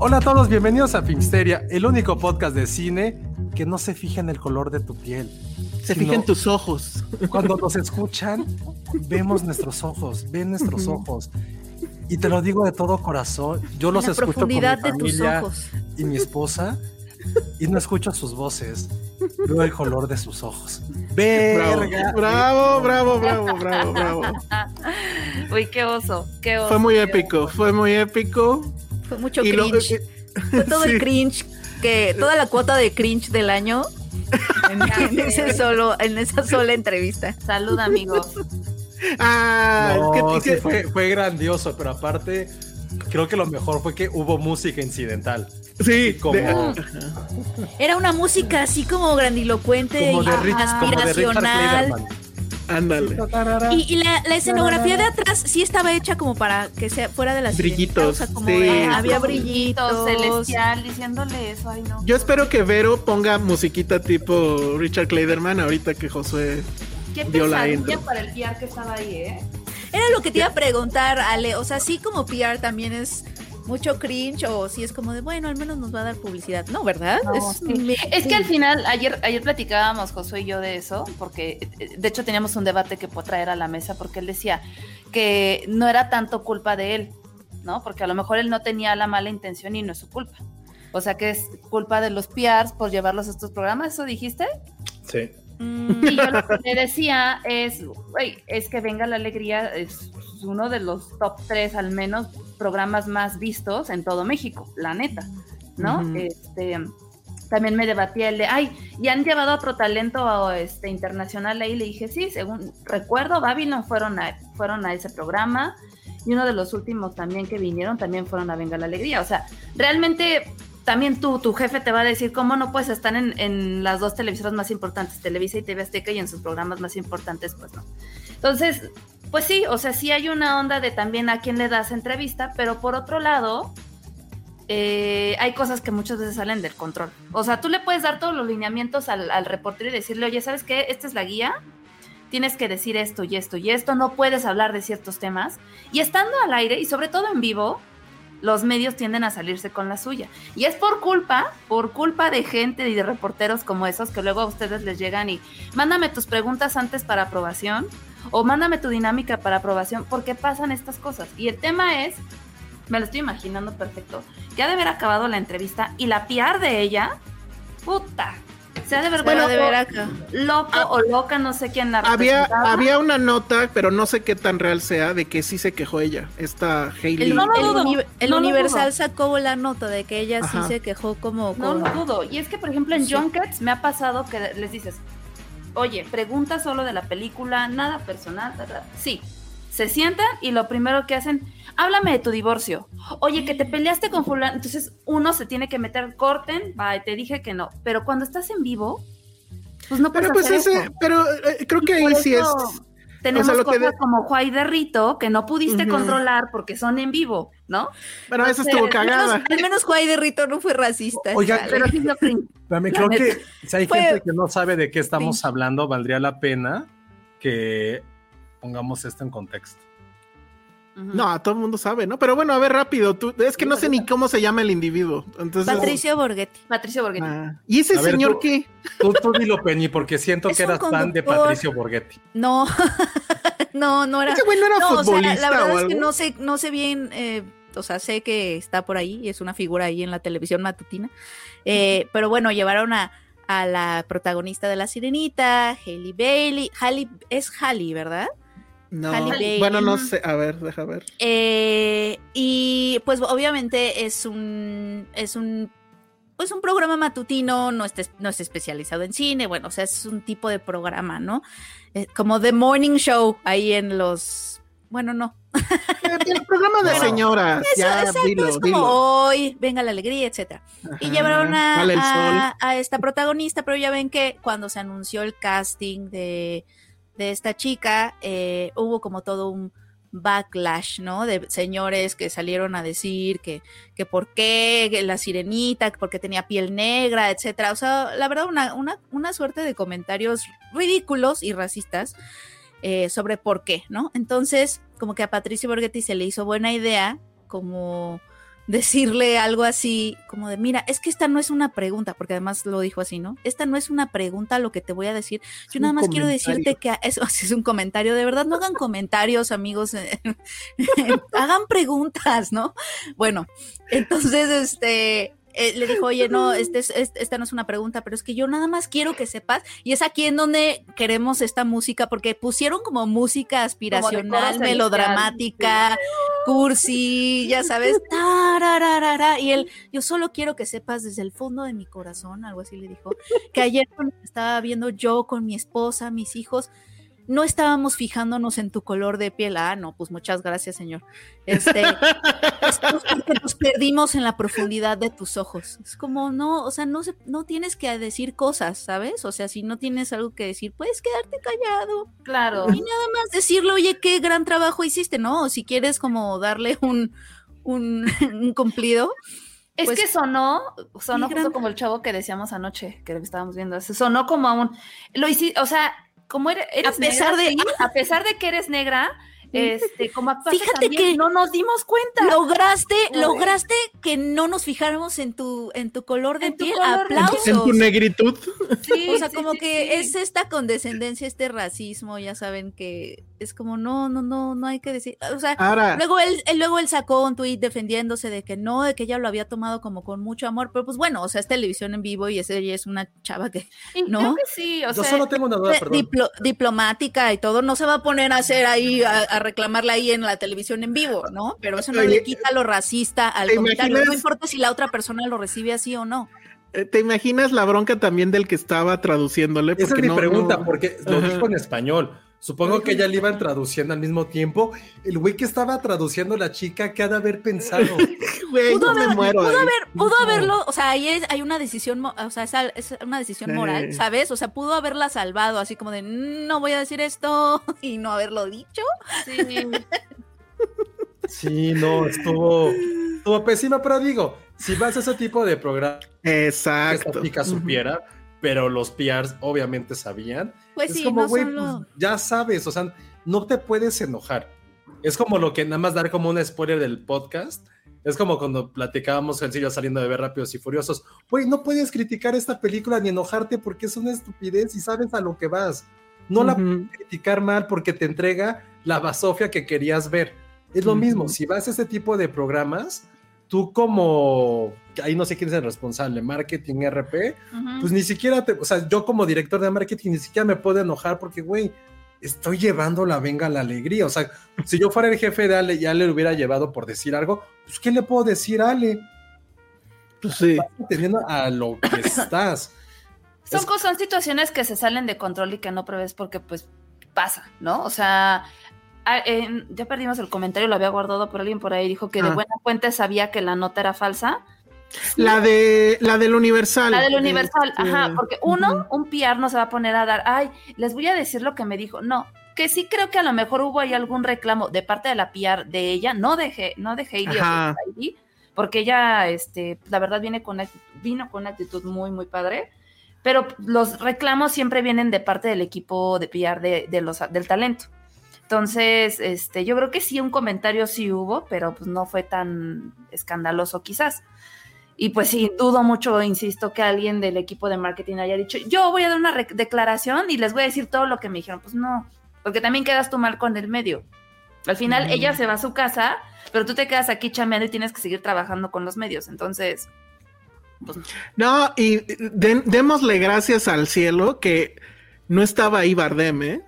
Hola a todos, bienvenidos a Filmsteria, el único podcast de cine que no se fija en el color de tu piel. Se fija en tus ojos. Cuando nos escuchan, vemos nuestros ojos, ven nuestros ojos. Y te lo digo de todo corazón, yo los la escucho con mi profundidad de tus familia ojos. y mi esposa y no escucho sus voces, veo el color de sus ojos. Bravo, Verga. bravo, bravo, bravo, bravo, bravo. Uy, qué oso, qué oso. Fue muy épico, fue muy épico. Fue mucho Y lo- cringe. eh, Fue todo sí. el cringe que toda la cuota de cringe del año en, en ese solo en esa sola entrevista. Salud, amigos. Ah, No, ¿qué- sí qué- fue, fue grandioso, pero aparte creo que lo mejor fue que hubo música incidental. sí, como- de- Era una música así como grandilocuente Como de, y Rich- como de Richard. Ándale. Y, y la, la escenografía de atrás sí estaba hecha como para que sea fuera de las Brillitos, como sí. de- Ah, había Como brillitos. celestial diciéndole eso. Ay, no. Yo espero que Vero ponga musiquita tipo Richard Clayderman ahorita que Josué. Qué dio la intro. para el PR que estaba ahí, ¿eh? Era lo que te iba a preguntar, Ale. O sea, sí como PR también es mucho cringe o si es como de, bueno, al menos nos va a dar publicidad. No, ¿verdad? No, es, sí. Es que al final, ayer, ayer platicábamos Josué y yo de eso, porque eh, de hecho teníamos un debate que puedo traer a la mesa, porque él decía que no era tanto culpa de él, ¿no? Porque a lo mejor él no tenía la mala intención y no es su culpa. O sea que es culpa de los PRs por llevarlos a estos programas, ¿eso dijiste? Sí. Mm, Y yo lo que le decía es, güey, es que Venga la Alegría es uno de los top tres, al menos, programas más vistos en todo México, la neta, ¿no? Este, también me debatía el de, ay, ¿y han llevado a otro talento este, internacional ahí? Le dije, sí, según recuerdo, Babylon fueron a, fueron a ese programa y uno de los últimos también que vinieron también fueron a Venga la Alegría. O sea, realmente también tú, tu jefe te va a decir cómo no puedes estar en, las dos televisoras más importantes, Televisa y TV Azteca, y en sus programas más importantes, pues no. Entonces, pues sí, o sea, sí hay una onda de también a quién le das entrevista, pero por otro lado, eh, hay cosas que muchas veces salen del control. O sea, tú le puedes dar todos los lineamientos al, al reportero y decirle, oye, ¿sabes qué? Esta es la guía, tienes que decir esto y esto y esto, no puedes hablar de ciertos temas. Y estando al aire, y sobre todo en vivo, los medios tienden a salirse con la suya. Y es por culpa, por culpa de gente y de reporteros como esos que luego a ustedes les llegan y mándame tus preguntas antes para aprobación o mándame tu dinámica para aprobación, porque pasan estas cosas. Y el tema es, me lo estoy imaginando perfecto, que ha de haber acabado la entrevista y la PR de ella, puta, se ha de haber bueno, de ver acá. loco o loca, no sé quién la Había, había una nota, pero no sé qué tan real sea, de que sí se quejó ella, esta Hailey. El, No lo el dudo, uni- el no lo Universal dudo. sacó la nota de que ella Ajá. sí se quejó como No lo dudo. Y es que, por ejemplo, en Sí. Junkets me ha pasado que les dices, oye, pregunta solo de la película, nada personal. ta". Sí, se sientan y lo primero que hacen, háblame de tu divorcio. Oye, que te peleaste con fulano. Entonces uno se tiene que meter, corten, bye, te dije que no. Pero cuando estás en vivo, pues no puedes Pero pues hacer ese, eso. pero eh, creo que ahí sí es. eso Tenemos o sea, lo que cosas de- como Juay de Rito que no pudiste controlar porque son en vivo, ¿no? Bueno, esa sé, estuvo al cagada. Al menos Juay de Rito no fue racista. Chale. Pero sí cringe. También creo neta. que si hay Fue- gente que no sabe de qué estamos Sí. hablando, valdría la pena que pongamos esto en contexto. No, todo el mundo sabe, ¿no? Pero bueno, a ver, rápido. Tú, es que no sé ni cómo se llama el individuo. Entonces, Patricio Borghetti. Patricio Borghetti. Ah, ¿Y ese A ver, señor tú- qué? Tú, tú dilo, Penny, porque siento Es que eras fan de. Patricio Borghetti. No, no, no era. Ese güey no era No, o sea, la- verdad o es que no sé, no sé bien, eh, o sea, sé que está por ahí, y es una figura ahí en la televisión matutina. Eh, pero bueno, llevaron a, a la protagonista de La Sirenita, Hailey Bailey. Halle, es Halle, ¿verdad? No. Bueno, no sé. A ver, deja ver. Eh, y pues obviamente es un, es un, pues un programa matutino, no está, no es especializado en cine, bueno, o sea, es un tipo de programa, ¿no? Eh, como The Morning Show ahí en los, bueno, no. El programa de Bueno, señoras. Eso, ya, exacto, dilo, es como dilo. hoy, venga la alegría, etcétera. Y llevaron a, a esta protagonista, pero ya ven que cuando se anunció el casting de, de esta chica, eh, hubo como todo un backlash, ¿no? De señores que salieron a decir que, que por qué la sirenita, que porque tenía piel negra, etcétera. O sea, la verdad, una, una, una suerte de comentarios ridículos y racistas eh, sobre por qué, ¿no? Entonces, como que a Patricio Borghetti se le hizo buena idea, como decirle algo así, como de, mira, es que esta no es una pregunta, porque además lo dijo así, ¿no? Esta no es una pregunta lo que te voy a decir. Yo nada más quiero decirte que eso es un comentario, de verdad, no hagan comentarios, amigos, hagan preguntas, ¿no? Bueno, entonces, este, eh, le dijo, oye, no, este es- este- esta no es una pregunta, pero es que yo nada más quiero que sepas, y es aquí en donde queremos esta música, porque pusieron como música aspiracional, melodramática, cursi, ya sabes, y él, yo solo quiero que sepas desde el fondo de mi corazón, algo así le dijo, que ayer cuando estaba viendo yo con mi esposa, mis hijos, no estábamos fijándonos en tu color de piel. Ah, no, pues muchas gracias, señor. Este, es porque nos perdimos en la profundidad de tus ojos. Es como, no, o sea, no, se, no tienes que decir cosas, ¿sabes? O sea, si no tienes algo que decir, puedes quedarte callado Claro. y nada más decirle, oye, qué gran trabajo hiciste, ¿no? O si quieres como darle un, un, un cumplido. Es Pues, que sonó, sonó justo gran- como el chavo que decíamos anoche, que estábamos viendo. Sonó como a un. Lo hiciste, o sea, como eres, eres A pesar negra, de- sí, a pesar de que eres negra, este, como actuaste Fíjate también, que- no nos dimos cuenta. Lograste, Joder. lograste que no nos fijáramos en tu, en tu color de En tu piel. color. Aplausos. En tu negritud. Sí, O sea, sí, como sí, que sí. es esta condescendencia, este racismo, ya saben que es como no, no, no, no hay que decir. O sea, Ahora, luego él, él- luego él sacó un tuit defendiéndose de que no, de que ella lo había tomado como con mucho amor, pero pues bueno, o sea, es televisión en vivo y es, ella es una chava que Y ¿no? Creo que sí, o Yo sea, solo tengo una duda, de- perdón. diplo- diplomática y todo, no se va a poner a hacer ahí, a, a reclamarla ahí en la televisión en vivo, ¿no? Pero eso no Oye, le quita lo racista al ¿te comentario, no importa si la otra persona lo recibe así o no. eh, ¿te imaginas la bronca también del que estaba traduciéndole? Esa es mi no- pregunta, no- porque lo Ajá. dijo en español. Supongo que ella le iban traduciendo al mismo tiempo. El güey que estaba traduciendo a la chica, ¿qué ha de haber pensado? Güey, Pudo yo me haber- muero. pudo ahí. haber, pudo haberlo, o sea, ahí es- hay una decisión, o sea, es, una decisión Sí. moral, ¿sabes? O sea, pudo haberla salvado, así como de, "Mm, no voy a decir esto y no haberlo dicho. sí. Sí, no, estuvo, estuvo pésima, pero digo, si vas a ese tipo de programa, que esta Exacto. chica Ujú. supiera, pero los PRs obviamente sabían. Pues es sí, como, no güey, solo... pues, ya sabes, o sea, no te puedes enojar. Es como lo que nada más dar como un spoiler del podcast. Es como cuando platicábamos Silvio saliendo de ver Rápidos y Furiosos. Güey, no puedes criticar esta película ni enojarte porque es una estupidez y sabes a lo que vas. No la Ujú. puedes criticar mal porque te entrega la basofia que querías ver. Es lo Ujú. mismo, si vas a este tipo de programas, tú como, ahí no sé quién es el responsable, marketing, RP, Ujú. pues ni siquiera, te, o sea, yo como director de marketing ni siquiera me puedo enojar porque, güey, estoy llevando la venga a la alegría. O sea, si yo fuera el jefe de Ale y Ale le hubiera llevado por decir algo, pues, ¿qué le puedo decir a Ale? Pues sí. Atendiendo a lo que estás. Son, Es- cosas- son situaciones que se salen de control y que no prevés porque pues pasa, ¿no? O sea, a- en- ya perdimos el comentario, lo había guardado por alguien por ahí, dijo que de Ah. buena fuente sabía que la nota era falsa. La de la del Universal. La del Universal, Este, ajá, porque uno, un PR no se va a poner a dar, ay, les voy a decir lo que me dijo. No, que sí creo que a lo mejor hubo ahí algún reclamo de parte de la PR de ella, no de, no de Heidi, o Ajá. de Heidi, porque ella, este, la verdad viene con actitud, vino con una actitud muy, muy padre. Pero los reclamos siempre vienen de parte del equipo de PR de, de los, del talento. Entonces, este, yo creo que sí, un comentario sí hubo, pero pues no fue tan escandaloso quizás. Y pues sí, dudo mucho, insisto, que alguien del equipo de marketing haya dicho, yo voy a dar una declaración y les voy a decir todo lo que me dijeron. Pues no, porque también quedas tú mal con el medio. Al final ella se va a su casa, pero tú te quedas aquí chameando y tienes que seguir trabajando con los medios. Entonces, pues No, y den- démosle gracias al cielo que no estaba ahí Bardem, ¿eh?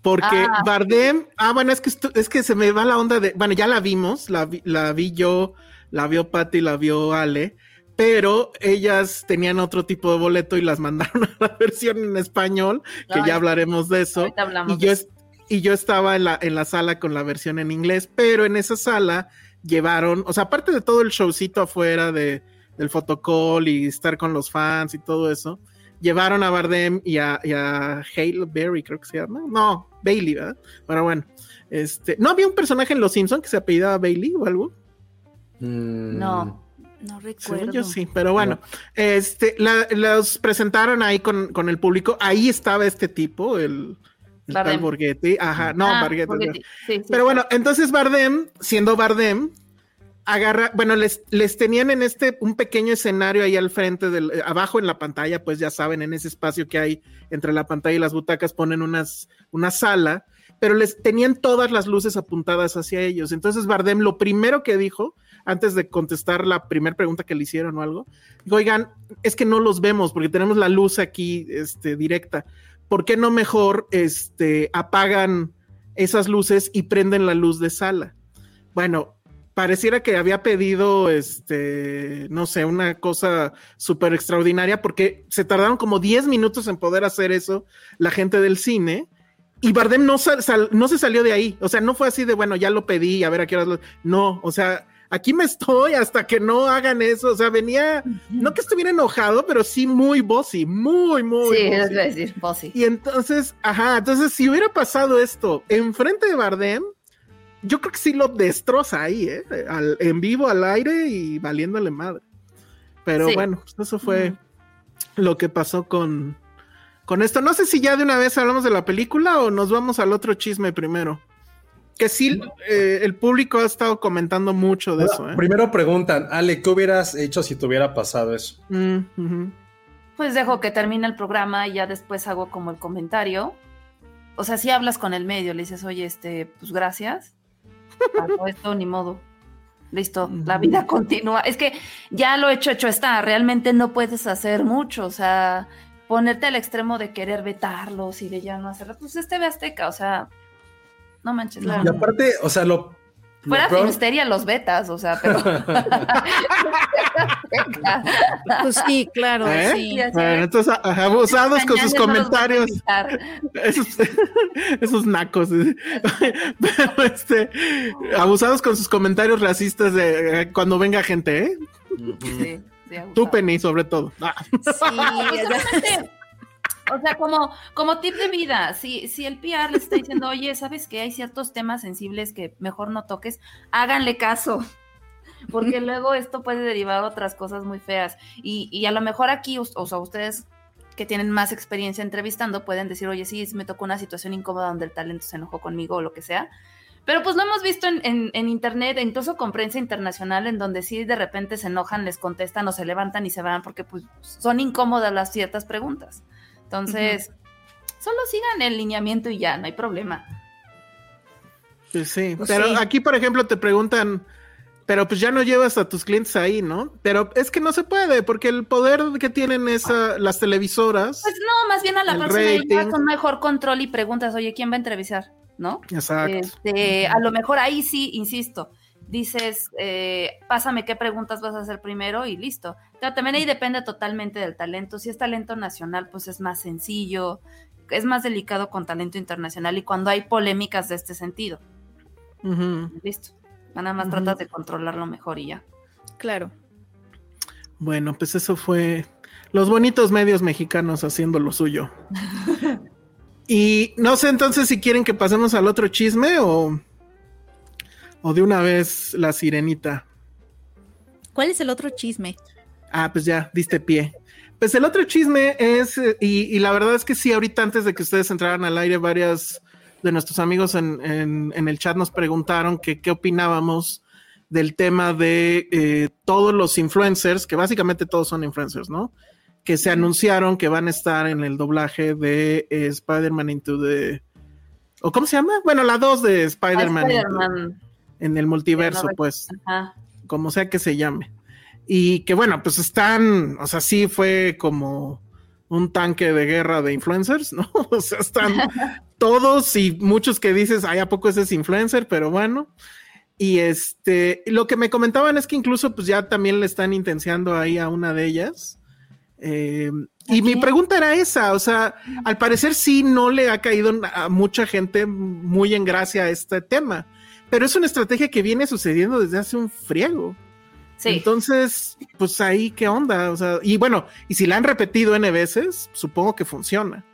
Porque Ah. Bardem, ah, bueno, es que, es que se me va la onda de, bueno, ya la vimos, la, la vi yo, la vio Patty, la vio Ale, pero ellas tenían otro tipo de boleto y las mandaron a la versión en español, que Ay, ya hablaremos de eso. hablamos Y yo, y yo estaba en la, en la sala con la versión en inglés, pero en esa sala llevaron, o sea, aparte de todo el showcito afuera de, del fotocall y estar con los fans y todo eso, llevaron a Bardem y a, y a Hale Berry, creo que se llama. No, Bailey, ¿verdad? Pero bueno, este, ¿no había un personaje en Los Simpsons que se apellidaba Bailey o algo? Mm, no, no recuerdo. yo sí, pero bueno, este, la- los presentaron ahí con, con el público. Ahí estaba este tipo, el, el tal. Borghetti. Ajá, no, Ah, Borghetti, no. sí, sí, sí, Pero sí. bueno, entonces Bardem, siendo Bardem, agarra, bueno, les, les tenían en este un pequeño escenario ahí al frente del, eh, abajo en la pantalla, pues ya saben, en ese espacio que hay entre la pantalla y las butacas ponen unas, una sala, pero les tenían todas las luces apuntadas hacia ellos. Entonces Bardem lo primero que dijo, antes de contestar la primera pregunta que le hicieron o algo, dijo, oigan, es que no los vemos porque tenemos la luz aquí, este, directa. ¿Por qué no mejor, este, apagan esas luces y prenden la luz de sala? Bueno, pareciera que había pedido, este, no sé, una cosa súper extraordinaria porque se tardaron como 10 minutos en poder hacer eso la gente del cine. Y Bardem no, sal- no se salió de ahí. O sea, no fue así de, bueno, ya lo pedí, a ver a qué horas lo... No, o sea, aquí me estoy hasta que no hagan eso. O sea, venía, no que estuviera enojado, pero sí muy bossy, muy, muy. Sí, bossy. es decir, sí. Y entonces, ajá, entonces si hubiera pasado esto enfrente de Bardem, yo creo que sí lo destroza ahí, ¿eh? Al- en vivo, al aire y valiéndole madre. Pero Sí. bueno, pues eso fue lo que pasó con, con esto. No sé si ya de una vez hablamos de la película o nos vamos al otro chisme primero. Que sí, eh, el público ha estado comentando mucho de eso, ¿eh? Primero preguntan, Ale, ¿qué hubieras hecho si te hubiera pasado eso? Mm. Pues dejo que termine el programa y ya después hago como el comentario. O sea, si hablas con el medio, le dices, oye, este, pues gracias. Pasó esto, ni modo. Listo, la vida continúa. Es que ya lo hecho, hecho está. Realmente no puedes hacer mucho. O sea, ponerte al extremo de querer vetarlos y de ya no hacerlo. Pues este ve Azteca, o sea, no manches. la- Y aparte, o sea, lo. lo Fuera peor- Filmsteria los vetas, o sea, pero. Pues sí, claro, ¿Eh? sí. Bueno, entonces, abusados con sus no comentarios. Esos, esos nacos. Pero este, abusados con sus comentarios racistas de eh, cuando venga gente, ¿eh? Sí, sí, abusado. Tú, Penny, sobre todo. Ah. Sí, Justamente, O sea, como, como tip de vida, si, si el PR les está diciendo, oye, ¿sabes que hay ciertos temas sensibles que mejor no toques? Háganle caso, porque luego esto puede derivar otras cosas muy feas. Y, y a lo mejor aquí, o sea, ustedes que tienen más experiencia entrevistando pueden decir, oye, sí, me tocó una situación incómoda donde el talento se enojó conmigo o lo que sea. Pero pues lo hemos visto en, en- en internet, incluso con prensa internacional, en donde sí de repente se enojan, les contestan o se levantan y se van porque pues son incómodas las ciertas preguntas. Entonces, solo sigan el lineamiento y ya, no hay problema. Pues sí, Pues pero sí. aquí, por ejemplo, te preguntan, pero pues ya no llevas a tus clientes ahí, ¿no? Pero es que no se puede, porque el poder que tienen esa, las televisoras. Pues no, más bien a la llevas un mejor control y preguntas, oye, ¿quién va a entrevistar? ¿No? Exacto. Este, a lo mejor ahí sí, insisto, dices, eh, pásame qué preguntas vas a hacer primero y listo. Pero también ahí depende totalmente del talento. Si es talento nacional, pues es más sencillo, es más delicado con talento internacional y cuando hay polémicas de este sentido. Listo. Nada más tratas de controlarlo mejor y ya. claro. Bueno, pues eso fue los bonitos medios mexicanos haciendo lo suyo. y no sé entonces si quieren que pasemos al otro chisme o, o de una vez la sirenita. ¿Cuál es el otro chisme? Ah, pues ya, diste pie. Pues el otro chisme es, y, y la verdad es que sí, ahorita antes de que ustedes entraran al aire, varias de nuestros amigos en, en, en el chat nos preguntaron que qué opinábamos del tema de eh, todos los influencers, que básicamente todos son influencers, ¿no? Que se anunciaron que van a estar en el doblaje de eh, Spider-Man Into the... ¿O cómo se llama? Bueno, la 2 de Spider-Man. Spider-Man. En el multiverso, no, pues, Ajá. como sea que se llame. Y que bueno, pues están, o sea, sí fue como un tanque de guerra de influencers, ¿no? O sea, están todos y muchos que dices, ay, ¿a poco ese es influencer? Pero bueno. Y este, lo que me comentaban es que incluso pues ya también le están intenciando ahí a una de ellas. Eh, y mi pregunta era esa, o sea, al parecer sí no le ha caído a mucha gente muy en gracia este tema, pero es una estrategia que viene sucediendo desde hace un friego. Sí. Entonces, pues ahí qué onda, o sea, y bueno, y si la han repetido N veces, supongo que funciona.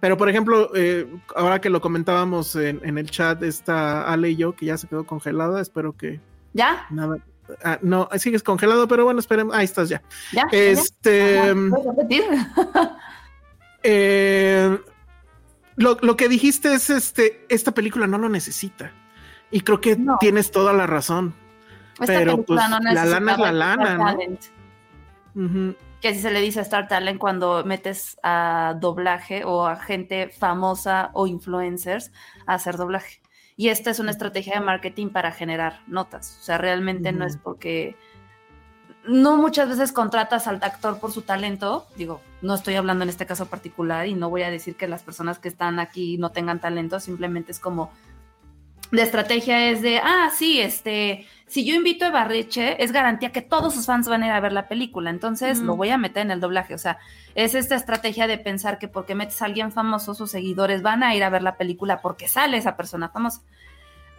Pero, por ejemplo, eh, ahora que lo comentábamos en, en, el chat, está Ale y yo, que ya se quedó congelada, espero que... ¿Ya? Nada. Ah, no, sigues congelado, pero bueno, esperemos. Ahí estás ya. ¿Ya? Este. ¿Ya? ¿Puedes repetir? eh, lo, lo, que dijiste es: este, esta película no lo necesita. Y creo que no. tienes toda la razón. Esta pero pues no la lana es la lana, ¿no? Uh -huh. Que así se le dice a Star Talent cuando metes a doblaje o a gente famosa o influencers a hacer doblaje. Y esta es una estrategia de marketing para generar notas. O sea, realmente uh -huh. no es porque no muchas veces contratas al actor por su talento. Digo, no estoy hablando en este caso particular y no voy a decir que las personas que están aquí no tengan talento, simplemente es como la estrategia es de, ah, sí, este, si yo invito a Barreche, es garantía que todos sus fans van a ir a ver la película, entonces mm. lo voy a meter en el doblaje. O sea, es esta estrategia de pensar que porque metes a alguien famoso, sus seguidores van a ir a ver la película porque sale esa persona famosa.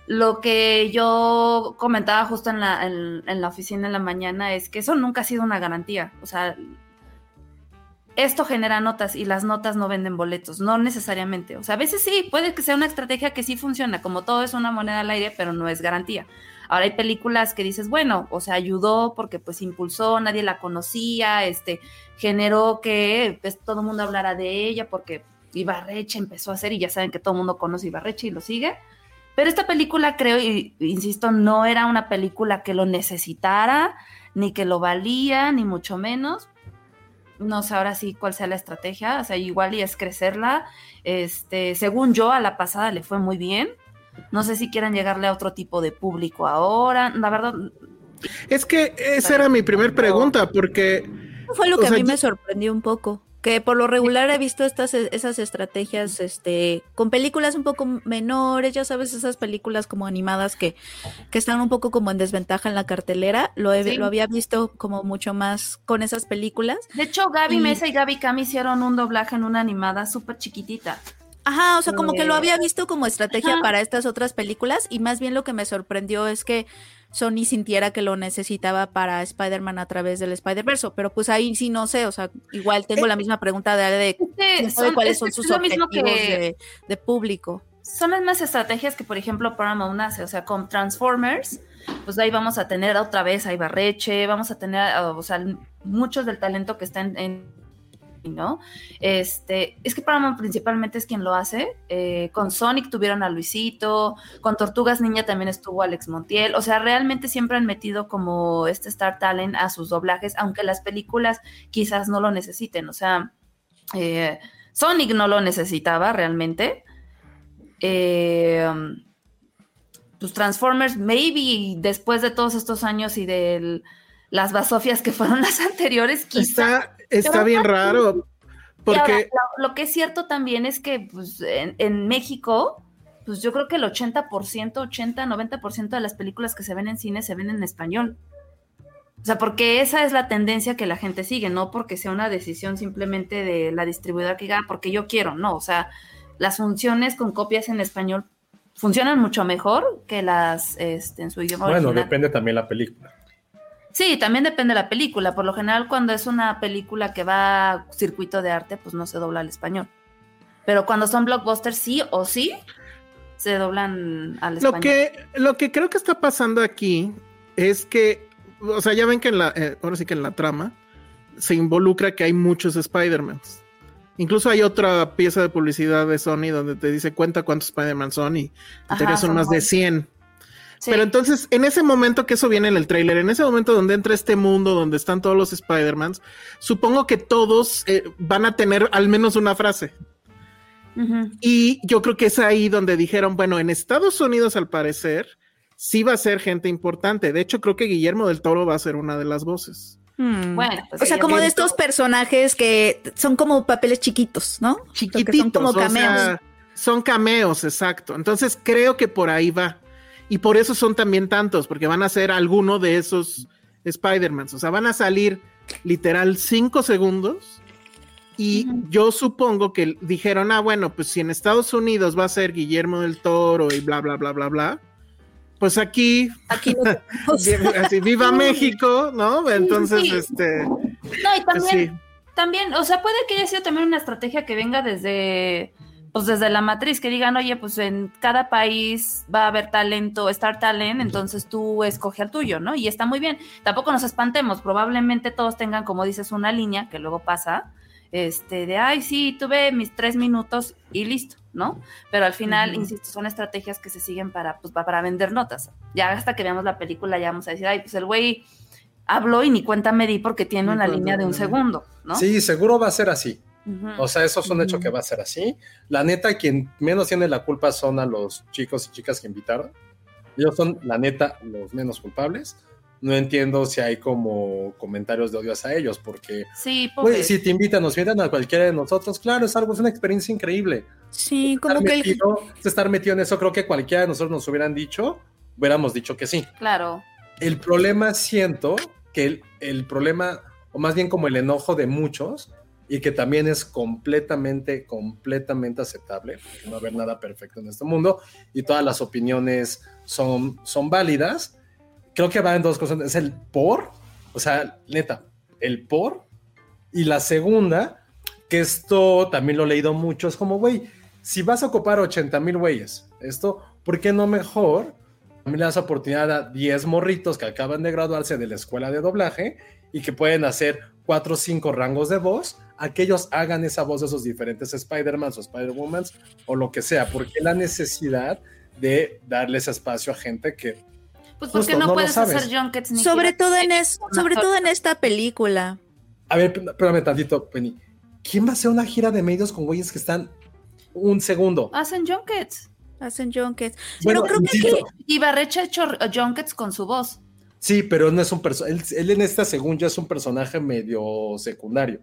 Lo que yo comentaba justo en la, en, en la oficina en la mañana es que eso nunca ha sido una garantía. O sea, esto genera notas y las notas no venden boletos, no necesariamente. O sea, a veces sí, puede que sea una estrategia que sí funciona, como todo es una moneda al aire, pero no es garantía. Ahora hay películas que dices, bueno, o sea, ayudó porque pues impulsó, nadie la conocía, este, generó que pues, todo el mundo hablara de ella porque Ibarreche empezó a hacer y ya saben que todo el mundo conoce Ibarreche y lo sigue. Pero esta película, creo, y insisto, no era una película que lo necesitara, ni que lo valía, ni mucho menos no sé ahora sí cuál sea la estrategia, o sea, igual y es crecerla. Este, según yo, a la pasada le fue muy bien. No sé si quieran llegarle a otro tipo de público ahora, la verdad. Es que esa era mi primer pregunta, porque. Fue lo que a mí me sorprendió un poco. Que por lo regular he visto estas esas estrategias este con películas un poco menores, ya sabes, esas películas como animadas que, que están un poco como en desventaja en la cartelera. Lo, he, sí. lo había visto como mucho más con esas películas. De hecho, Gaby y... Mesa y Gaby Cam hicieron un doblaje en una animada súper chiquitita. Ajá, o sea, como que lo había visto como estrategia Ajá. para estas otras películas y más bien lo que me sorprendió es que Sony sintiera que lo necesitaba para Spider-Man a través del Spider-Verse, pero pues ahí sí no sé, o sea, igual tengo eh, la misma pregunta de, de, de son, cuáles son sus objetivos que, de, de, público. Son las mismas estrategias que, por ejemplo, Paramount hace, o sea, con Transformers, pues ahí vamos a tener otra vez a Ibarreche, vamos a tener, o sea, muchos del talento que está en, en ¿no? Este, es que Paramount principalmente es quien lo hace. Eh, con Sonic tuvieron a Luisito, con Tortugas Niña también estuvo Alex Montiel. O sea, realmente siempre han metido como este Star Talent a sus doblajes, aunque las películas quizás no lo necesiten. O sea, eh, Sonic no lo necesitaba realmente. Eh, pues Transformers, maybe después de todos estos años y de las basofias que fueron las anteriores, quizá. Está, bien raro. Porque... Ahora, lo, lo, que es cierto también es que pues, en, en, México, pues yo creo que el 80%, 80, 90% de las películas que se ven en cine se ven en español. O sea, porque esa es la tendencia que la gente sigue, no porque sea una decisión simplemente de la distribuidora que diga, porque yo quiero, no. O sea, las funciones con copias en español funcionan mucho mejor que las este, en su idioma Bueno, original. depende también la película. Sí, también depende de la película. Por lo general, cuando es una película que va a circuito de arte, pues no se dobla al español. Pero cuando son blockbusters, sí o sí, se doblan al lo español. Que, lo que creo que está pasando aquí es que, o sea, ya ven que en la, eh, ahora sí que en la trama se involucra que hay muchos Spider-Mans. Incluso hay otra pieza de publicidad de Sony donde te dice cuenta cuántos Spider-Man son y en teoría son más de buenos. 100. Sí. Pero entonces, en ese momento que eso viene en el tráiler, en ese momento donde entra este mundo donde están todos los Spider-Mans, supongo que todos eh, van a tener al menos una frase. Y yo creo que es ahí donde dijeron, bueno, en Estados Unidos al parecer sí va a ser gente importante. De hecho, creo que Guillermo del Toro va a ser una de las voces. Hmm. Bueno, pues o sea, como de estos todo. personajes que son como papeles chiquitos, ¿no? Chiquititos, son como o sea, cameos. son cameos, exacto. Entonces creo que por ahí va. Y por eso son también tantos, porque van a ser alguno de esos Spider-Man. O sea, van a salir literal cinco segundos. Y yo supongo que dijeron, ah, bueno, pues si en Estados Unidos va a ser Guillermo del Toro y bla, bla, bla, bla, bla. Pues aquí, Aquí así, viva México, ¿no? Entonces, sí. este, No, y pues también, sí. también, o sea, puede que haya sido también una estrategia que venga desde, pues desde la matriz, que digan, oye, pues en cada país va a haber talento, Star Talent, entonces tú escoge al tuyo, ¿no? Y está muy bien. Tampoco nos espantemos, probablemente todos tengan, como dices, una línea, que luego pasa, este, de, ay, sí, tuve mis tres minutos y listo, ¿no? Pero al final, insisto, son estrategias que se siguen para, pues, pa- para vender notas. Ya hasta que veamos la película ya vamos a decir, ay, pues el güey habló y ni cuenta me di porque tiene Ni una línea de un segundo, ¿no? Sí, seguro va a ser así. Ujú. O sea, eso es un hecho que va a ser así. La neta, quien menos tiene la culpa son a los chicos y chicas que invitaron. Ellos son, la neta, los menos culpables. No entiendo si hay como comentarios de odio hacia ellos, porque, sí, si te invitan, nos invitan a cualquiera de nosotros, claro, es algo, es una experiencia increíble. Sí, como Estar que el, metido, estar metido en eso, creo que cualquiera de nosotros nos hubieran dicho, hubiéramos dicho que sí. Claro. El problema siento que el, el problema, o más bien como el enojo de muchos, y que también es completamente, completamente aceptable, no va a haber nada perfecto en este mundo, y todas las opiniones son, son válidas. Creo que va en dos cosas. Es el por, o sea, neta, el por, y la segunda, que esto también lo he leído mucho, es como, güey, si vas a ocupar 80 mil güeyes, esto, ¿por qué no mejor? También le das oportunidad a 10 morritos que acaban de graduarse de la escuela de doblaje y que pueden hacer 4 o 5 rangos de voz, a que ellos hagan esa voz de esos diferentes Spider-Mans o Spider-Womans o lo que sea, porque la necesidad de darles espacio a gente que Pues porque Justo, no, puedes hacer junkets ni sobre todo en es, con sobre actores. todo en esta película. A ver, espérame tantito, Penny. ¿Quién va a hacer una gira de medios con güeyes que están un segundo? Hacen junkets. Hacen junkets. Bueno, Pero creo que insisto, aquí- Y Barrecha ha hecho junkets con su voz. Sí, pero no es un personaje. Él, él en esta, según yo, es un personaje medio secundario.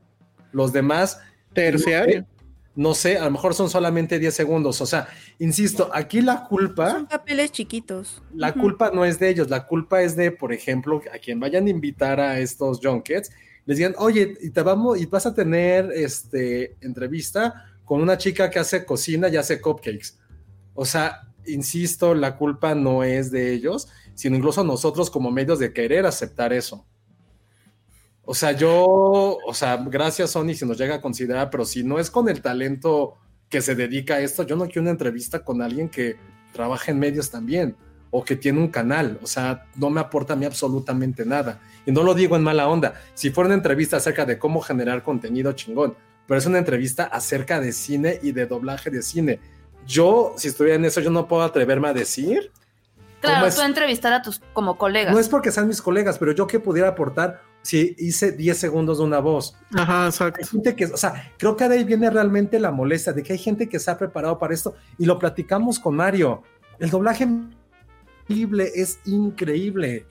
Los demás, terciario. no sé, a lo mejor son solamente 10 segundos. O sea, insisto, aquí la culpa, son papeles chiquitos. la culpa no es de ellos, la culpa es de, por ejemplo, a quien vayan a invitar a estos junkets, les digan, oye, y te vamos, y vas a tener este entrevista con una chica que hace cocina y hace cupcakes. O sea, insisto, la culpa no es de ellos, sino incluso nosotros como medios de querer aceptar eso. O sea, yo, o sea, gracias Sony si nos llega a considerar, pero si no es con el talento que se dedica a esto, yo no quiero una entrevista con alguien que trabaja en medios también o que tiene un canal, o sea, no me aporta a mí absolutamente nada. Y no lo digo en mala onda, si fuera una entrevista acerca de cómo generar contenido chingón, pero es una entrevista acerca de cine y de doblaje de cine. Yo, si estuviera en eso, yo no puedo atreverme a decir. Claro, tú entrevistar a tus como colegas. No es porque sean mis colegas, pero yo que pudiera aportar si hice 10 segundos de una voz. Ajá, exacto. Hay gente que, o sea, creo que de ahí viene realmente la molestia de que hay gente que se ha preparado para esto y lo platicamos con Mario. El doblaje increíble, es increíble.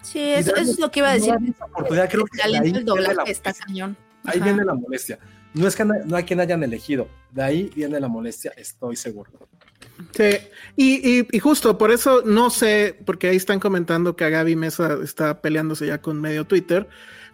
Sí, eso, es lo que iba a decir. oportunidad, creo que el talento doblaje la está molestia. cañón. Ahí Ajá. viene la molestia. No es que no hay quien hayan elegido, de ahí viene la molestia, estoy seguro. Sí, y, y- y justo por eso no sé, porque ahí están comentando que a Gaby Mesa está peleándose ya con medio Twitter.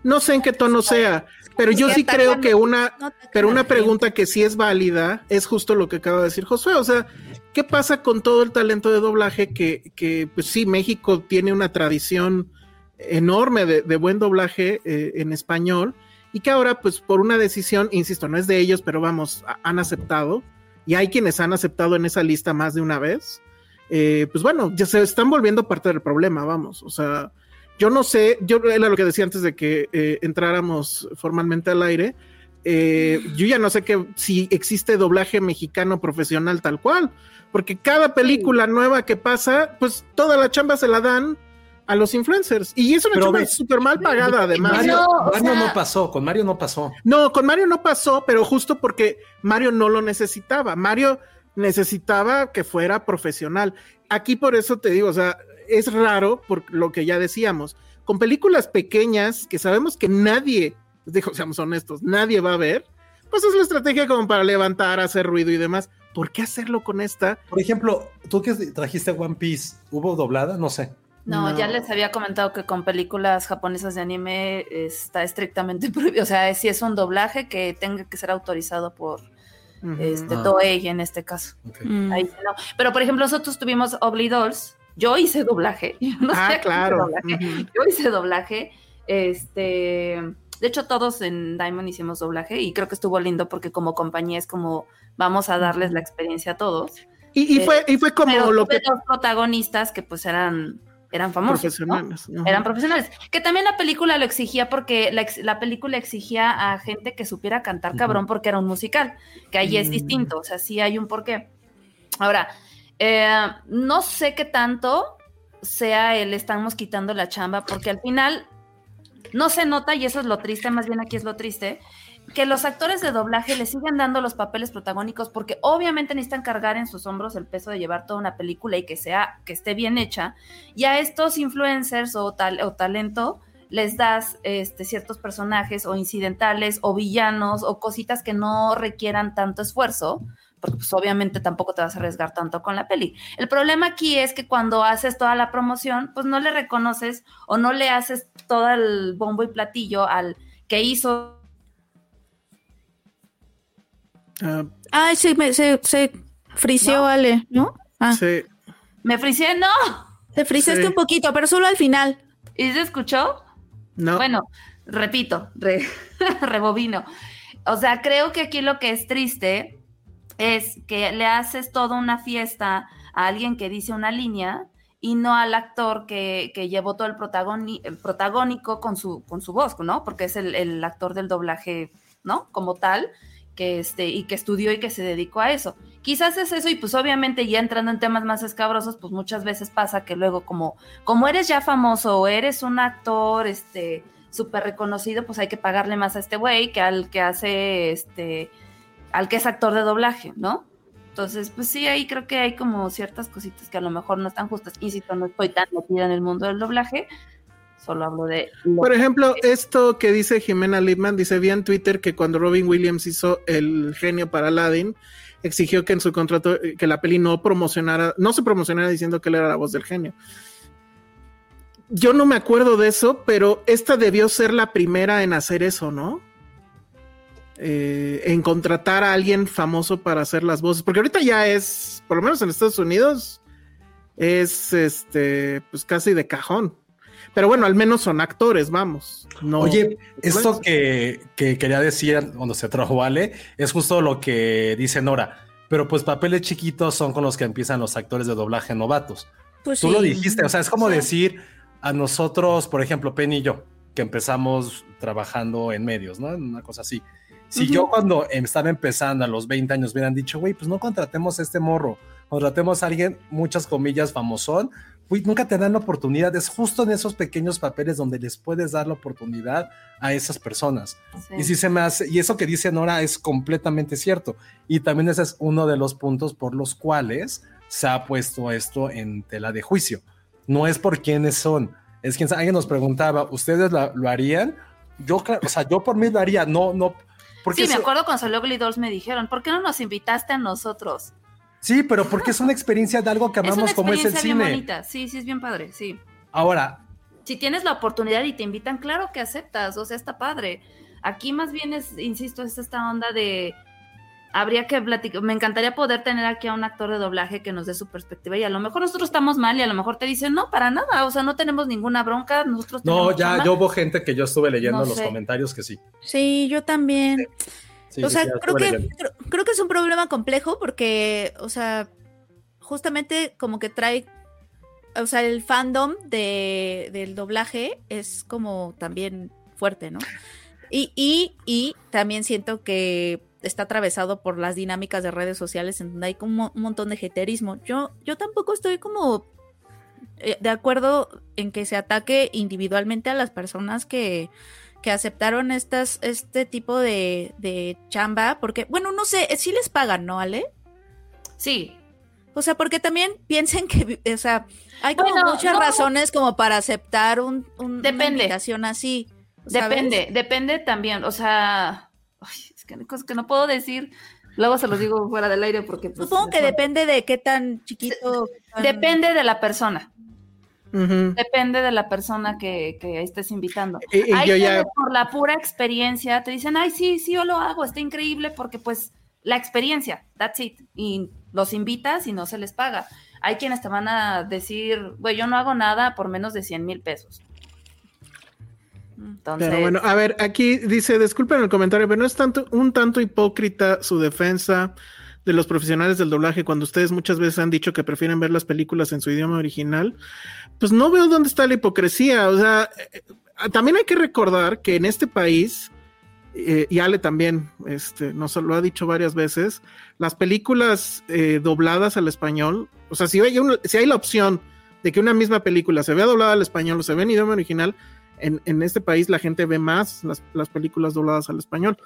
No sé en qué tono sea, pero yo sí creo que una, pero una pregunta que sí es válida es justo lo que acaba de decir Josué. O sea, ¿qué pasa con todo el talento de doblaje que, que pues sí, México tiene una tradición enorme de, de buen doblaje eh, en español y que ahora pues por una decisión, insisto, no es de ellos, pero vamos, a- han aceptado y hay quienes han aceptado en esa lista más de una vez, eh, pues bueno, ya se están volviendo parte del problema, vamos, o sea, yo no sé, yo era lo que decía antes de que eh, entráramos formalmente al aire, eh, yo ya no sé que, si existe doblaje mexicano profesional tal cual, porque cada película nueva que pasa, pues toda la chamba se la dan a los influencers. Y es una Pero chamba súper mal pagada, además. Mario, o Mario sea- no pasó, con Mario no pasó. No, con Mario no pasó, pero justo porque Mario no lo necesitaba. Mario necesitaba que fuera profesional. Aquí por eso te digo, o sea, es raro por lo que ya decíamos. Con películas pequeñas que sabemos que nadie, dijo, seamos honestos, nadie va a ver, pues es la estrategia como para levantar, hacer ruido y demás. ¿Por qué hacerlo con esta? Por ejemplo, tú que trajiste One Piece, ¿hubo doblada? No sé. No, No. ya les había comentado que con películas japonesas de anime está estrictamente prohibido. O sea, si es un doblaje que tenga que ser autorizado por este, Ah. Toei en este caso. Mm. Ahí no. Pero por ejemplo, nosotros tuvimos Ugly Dolls. Yo hice doblaje. Yo no Ah, sé qué claro. doblaje. Ujú. Yo hice doblaje. Este, de hecho, todos en Diamond hicimos doblaje y creo que estuvo lindo porque como compañía es como vamos a darles la experiencia a todos. Y, y Eh, fue, y fue como Pero lo tuve que dos protagonistas que pues eran eran famosos, ¿no? profesionales. Ujú. Eran profesionales. Que también la película lo exigía porque la, ex- la película exigía a gente que supiera cantar cabrón porque era un musical, que ahí es Mm. distinto, o sea, sí hay un porqué. Ahora, eh, no sé qué tanto sea el estamos quitando la chamba porque al final no se nota y eso es lo triste, más bien aquí es lo triste, que los actores de doblaje le siguen dando los papeles protagónicos porque obviamente necesitan cargar en sus hombros el peso de llevar toda una película y que sea que esté bien hecha y a estos influencers o, tal, o talento les das este, ciertos personajes o incidentales o villanos o cositas que no requieran tanto esfuerzo, porque pues obviamente tampoco te vas a arriesgar tanto con la peli. El problema aquí es que cuando haces toda la promoción, pues no le reconoces o no le haces todo el bombo y platillo al que hizo Ah, Ay, sí, me, se, se friseó, Ale, ¿no? Ah, sí. me friseé, no, te friseaste Sí. un poquito, pero solo al final. y se escuchó. No. Bueno, repito, re- rebobino. O sea, creo que aquí lo que es triste es que le haces toda una fiesta a alguien que dice una línea y no al actor que, que llevó todo el, protagoni- el protagónico con su, con su voz, ¿no? Porque es el, el actor del doblaje, ¿no? Como tal, que este, y que estudió y que se dedicó a eso. Quizás es eso, y pues obviamente ya entrando en temas más escabrosos, pues muchas veces pasa que luego como, como eres ya famoso o eres un actor, este, súper reconocido, pues hay que pagarle más a este güey que al que hace, este, al que es actor de doblaje, ¿no? Entonces, pues sí, ahí creo que hay como ciertas cositas que a lo mejor no están justas. Insisto, no estoy tan metida en el mundo del doblaje, solo hablo de... Por ejemplo, esto que dice Jimena Lipman, dice, vi en Twitter que cuando Robin Williams hizo el genio para Aladdin, exigió que en su contrato, eh, que la peli no promocionara, no se promocionara diciendo que él era la voz del genio. Yo no me acuerdo de eso, pero esta debió ser la primera en hacer eso, ¿no? Eh, en contratar a alguien famoso para hacer las voces, porque ahorita ya es, por lo menos en Estados Unidos, es este, pues casi de cajón. Pero bueno, al menos son actores, vamos. No, Oye, esto Pues- que, que quería decir cuando se trajo Ale es justo lo que dice Nora. Pero pues papeles chiquitos son con los que empiezan los actores de doblaje novatos. Pues Tú sí. lo dijiste, o sea, es como decir a nosotros, por ejemplo, Penny y yo, que empezamos trabajando en medios, ¿no? Una cosa así. Si yo cuando estaba empezando a los 20 años hubieran dicho, güey, pues no contratemos a este morro, contratemos a alguien, muchas comillas, famosón, nunca te dan la oportunidad. Es justo en esos pequeños papeles donde les puedes dar la oportunidad a esas personas. Sí. Y sí se me hace, y eso que dice Nora es completamente cierto. Y también ese es uno de los puntos por los cuales se ha puesto esto en tela de juicio. No es por quiénes son, es quien alguien nos preguntaba, ¿ustedes la- lo harían? Yo, o sea, yo por mí lo haría, no, no. Porque Sí, me acuerdo cuando salió Ugly Dolls me dijeron, ¿por qué no nos invitaste a nosotros? Sí, pero porque es una experiencia de algo que Es amamos como es el experiencia bien cine. bonita, sí, sí, es bien padre, sí. Ahora, si tienes la oportunidad y te invitan, claro que aceptas, o sea, está padre. Aquí más bien es, insisto, es esta onda de habría que platicar, me encantaría poder tener aquí a un actor de doblaje que nos dé su perspectiva y a lo mejor nosotros estamos mal y a lo mejor te dicen, no, para nada, o sea, no tenemos ninguna bronca, nosotros no, tenemos ya, chamba". yo hubo gente que yo estuve leyendo No en los sé. comentarios que sí. Sí, yo también. Sí, o sea, sí, creo que, creo que es un problema complejo porque, o sea, justamente como que trae, o sea, el fandom de, del doblaje es como también fuerte, ¿no? Y, y, y también siento que está atravesado por las dinámicas de redes sociales en donde hay como un montón de jeterismo. Yo, yo tampoco estoy como eh, de acuerdo en que se ataque individualmente a las personas que, que aceptaron estas, este tipo de, de chamba, porque, bueno, no sé, sí les pagan, ¿no, Ale? Sí. O sea, porque también piensen que, o sea, hay como Bueno, muchas no. razones como para aceptar un, un- una invitación así. ¿sabes? Depende, depende también. O sea, ay, es que hay cosas que no puedo decir. Luego se los digo fuera del aire porque. pues, Supongo que depende de qué tan chiquito. tan- Depende de la persona. Depende de la persona que, que estés invitando. Y- y yo ya- por la pura experiencia te dicen, ay, sí, sí, yo lo hago, está increíble porque pues la experiencia, that's it. Y los invitas y no se les paga. Hay quienes te van a decir, güey, yo no hago nada por menos de 100 mil pesos. Entonces, Pero bueno, a ver, aquí dice, disculpen el comentario, pero no es tanto un tanto hipócrita su defensa de los profesionales del doblaje cuando ustedes muchas veces han dicho que prefieren ver las películas en su idioma original. Pues no veo dónde está la hipocresía. O sea, eh, eh, también hay que recordar que en este país, eh, y Ale también este, nos lo ha dicho varias veces, las películas eh, dobladas al español, o sea, si hay, un- si hay la opción de que una misma película se vea doblada al español o se vea en idioma original, en, en este país la gente ve más las, las películas dobladas al español.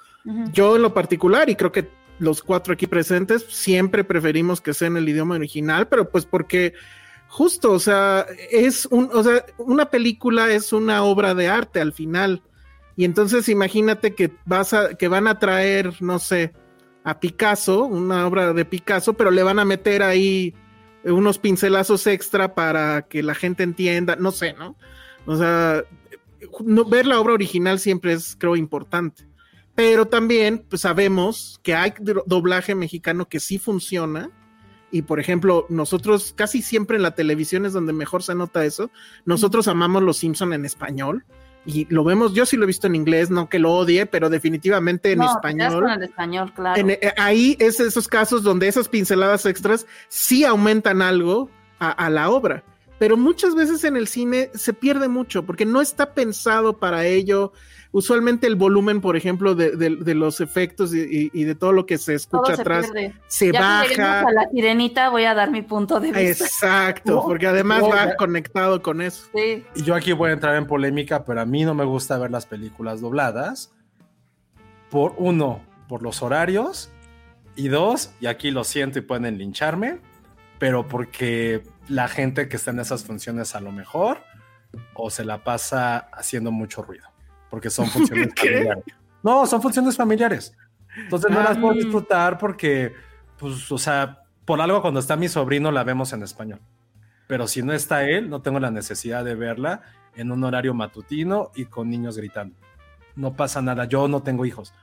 Yo en lo particular, y creo que los cuatro aquí presentes, siempre preferimos que sea en el idioma original, pero pues porque justo, o sea, es un, o sea, una película es una obra de arte al final. Y entonces imagínate que vas a, que van a traer, no sé, a Picasso, una obra de Picasso, pero le van a meter ahí unos pincelazos extra para que la gente entienda, no sé, ¿no? O sea, no- ver la obra original siempre es, creo, importante. Pero también pues, sabemos que hay do- doblaje mexicano que sí funciona. Y por ejemplo, nosotros casi siempre en la televisión es donde mejor se nota eso. Nosotros amamos Los Simpson en español y lo vemos. Yo sí lo he visto en inglés, no que lo odie, pero definitivamente en No, español. el español, claro. En- eh, ahí es esos casos donde esas pinceladas extras sí aumentan algo a, a la obra. Pero muchas veces en el cine se pierde mucho porque no está pensado para ello. Usualmente el volumen, por ejemplo, de, de- de los efectos y, y- y de todo lo que se escucha se atrás pierde. se Ya que lleguemos baja. a la sirenita voy a dar mi punto de vista. Exacto, porque además va conectado con eso. Sí. Y yo aquí voy a entrar en polémica, pero a mí no me gusta ver las películas dobladas. Por uno, por los horarios. Y dos, y aquí lo siento y pueden lincharme, pero porque la gente que está en esas funciones a lo mejor o se la pasa haciendo mucho ruido, porque son funciones ¿Qué? familiares. No, son funciones familiares. Entonces no las puedo Ah. disfrutar porque, pues, o sea, por algo cuando está mi sobrino la vemos en español. Pero si no está él, no tengo la necesidad de verla en un horario matutino y con niños gritando. No pasa nada, yo no tengo hijos.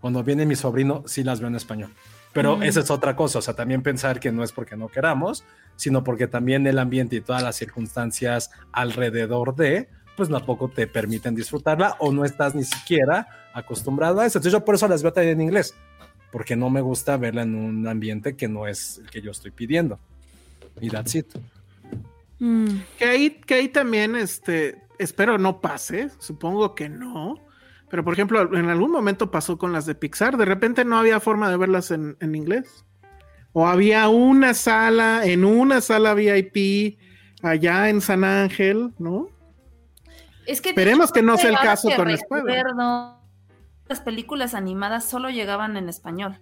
Cuando viene mi sobrino, sí las veo en español. Pero Mm. esa es otra cosa, o sea, también pensar que no es porque no queramos, sino porque también el ambiente y todas las circunstancias alrededor de, pues tampoco te permiten disfrutarla o no estás ni siquiera acostumbrado a eso. Entonces yo por eso las veo también en inglés, porque no me gusta verla en un ambiente que no es el que yo estoy pidiendo. Y that's it. Mm. Que ahí, que ahí también, este, espero no pase, supongo que no. Pero por ejemplo, en algún momento pasó con las de Pixar, de repente no había forma de verlas en, en inglés. O había una sala, en una sala VIP, allá en San Ángel, ¿no? Es que Esperemos que no sea el caso con recuerdo, Las películas animadas solo llegaban en español.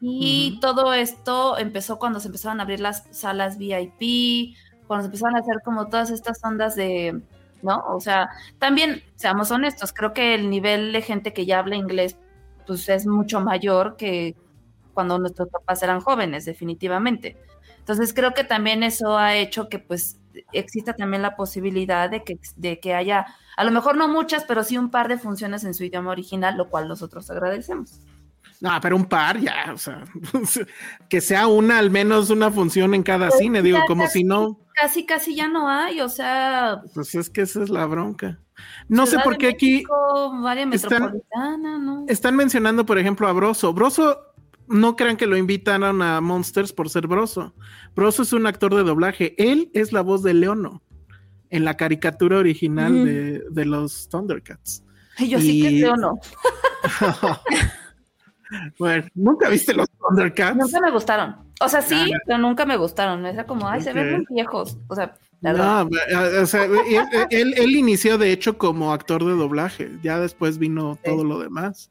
Y todo esto empezó cuando se empezaron a abrir las salas VIP, cuando se empezaron a hacer como todas estas ondas de, ¿no? O sea, también, seamos honestos, creo que el nivel de gente que ya habla inglés, pues es mucho mayor que cuando nuestros papás eran jóvenes, definitivamente. Entonces creo que también eso ha hecho que pues exista también la posibilidad de que, de que haya, a lo mejor no muchas, pero sí un par de funciones en su idioma original, lo cual nosotros agradecemos. No, pero un par ya, o sea, que sea una, al menos una función en cada Pues cine, digo, como casi- si no, Casi, casi ya no hay, o sea, pues es que esa es la bronca. No sé por qué aquí están- están mencionando, por ejemplo, a Broso. Broso, no crean que lo invitaron a Monsters por ser Broso. Broso es un actor de doblaje. Él es la voz de Leono en la caricatura original de, de los Thundercats. Yo sí que Y- creo no. bueno, ¿nunca viste los Thundercats? Nunca me gustaron. O sea, sí, pero nunca me gustaron. Era como, ay, se ven muy viejos. O sea, la verdad. No, o sea, él, él- él inició de hecho como actor de doblaje, ya después vino Sí. todo lo demás.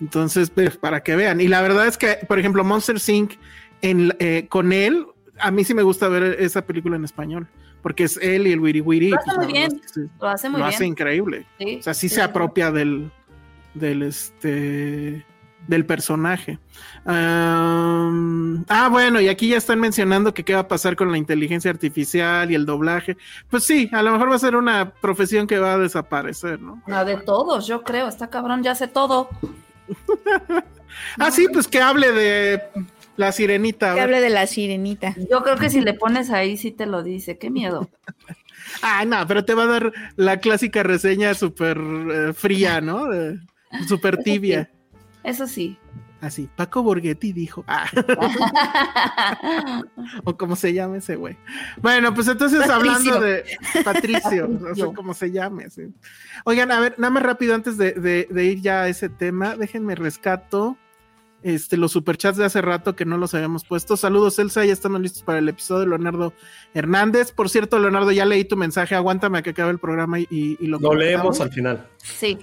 Entonces, pues, para que vean. Y la verdad es que, por ejemplo, Monster Inc. En, eh, con él, a mí sí me gusta ver esa película en español, porque es él y el Wiri Wiri. Lo pues, hace muy la verdad bien. sí, Lo hace muy lo bien. hace increíble. Sí, O sea, sí, sí, se apropia del, del este del personaje. Ah, bueno, y aquí ya están mencionando que qué va a pasar con la inteligencia artificial y el doblaje. Pues sí, a lo mejor va a ser una profesión que va a desaparecer, ¿no? No, de todos, yo creo. Está cabrón, ya hace todo. Ah, sí, pues que hable de la sirenita. Que hable de la sirenita. Yo creo que si le pones ahí, sí te lo dice. Qué miedo. Ah, no, pero te va a dar la clásica reseña súper eh, fría, ¿no? Eh, Súper tibia. Eso sí. Así, Paco Borghetti dijo. Ah. o como se llame ese güey. Bueno, pues entonces Patricio. hablando de Patricio, no sé cómo se llame. sí. Oigan, a ver, nada más rápido antes de, de- de ir ya a ese tema, déjenme rescato este, los superchats de hace rato que no los habíamos puesto. Saludos, Elsa, ya estamos listos para el episodio de Leonardo Hernández. Por cierto, Leonardo, ya leí tu mensaje, aguántame a que acabe el programa y, y- lo Lo leemos al final. Sí.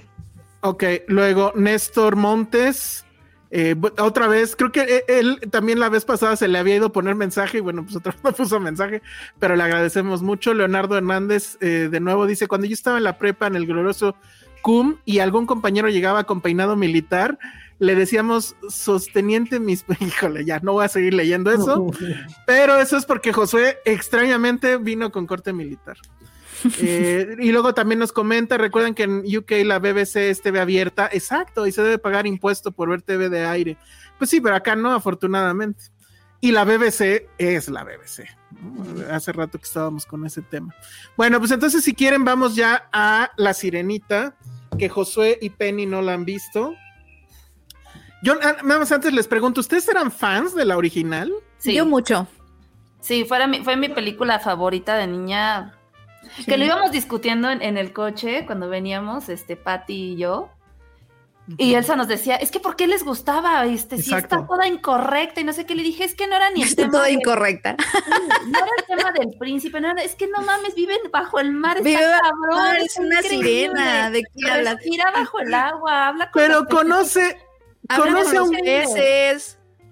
Ok, luego Néstor Montes. Eh, otra vez, creo que eh, él también la vez pasada se le había ido a poner mensaje y bueno, pues otra vez no puso mensaje, pero le agradecemos mucho. Leonardo Hernández, eh, de nuevo, dice: Cuando yo estaba en la prepa en el glorioso CUM y algún compañero llegaba con peinado militar, le decíamos sosteniente mis. Híjole, ya no voy a seguir leyendo eso, pero eso es porque Josué extrañamente vino con corte militar. Eh, y luego también nos comenta, recuerden que en UK la BBC es TV abierta, exacto, y se debe pagar impuesto por ver TV de aire. Pues sí, pero acá no, afortunadamente. Y la BBC es la BBC. Hace rato que estábamos con ese tema. Bueno, pues entonces si quieren vamos ya a La Sirenita, que Josué y Penny no la han visto. Yo ah, nada más antes les pregunto, ¿ustedes eran fans de la original? Sí. Yo mucho. Sí, fuera mi, fue mi película favorita de niña. Que lo íbamos discutiendo en, en el coche cuando veníamos, este, Patty y yo. Y Elsa nos decía, es que ¿por qué les gustaba? Este, si está toda incorrecta y no sé qué. Le dije, es que no era ni el Está tema. toda de- incorrecta. no era el tema del príncipe, no era, es que no mames, viven bajo el mar, está cabrón. mar, es una increíble. sirena, ¿de qué hablas? Respira bajo el agua, habla con Pero conoce, conoce con a un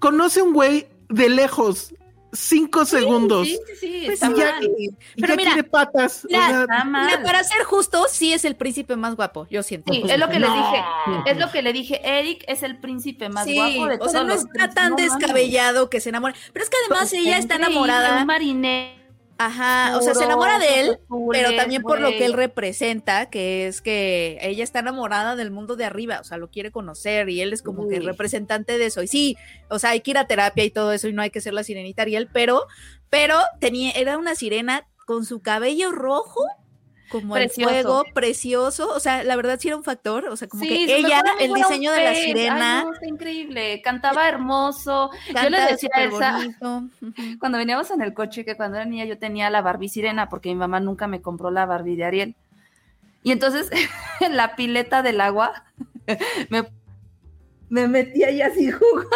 conoce un güey de lejos, cinco segundos. Sí, sí, sí, Pues está y ya- mal. y Pero ya mira, quiere patas. o la- sea, Está mal. Mira, para ser justo, sí es el príncipe más guapo, yo siento. Sí, es lo que le dije. Es lo que le dije. Eric es el príncipe más Sí, guapo de o todos sea, no los está tan No descabellado que se enamore. Pero es que además ella está enamorada. Un marinero. Ajá, o sea, se enamora de él, azules, pero también por lo que él representa, que es que ella está enamorada del mundo de arriba, o sea, lo quiere conocer y él es como que el representante de eso. Y sí, o sea, hay que ir a terapia y todo eso y no hay que ser la sirenita Ariel, pero, pero tenía, era una sirena con su cabello rojo, como Precioso. el fuego, precioso, o sea, la verdad sí era un factor, o sea, como Sí, que ella, el diseño de la pez. Ay, sirena, no, está increíble. Cantaba hermoso. Yo le canta decía a Elsa, cuando veníamos en el coche, que cuando era niña yo tenía la Barbie sirena, porque mi mamá nunca me compró la Barbie de Ariel. Y entonces, en la pileta del agua, me, me metía y así jugaba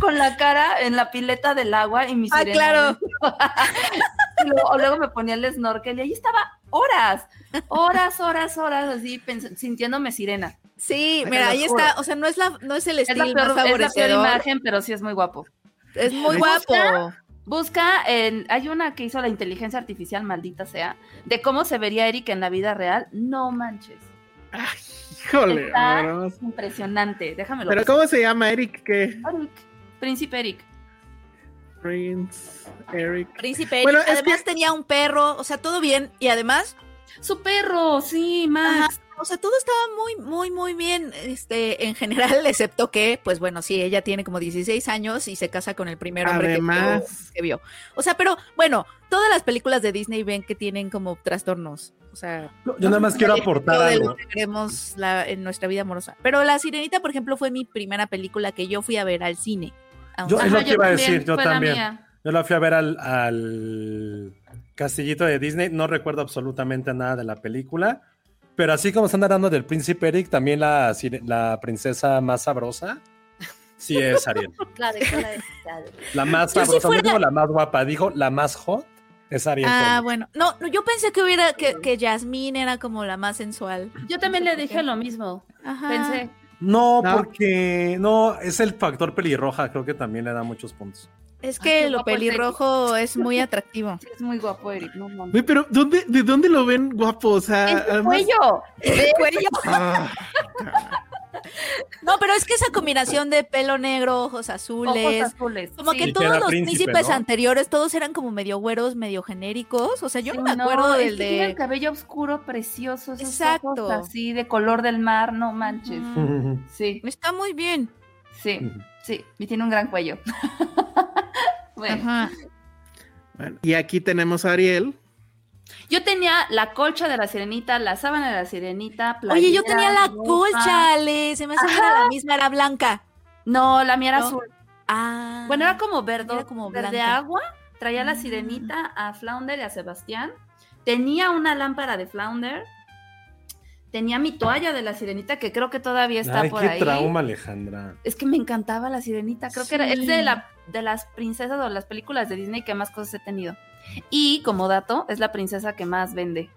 con la cara en la pileta del agua y mi Ah, sirena. claro. Y luego, o luego me ponía el snorkel y ahí estaba horas, horas, horas, horas, así sintiéndome sirena. Sí, mira, ahí juro. está, o sea, no es la, no es el Es la, estilo peor, más es la peor imagen, pero sí es muy guapo. es muy guapo. Busca, en, hay una que hizo la inteligencia artificial, maldita sea, de cómo se vería Eric en la vida real. No manches. híjole. Está impresionante. Déjamelo. Pero ¿cómo se llama Eric? ¿Qué? Eric, Príncipe Eric. Prince Eric. Príncipe Bueno, Eric, es además que- tenía un perro, o sea, todo bien, y además, Su perro, sí, ajá, Max. o sea, todo estaba muy, muy, muy bien, este, en general, excepto que, pues bueno, sí, ella tiene como 16 años y se casa con el primer hombre que vio- Además. que vio. O sea, pero bueno, todas las películas de Disney ven que tienen como trastornos, o sea, Yo nada más quiero aportar lo algo. que queremos la- en nuestra vida amorosa. Pero La Sirenita, por ejemplo, fue mi primera película que yo fui a ver al cine. Yo- es lo que iba a decir, yo también. mía. Yo la fui a ver al, al castillito de Disney, no recuerdo absolutamente nada de la película. Pero así como están hablando del príncipe Eric, también la, la princesa más sabrosa. Sí es Ariel. Claro, claro, claro. La más Yo si sabrosa, no digo la más guapa, dijo la más hot es Ariel. Ah, bueno. No, no, yo pensé que hubiera que, que Jasmine era como la más sensual. Yo también le dije lo mismo. Ajá. Pensé. No, No. porque no, es el factor pelirroja, creo que también le da muchos puntos. Es Ay, que qué lo pelirrojo es muy atractivo. Sí, es muy guapo, Eric. No, pero ¿dónde, ¿de dónde lo ven guapo? O sea, ¡Es el además- cuello! El cuello. Ah, No, pero es que esa combinación de pelo negro, ojos Ojos azules, azules. como sí. que todos los príncipe, príncipes ¿no? anteriores, todos eran como medio güeros, medio genéricos. O sea, yo Sí, no me acuerdo es del que tiene el cabello oscuro, precioso. esos Exacto. ojos así de color del mar, no manches. Sí, Está muy bien. sí, sí. Y tiene un gran cuello. bueno. Ajá. bueno, y aquí tenemos a Ariel. Yo tenía la colcha de la sirenita, la sábana de la sirenita. Oye, yo tenía la roja. colcha, Ale. Se me hace que era la misma, era blanca. No, la mía era ¿No? azul. Ah. Bueno, era como verde, Era como verde blanca. agua. Traía la Ah. sirenita, a Flounder y a Sebastián. Tenía una lámpara de Flounder. Tenía mi toalla de la sirenita, que creo que todavía está Ay, por qué ahí. trauma, Alejandra. Es que me encantaba la sirenita. Creo que era, es de, la, de las princesas o las películas de Disney que más cosas he tenido. Y como dato, es la princesa que más vende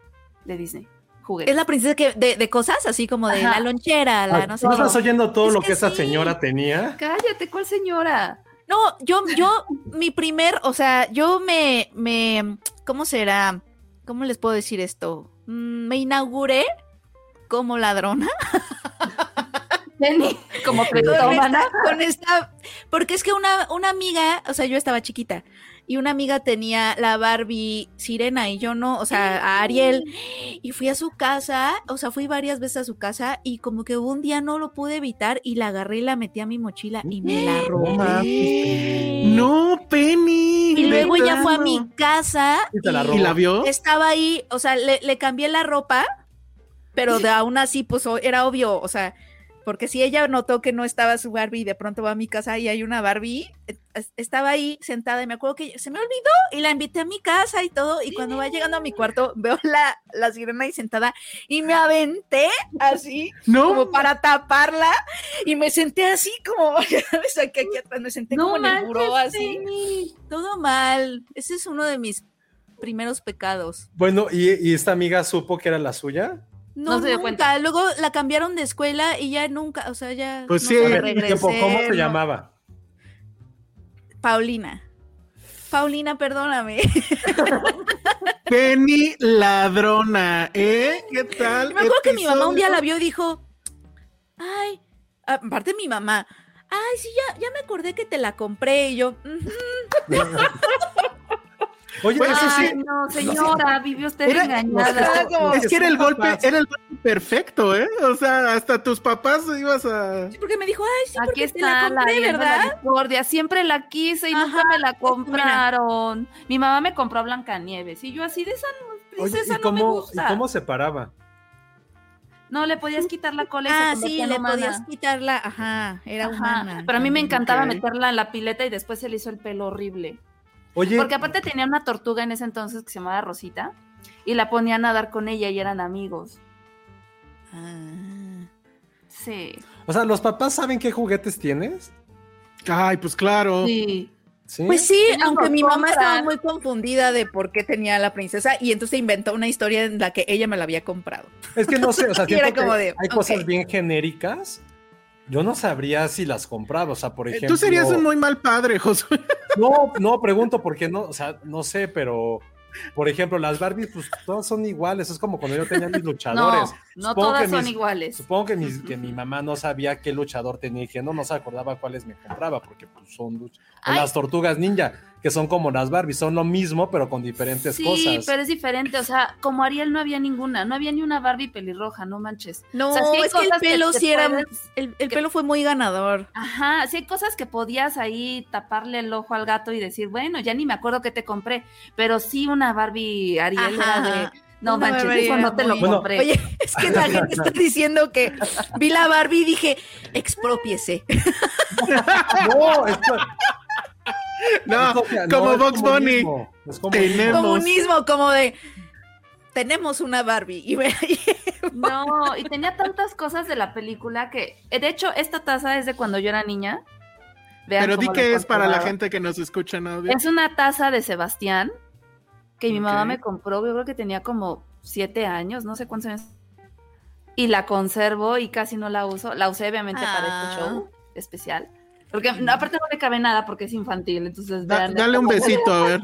de Disney. Juguetes. Es la princesa que, de, de cosas, así como de Ajá. la lonchera, la no sé ¿No estás oyendo todo Es lo que que esa sí. señora tenía? Cállate, ¿cuál señora? No, yo, yo, mi primer, o sea, yo me, me, ¿cómo será? ¿Cómo les puedo decir esto? Mm, Me inauguré como ladrona. Jenny, como Con esta, con esta- porque es que una, una amiga, o sea, yo estaba chiquita y una amiga tenía la Barbie sirena y yo no, o sea, a Ariel, y fui a su casa, o sea, fui varias veces a su casa y como que un día no lo pude evitar y la agarré y la metí a mi mochila y me la robé. No, Penny. Y luego ella fue a mi casa Y te la y robó. ¿Y la vio? estaba ahí, o sea, le, le cambié la ropa, pero de aún así, pues era obvio, o sea, porque si ella notó que no estaba su Barbie y de pronto va a mi casa y hay una Barbie, eh, es- estaba ahí sentada y me acuerdo que se me olvidó y la invité a mi casa y todo, y cuando va llegando a mi cuarto veo la, la sirena ahí sentada y me aventé así No. como para taparla y me senté así como, ¿sabes? Aquí, aquí atrás, me senté como en el buró así. Todo mal. Ese es uno de mis primeros pecados. Bueno, ¿y, y esta amiga supo que era la suya? No, No se dio nunca. cuenta. Luego la cambiaron de escuela y ya nunca, o sea, ya. Pues no sí. regresé, tiempo, ¿Cómo se llamaba? Paulina. Paulina, perdóname. Penny ladrona, ¿eh? ¿Qué tal? Me acuerdo que mi mamá un día la vio y dijo, ay, aparte mi mamá, ay, sí, ya, ya me acordé que te la compré y yo. Oye, Pues, eso sí. Ay, no, señora, vivió usted Era- engañada. Es que era el golpe, papás. era el golpe perfecto, ¿eh? O sea, hasta tus papás ibas a. Sí, porque me dijo, ay, sí, Aquí porque te la está la, compré, la ¿verdad? discordia. Siempre la quise y nunca Ajá. me la compraron. Mi mamá me compró Blancanieves y yo así de esa Oye, princesa ¿y no me cómo, ¿y gusta. cómo se paraba? No, le podías quitar la cola y Ah, se sí, le humana. podías quitarla, ajá, era Ajá, humana. Pero a mí me encantaba Ok. meterla en la pileta y después se le hizo el pelo horrible. Oye, Porque aparte tenía una tortuga en ese entonces que se llamaba Rosita y la ponía a nadar con ella y eran amigos. Ah. Sí. o sea, ¿los papás saben qué juguetes tienes? Ay, pues claro. Sí. Sí. Pues sí, aunque mi mamá estaba muy confundida de por qué tenía a la princesa y entonces inventó una historia en la que ella me la había comprado. Es que no sé, o sea, siento que como de, hay cosas bien genéricas. Yo no sabría si las compraba, o sea, por ejemplo. Eh, Tú serías un muy mal padre, Josué. No, no, pregunto porque no, o sea, no sé, pero por ejemplo, las Barbies, pues todas son iguales. Es como cuando yo tenía mis No, luchadores. no Supongo todas son iguales. Supongo que, mis- que mi mamá no sabía qué luchador tenía y que no, no se acordaba cuáles me compraba, porque pues son luch- o Ay. las tortugas ninja, que son como las Barbies, son lo mismo, pero con diferentes Sí, cosas. pero es diferente. O sea, como Ariel no había ninguna, no había ni una Barbie pelirroja, no manches. No, O sea, sí es que el que pelo sí era, puedes- el, el que- pelo fue muy ganador. Ajá, sí hay cosas que podías ahí taparle el ojo al gato y decir, bueno, ya ni me acuerdo que te compré, pero sí una Barbie Ariel era de, no manches, Barbie eso no te lo Bueno, compré. Oye, es que la gente está diciendo que vi la Barbie y dije, expropiese. No, esto- No, como Box Bunny. comunismo, es como- Tenemos. Comunismo, como de, tenemos una Barbie. Y, ve- y No, y tenía tantas cosas de la película que, de hecho, esta taza es de cuando yo era niña. Vean Pero di que es para la gente que nos escucha en audio. Es una taza de Sebastián que mi mamá me compró, yo creo que tenía como siete años, no sé cuántos años. Y la conservo y casi no la uso. La usé obviamente para Ah. este show especial. Porque no, aparte no le cabe nada porque es infantil, entonces Da- vean. dale un besito, a ver.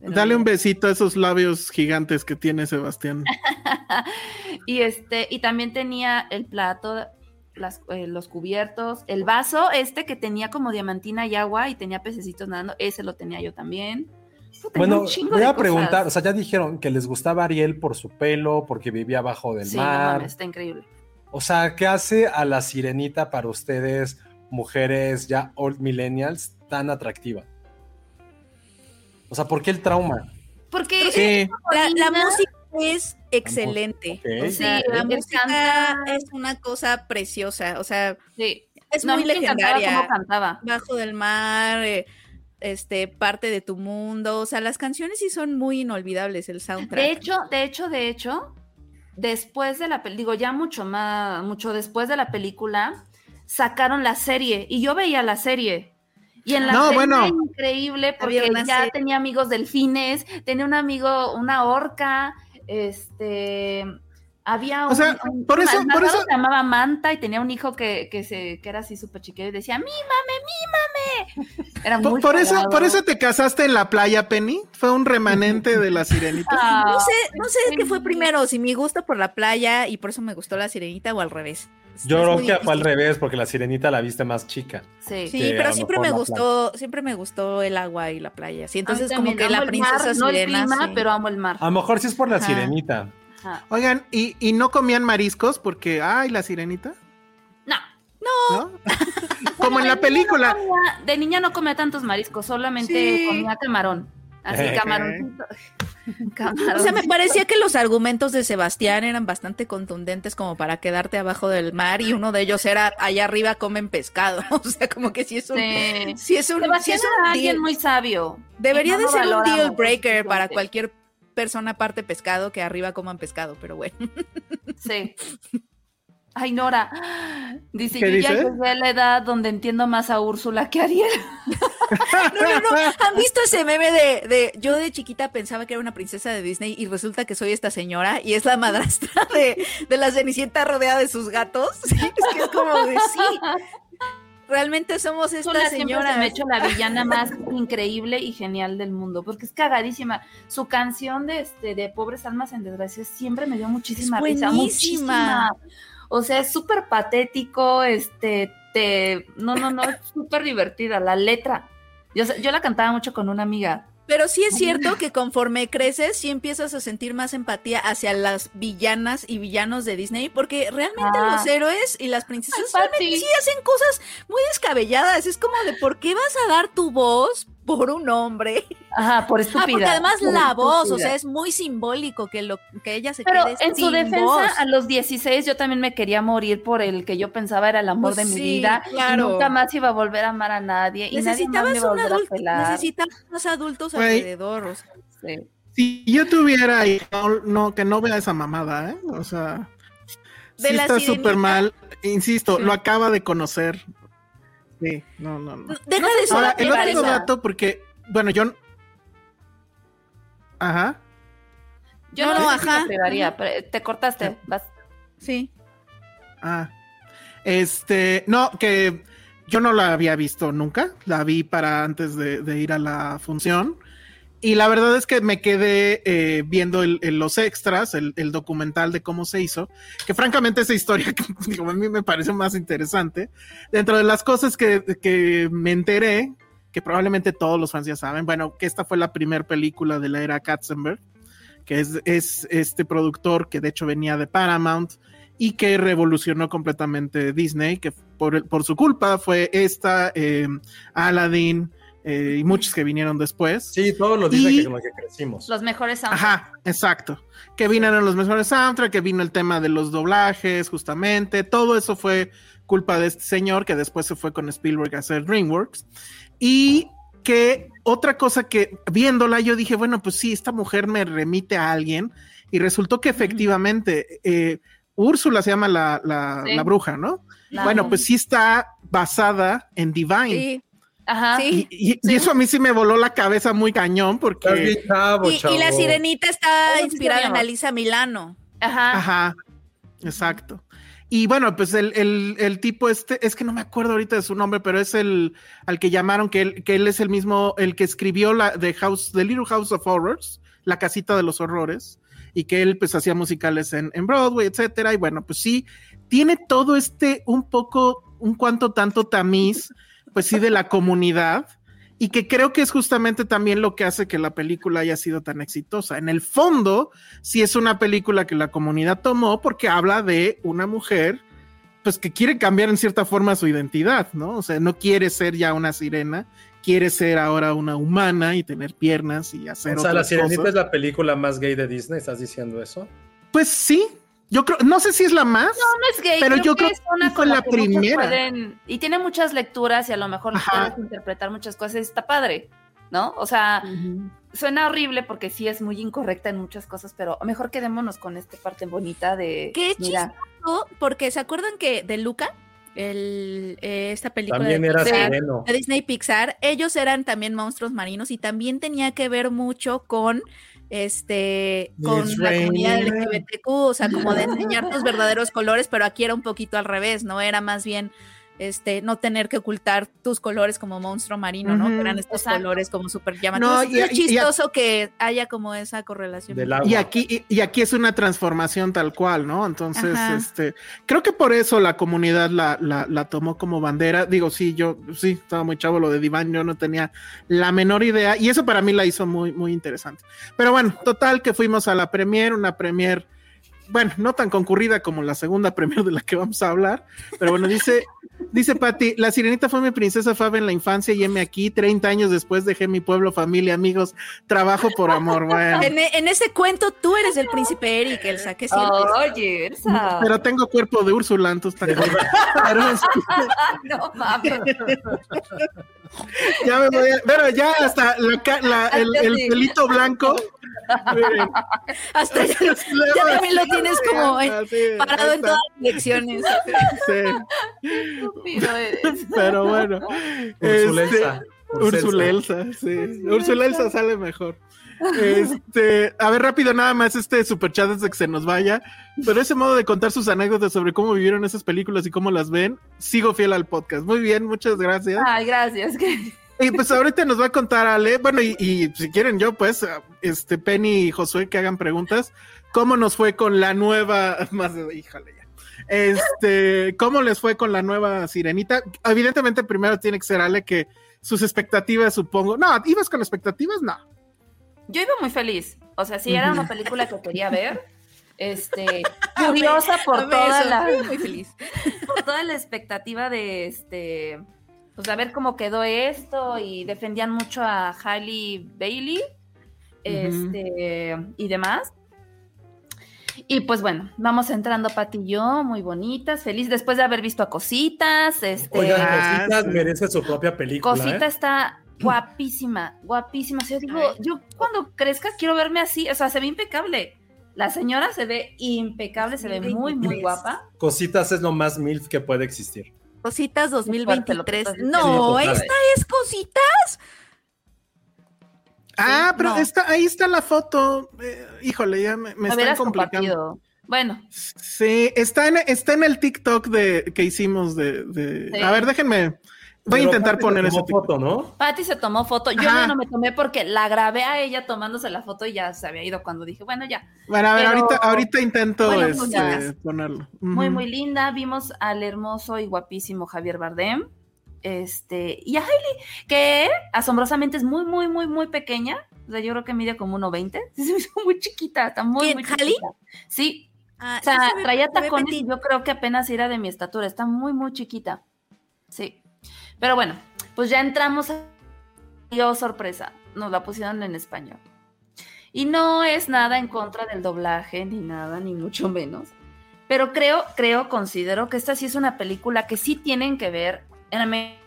Pero Dale un besito a esos labios gigantes que tiene Sebastián. y este, y también tenía el plato, las- eh, los cubiertos, el vaso este que tenía como diamantina y agua y tenía pececitos nadando, ese lo tenía yo también. Tenía Bueno, voy de a cosas. preguntar, o sea, ya dijeron que les gustaba Ariel por su pelo, porque vivía abajo del Sí, no mar. mames, está increíble. O sea, ¿qué hace a la sirenita para ustedes, mujeres ya old millennials, tan atractiva? O sea, ¿por qué el trauma? Porque Sí, La, música es excelente. Ok. O sea, Sí, la música canta. es una cosa preciosa. O sea, sí, es no, muy legendaria. cantaba. Bajo del mar, eh, este, parte de tu mundo. O sea, las canciones sí son muy inolvidables, el soundtrack. De hecho, de hecho, de hecho, después de la película, digo, ya mucho más, mucho después de la película, sacaron la serie y yo veía la serie. Y en la No, serie bueno. era increíble porque ya serie. tenía amigos delfines, tenía un amigo, una orca, este había O sea, por eso- por eso- se llamaba Manta y tenía un hijo que, que se que era así súper chiquito y decía mímame, mímame. Era muy por, por eso, por eso te casaste en la playa, Penny. Fue un remanente de la sirenita. Ah, No sé, no sé qué fue primero, si mi gusto por la playa y por eso me gustó la sirenita o al revés. Yo es creo que fue al difícil. revés, porque la sirenita la viste más chica. sí. Sí, pero siempre me gustó, siempre me gustó el agua y la playa. Sí, entonces como que la princesa mar, no el sirena. clima, sí. pero amo el mar. A lo mejor sí es por la Ajá. sirenita. Ajá. Oigan, ¿y, y no comían mariscos porque, ay, la sirenita? No. ¿No? Como en la película. comía- de niña no comía tantos mariscos, solamente Sí. comía camarón. Así, camaroncito. O Camarón. sea, me parecía que los argumentos de Sebastián eran bastante contundentes como para quedarte abajo del mar y uno de ellos era allá arriba comen pescado. O sea, como que sí es un... Sí. Sí es un, Sebastián es un era deal. alguien muy sabio. Debería no de ser un deal breaker para cualquier persona parte pescado que arriba coman pescado, pero bueno. Sí. Ay, Nora. Dice, ¿Qué yo ya dice? llegué a la edad donde entiendo más a Úrsula que a Ariel. No, no, no. ¿Han visto ese meme de, de yo de chiquita pensaba que era una princesa de Disney y resulta que soy esta señora y es la madrastra de, de la Cenicienta rodeada de sus gatos? Sí, es que es como de sí. Realmente somos esta siempre señora. se me ha hecho la villana más increíble y genial del mundo, porque es cagadísima. Su canción de este de Pobres Almas en Desgracia siempre me dio muchísima Es risa, muchísima. O sea, es súper patético, este, te, no, no, no, es súper divertida, la letra. Yo, yo la cantaba mucho con una amiga. Pero sí es cierto que conforme creces, sí empiezas a sentir más empatía hacia las villanas y villanos de Disney, porque realmente Ah. los héroes y las princesas Ay, realmente sí hacen cosas muy descabelladas. Es como de por qué vas a dar tu voz por un hombre. Ajá, por Ah, estúpida. porque además por la voz, o sea, es muy simbólico que lo que ella se Pero quede en su sin defensa, voz. a los 16 yo también me quería morir por el que yo pensaba era el amor Pues de mi sí, vida. claro. Y nunca más iba a volver a amar a nadie. Y nadie más me Necesitabas un adulto, necesitabas más adultos alrededor. o sea. Sí. Si yo tuviera no, no, que no vea esa mamada, ¿eh? O sea, De sí la está súper mal. Insisto, Sí. lo acaba de conocer. Sí, no, no, no. Deja de solo Ahora, el otro dato, porque, bueno, yo. Ajá. Yo No, no, ajá. privaría, pero te cortaste. Vas. Sí. Ah. Este, no, que yo no la había visto nunca. La vi para antes de, de ir a la función. Y la verdad es que me quedé eh, viendo el- el- los extras, el, el documental de cómo se hizo, que francamente esa historia que, digo, a mí me parece más interesante. Dentro de las cosas que, que me enteré, que probablemente todos los fans ya saben, bueno, que esta fue la primera película de la era Katzenberg, que es, es este productor que de hecho venía de Paramount y que revolucionó completamente Disney, que por, por su culpa fue esta, eh, Aladdin eh, y muchos que vinieron después. Sí, todos los dicen que con lo que crecimos. Los mejores soundtracks. Ajá, exacto. Que vinieron los mejores soundtracks, que vino el tema de los doblajes, justamente. Todo eso fue culpa de este señor que después se fue con Spielberg a hacer DreamWorks. Y que otra cosa que viéndola yo dije, bueno, pues sí, esta mujer me remite a alguien y resultó que efectivamente eh, Úrsula se llama la, la, Sí. la bruja, ¿no? La- Bueno, pues sí está basada en Divine. Sí, Ajá. sí. Y, y- y eso a mí sí me voló la cabeza muy cañón porque... bien chavo, Y, la sirenita está ¿Cómo se inspirada en? Alisa Milano. Ajá. Ajá, exacto. Y bueno, pues el, el- el tipo este, es que no me acuerdo ahorita de su nombre, pero es el al que llamaron, que él, que él es el mismo, el que escribió la de House, The Little House of Horrors, la casita de los horrores, y que él pues hacía musicales en, en Broadway, etcétera. Y bueno, pues sí, tiene todo este un poco, un cuanto tanto tamiz, pues sí, de la comunidad. Y que creo que es justamente también lo que hace que la película haya sido tan exitosa. En el fondo, sí es una película que la comunidad tomó porque habla de una mujer pues que quiere cambiar en cierta forma su identidad, ¿no? O sea, no quiere ser ya una sirena, quiere ser ahora una humana y tener piernas y hacer O sea, La otras Sirenita cosas. es la película más gay de Disney, ¿estás diciendo eso? Pues sí, yo creo, no sé si es la más, No es gay, Pero yo creo es que una fue con la que primera. pueden- y tiene muchas lecturas y a lo mejor Ajá. puedes interpretar muchas cosas, está padre, ¿no? O sea, suena horrible porque sí es muy incorrecta en muchas cosas, pero mejor quedémonos con esta parte bonita de... Qué mira, chistoso, porque ¿se acuerdan que de Luca? El, eh, esta película También de era Pixar, de Disney Pixar, ellos eran también monstruos marinos y también tenía que ver mucho con este con It's la comunidad. LGBTQ, o sea, como de enseñar tus verdaderos colores, pero aquí era un poquito al revés, ¿no? Era más bien este no tener que ocultar tus colores como monstruo marino, ¿no? Que eran estos exacto. colores como súper llamativos. No, Es chistoso que haya como esa correlación. Del agua. y aquí, y, y aquí es una transformación tal cual, ¿no? Entonces, Ajá. este, creo que por eso la comunidad la, la, la tomó como bandera. Digo, sí, yo, sí, estaba muy chavo lo de Divine, yo no tenía la menor idea, y eso para mí la hizo muy, muy interesante. Pero bueno, total que fuimos a la premier, una premier, bueno, no tan concurrida como la segunda premier de la que vamos a hablar, pero bueno, dice, dice Patti, la sirenita fue mi princesa Fab en la infancia y heme aquí, 30 años después dejé mi pueblo, familia, amigos, trabajo por amor, bueno. En, en ese cuento tú eres el príncipe Eric, Elsa, que sientes? Oye, Elsa. Pero tengo cuerpo de Úrsula, entonces no mames. ya me voy a- pero ya hasta la ca- la- el, pelito blanco. Hasta ya, ya también lo tienes como Así, parado en todas las sí, eres. pero bueno. Úrsula este, Elsa. Úrsula Elsa, sí. Úrsula Elsa sale mejor. Este, a ver, rápido, nada más este superchat antes de que se nos vaya. Pero ese modo de contar sus anécdotas sobre cómo vivieron esas películas y cómo las ven, sigo fiel al podcast. Muy bien, muchas gracias. Ay, gracias. Y pues ahorita nos va a contar Ale, bueno, y, y si quieren yo, pues, este Penny y Josué que hagan preguntas, ¿cómo nos fue con la nueva, más de, híjole ya, este, cómo les fue con la nueva sirenita? Evidentemente primero tiene que ser Ale que sus expectativas, supongo, no, ¿ibas con expectativas? No. Yo iba muy feliz. O sea, sí, era una película que quería ver. Este, curiosa por toda la, Muy feliz. por toda la expectativa de este, pues a ver cómo quedó esto y defendían mucho a Hailey Bailey, este, y demás. Y pues bueno, vamos entrando Pati y yo, muy bonitas, feliz después de haber visto a Cositas, este, Oigan, Ah, Cositas sí. merece su propia película. Cosita ¿eh? está guapísima, guapísima. O sea, yo digo, yo cuando crezca quiero verme así, o sea, se ve impecable. La señora se ve impecable, se ve muy, muy guapa. Cositas es lo más MILF que puede existir. Cositas fuerte lo que 2023. estás diciendo. No, Sí, esta es cositas. Ah, pero no. está, ahí está la foto. Eh, híjole, ya me, me están complicando. compartido. Bueno, Sí, está en, está en el TikTok de, que hicimos de, de- Sí. A ver, déjenme. Voy a intentar Pati poner TikTok. foto, ¿no? Patty se tomó foto. Yo Ajá. no me tomé porque la grabé a ella tomándose la foto y ya se había ido cuando dije, bueno, ya. Bueno, a ver, Pero- ahorita, ahorita intento Bueno, este, pues ponerlo. Muy, muy linda. Vimos al hermoso y guapísimo Javier Bardem. Este, y a Hailey, que asombrosamente es muy, muy, muy, muy pequeña. O sea, yo creo que mide como 1,20. Sí, se me hizo muy chiquita, está muy, ¿Quién, muy Hailey? chiquita. Sí, Ah, o sea, se traía tacones y yo creo que apenas era de mi estatura. Está muy, muy chiquita. Sí. Pero bueno, pues ya entramos a... Y oh, sorpresa, nos la pusieron en español. Y no es nada en contra del doblaje, ni nada, ni mucho menos. Pero creo, creo, considero que esta sí es una película que sí tienen que ver. En América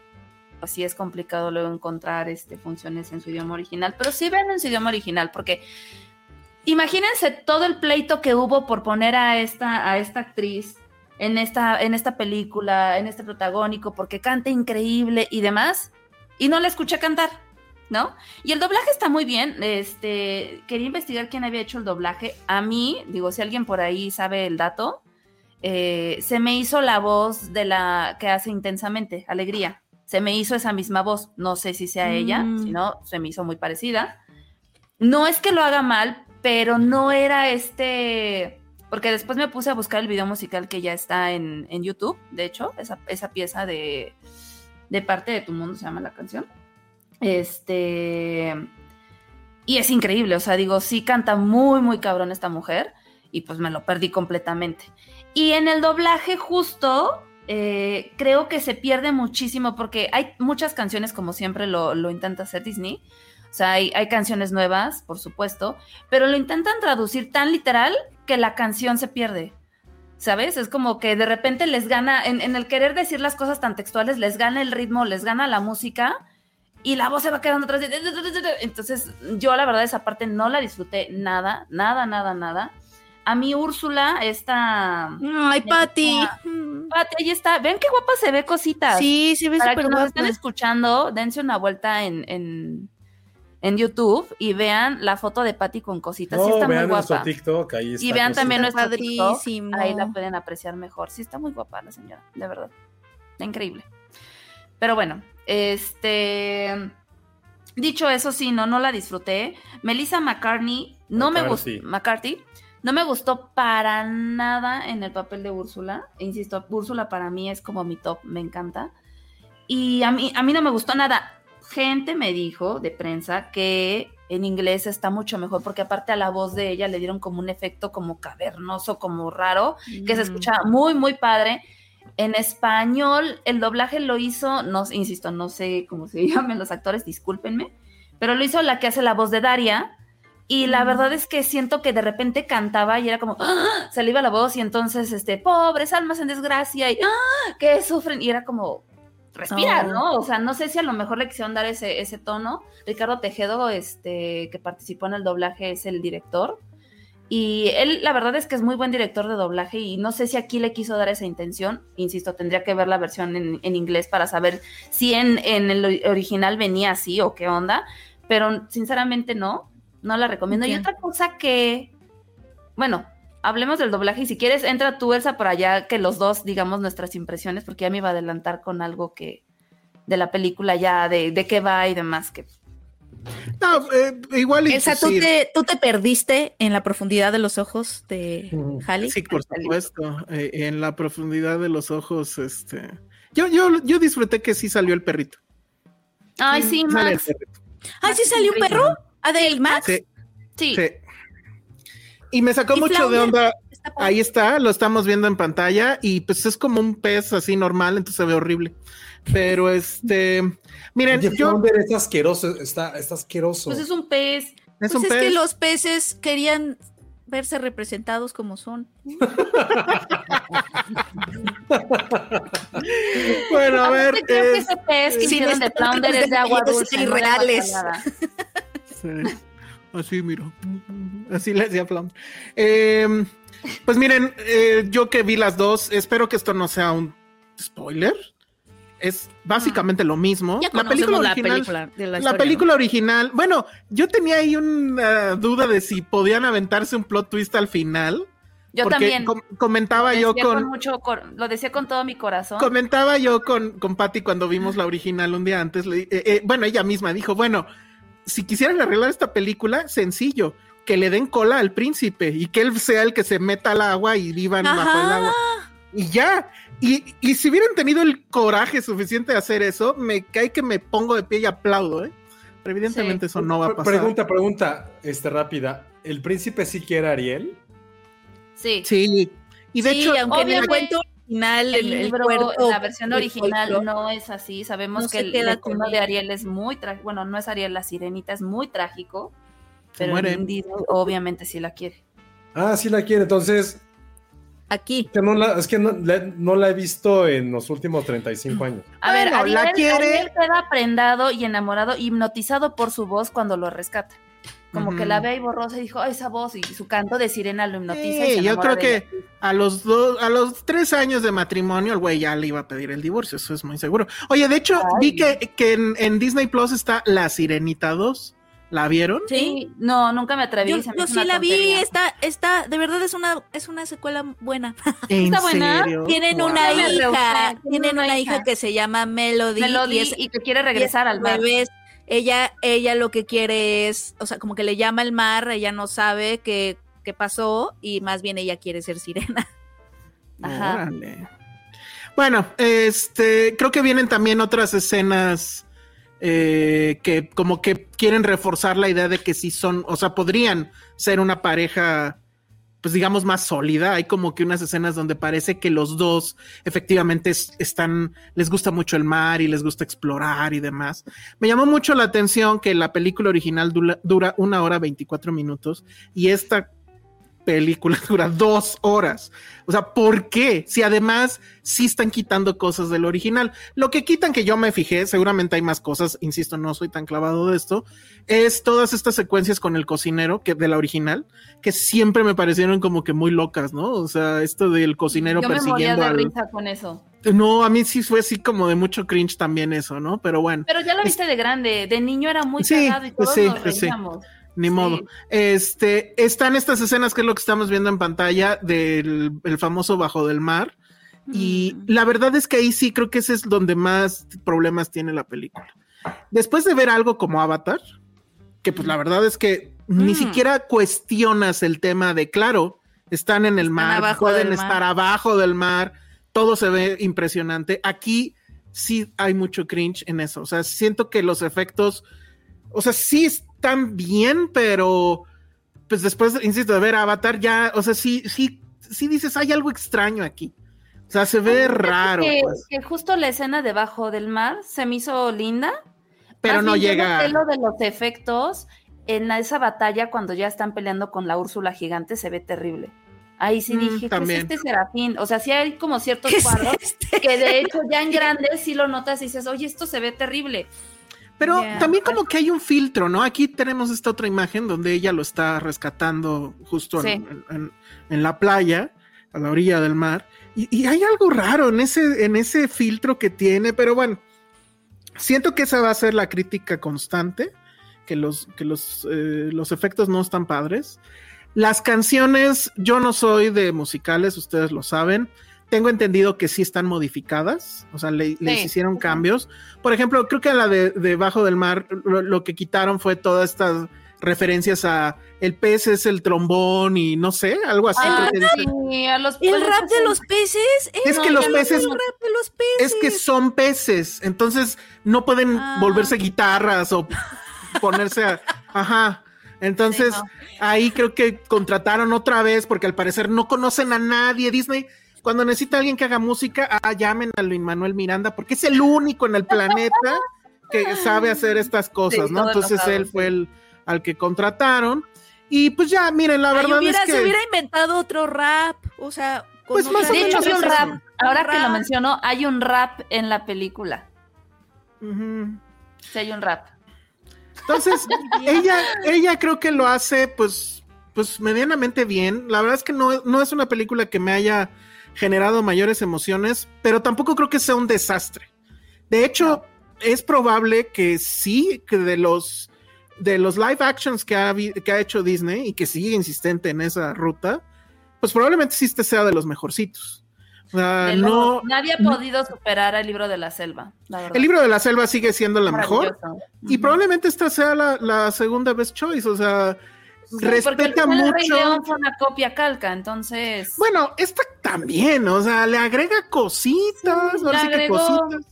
sí es complicado luego encontrar este, funciones en su idioma original, pero sí ven en su idioma original, porque imagínense todo el pleito que hubo por poner a esta, a esta actriz en esta, en esta película, en este protagónico, porque canta increíble y demás, y no la escuché cantar, ¿no? Y el doblaje está muy bien. Este, quería investigar quién había hecho el doblaje. A mí, digo, si alguien por ahí sabe el dato, eh, se me hizo la voz de la que hace intensamente, Alegría. Se me hizo esa misma voz. No sé si sea ella, Mm. si no, se me hizo muy parecida. No es que lo haga mal, pero no era este. Porque después me puse a buscar el video musical que ya está en, en YouTube, de hecho, esa, esa pieza de, de parte de tu mundo se llama la canción. Este. Y es increíble, o sea, digo, sí canta muy, muy cabrón esta mujer, y pues me lo perdí completamente. Y en el doblaje, justo, eh, creo que se pierde muchísimo, porque hay muchas canciones, como siempre lo, lo intenta hacer Disney. O sea, hay, hay canciones nuevas, por supuesto, pero lo intentan traducir tan literal que la canción se pierde. ¿Sabes? Es como que de repente les gana, en, en el querer decir las cosas tan textuales, les gana el ritmo, les gana la música y la voz se va quedando atrás. de- Entonces, yo la verdad esa parte no la disfruté nada, nada, nada, nada. A mí Úrsula, esta... Ay, Pati. Pati, ahí está. Ven qué guapa se ve cositas. Sí, se ve Para súper que nos guapa. estén escuchando, dense una vuelta en, en, en YouTube y vean la foto de Patty con cositas. sí está muy vean nuestro guapa. TikTok, ahí está. Y vean cosita. también Está nuestro TikTok. Ahí la pueden apreciar mejor. Sí, está muy guapa la señora, de verdad. Está increíble. Pero bueno, este. Dicho eso, sí, no, no la disfruté. Melissa McCartney, no me gustó. McCarthy. No me gustó para nada en el papel de Úrsula. Insisto, Úrsula para mí es como mi top, me encanta. Y a mí, a mí no me gustó nada. Gente me dijo de prensa que en inglés está mucho mejor porque aparte a la voz de ella le dieron como un efecto como cavernoso, como raro, que se Mm. escucha muy, muy padre. En español, el doblaje lo hizo, no, insisto, no sé cómo se llaman los actores, discúlpenme, pero lo hizo la que hace la voz de Daria. Y la Mm. verdad es que siento que de repente cantaba y era como, ¡ah! se le iba la voz y entonces, este, pobres almas en desgracia y ¡ah! que sufren. Y era como, respira, Oh. ¿no? O sea, no sé si a lo mejor le quisieron dar ese, ese tono. Ricardo Tejedo, este, que participó en el doblaje, es el director. Y él, la verdad es que es muy buen director de doblaje y no sé si aquí le quiso dar esa intención. Insisto, tendría que ver la versión en, en inglés para saber si en, en el ori- original venía así o qué onda. Pero sinceramente no, no la recomiendo. Y otra cosa que, bueno, hablemos del doblaje y si quieres, entra tú, Elsa, para allá que los dos digamos nuestras impresiones, porque ya me iba a adelantar con algo que de la película ya, de, de qué va y demás. Que, No, eh, igual y Elsa, ¿tú sí, te, tú te perdiste en la profundidad de los ojos de Ujú. Halley. Sí, por supuesto. eh, en la profundidad de los ojos, este. Yo, yo, yo disfruté que sí salió el perrito. Ay, sí, Sale el Max. perrito. Ah, sí salió un perro. ¿Adel Max? Sí, Sí. sí. Y me sacó ¿Y mucho de onda. Está. Ahí está, lo estamos viendo en pantalla y pues es como un pez así normal, entonces se ve horrible. Pero este, miren, Oye, yo Flounder es asqueroso, está, está asqueroso. Pues es un pez. es Pues un es pez. que los peces querían verse representados como son. Bueno, a ver, creo que es- ese pez que Sí, hicieron de Flounder es de agua dulce. no de irreales. Sí. Así, mira. Así le decía Flam. Eh, pues miren, eh, yo que vi las dos, espero que esto no sea un spoiler. Es básicamente lo mismo. Ya la película la original. película de la, La historia, película original, bueno, yo tenía ahí una duda de si podían aventarse un plot twist al final. Yo porque también. com- comentaba yo con, mucho cor- lo decía con todo mi corazón. comentaba yo con, con Patty cuando vimos la original un día antes. le eh, eh, bueno, ella misma dijo, bueno, si quisieran arreglar esta película, sencillo, que le den cola al príncipe y que él sea el que se meta al agua y vivan Ajá. bajo el agua. Y ya. Y, y si hubieran tenido el coraje suficiente de hacer eso, me cae que me pongo de pie y aplaudo, ¿eh? Pero evidentemente eso no va a pasar. Pregunta, pregunta, este, rápida. ¿El príncipe sí quiere a Ariel? Sí. Sí. Y de sí, hecho, aunque en el obviamente, cuento original, El el, el libro, cuerpo, la versión el original no es así. Sabemos No que el con de. Ariel es muy trágico. Bueno, no es Ariel la sirenita, es muy trágico. Pero Disney obviamente sí la quiere. Ah, sí la quiere. Entonces, Aquí. que no la, es que no, la, no la he visto en los últimos 35 años. A ver, Bueno, Ariel, la quiere. Ariel queda prendado y enamorado, hipnotizado por su voz cuando lo rescata. Como que la ve ahí borrosa y dijo, "Ay, esa voz y su canto de sirena lo hipnotiza. y Sí, se yo creo de que ella. a los dos, a los tres años de matrimonio, el güey ya le iba a pedir el divorcio, eso es muy seguro. Oye, de hecho, Ay. vi que, que en, en Disney Plus está La Sirenita 2. ¿La vieron? Sí, no, nunca me atreví. Yo, se me yo sí la vi, está, está, de verdad es una, es una secuela buena. ¿En ¿Está buena? serio? Tienen Wow. una hija, tienen una una hija hija. que se llama Melody, Melody y es- y que quiere regresar y al mar. Ella, ella lo que quiere es, o sea, como que le llama el mar, ella no sabe qué, qué pasó y más bien ella quiere ser sirena. Ajá. Órale. Bueno, este, creo que vienen también otras escenas eh, que como que quieren reforzar la idea de que sí son, o sea, podrían ser una pareja, pues digamos, más sólida. Hay como que unas escenas donde parece que los dos efectivamente es- están, les gusta mucho el mar y les gusta explorar y demás. Me llamó mucho la atención que la película original dura, dura una hora 24 minutos y esta película dura dos horas. O sea, ¿por qué? Si además sí están quitando cosas del original. Lo que quitan que yo me fijé, seguramente hay más cosas, insisto, no soy tan clavado de esto, es todas estas secuencias con el cocinero que de la original, que siempre me parecieron como que muy locas, ¿no? O sea, esto del cocinero Yo me moría persiguiendo de al... risa con eso. No, a mí sí fue así como de mucho cringe también eso, ¿no? Pero bueno. Pero ya lo Es- viste de grande, de niño era muy Sí, cagado y todos sí, nos sí. Ni Sí. modo. Este, están estas escenas que es lo que estamos viendo en pantalla del el famoso Bajo del Mar. Y Mm. la verdad es que ahí sí creo que ese es donde más problemas tiene la película. Después de ver algo como Avatar, que pues la verdad es que ni Mm. siquiera cuestionas el tema de, claro, están en el Están mar, pueden mar. estar abajo del mar, todo se ve impresionante. Aquí sí hay mucho cringe en eso. O sea, siento que los efectos, o sea, sí están bien, pero pues después, insisto, de ver Avatar, ya, o sea, sí, sí, sí dices, hay algo extraño aquí. O sea, se ve raro, que, pues, que justo la escena debajo del mar se me hizo linda. pero Más no llega. lo de los efectos en esa batalla cuando ya están peleando con la Úrsula gigante se ve terrible. Ahí sí Mm, dije, también. ¿qué es este serafín? O sea, sí hay como ciertos ¿Qué es cuadros este? que de hecho ya en grande sí lo notas y dices, oye, esto se ve terrible. Pero también como que hay un filtro, ¿no? Aquí tenemos esta otra imagen donde ella lo está rescatando justo en, Sí. en- en- en la playa, a la orilla del mar. Y, y hay algo raro en ese, en ese filtro que tiene, pero bueno, siento que esa va a ser la crítica constante, que los, que los, eh, los efectos no están padres. Las canciones, yo no soy de musicales, ustedes lo saben. Tengo entendido que sí están modificadas, o sea, le- les hicieron cambios. Por ejemplo, creo que a la de, de Bajo del Mar lo, lo que quitaron fue todas estas referencias a el pez es el trombón y no sé, algo así. Ah, creo que dice. sí, a los El rap de los peces. Es no, que los peces- el rap de los peces. Es que son peces, entonces no pueden Ah. volverse guitarras o ponerse a... Ajá. Entonces, Sí, no. ahí creo que contrataron otra vez porque al parecer no conocen a nadie. Disney, cuando necesita alguien que haga música, ah, llamen a Luis Manuel Miranda porque es el único en el planeta que sabe hacer estas cosas, Sí, ¿no? Entonces enojado, él sí. fue el al que contrataron. Y pues ya, miren, la Ay, verdad hubiera- es que... Se hubiera inventado otro rap, o sea... con Pues más o De hecho, hay un rap. eso. Ahora que lo menciono, hay un rap en la película. Ujú. Sí, hay un rap. Entonces, ella, ella creo que lo hace, pues, pues medianamente bien. La verdad es que no, no es una película que me haya generado mayores emociones, pero tampoco creo que sea un desastre. De hecho, es probable que sí, que de los de los live actions que ha, que ha hecho Disney y que sigue insistente en esa ruta, pues probablemente sí este sea de los mejorcitos. No, nadie ha no- podido superar el libro de la selva. La el libro de la selva sigue siendo la mejor. Y probablemente esta sea la, la segunda best choice, o sea, Porque respeta el Rey mucho. León fue una copia calca, entonces. Bueno, esta también, o sea, le agrega cositas, Sí, ahora que cositas.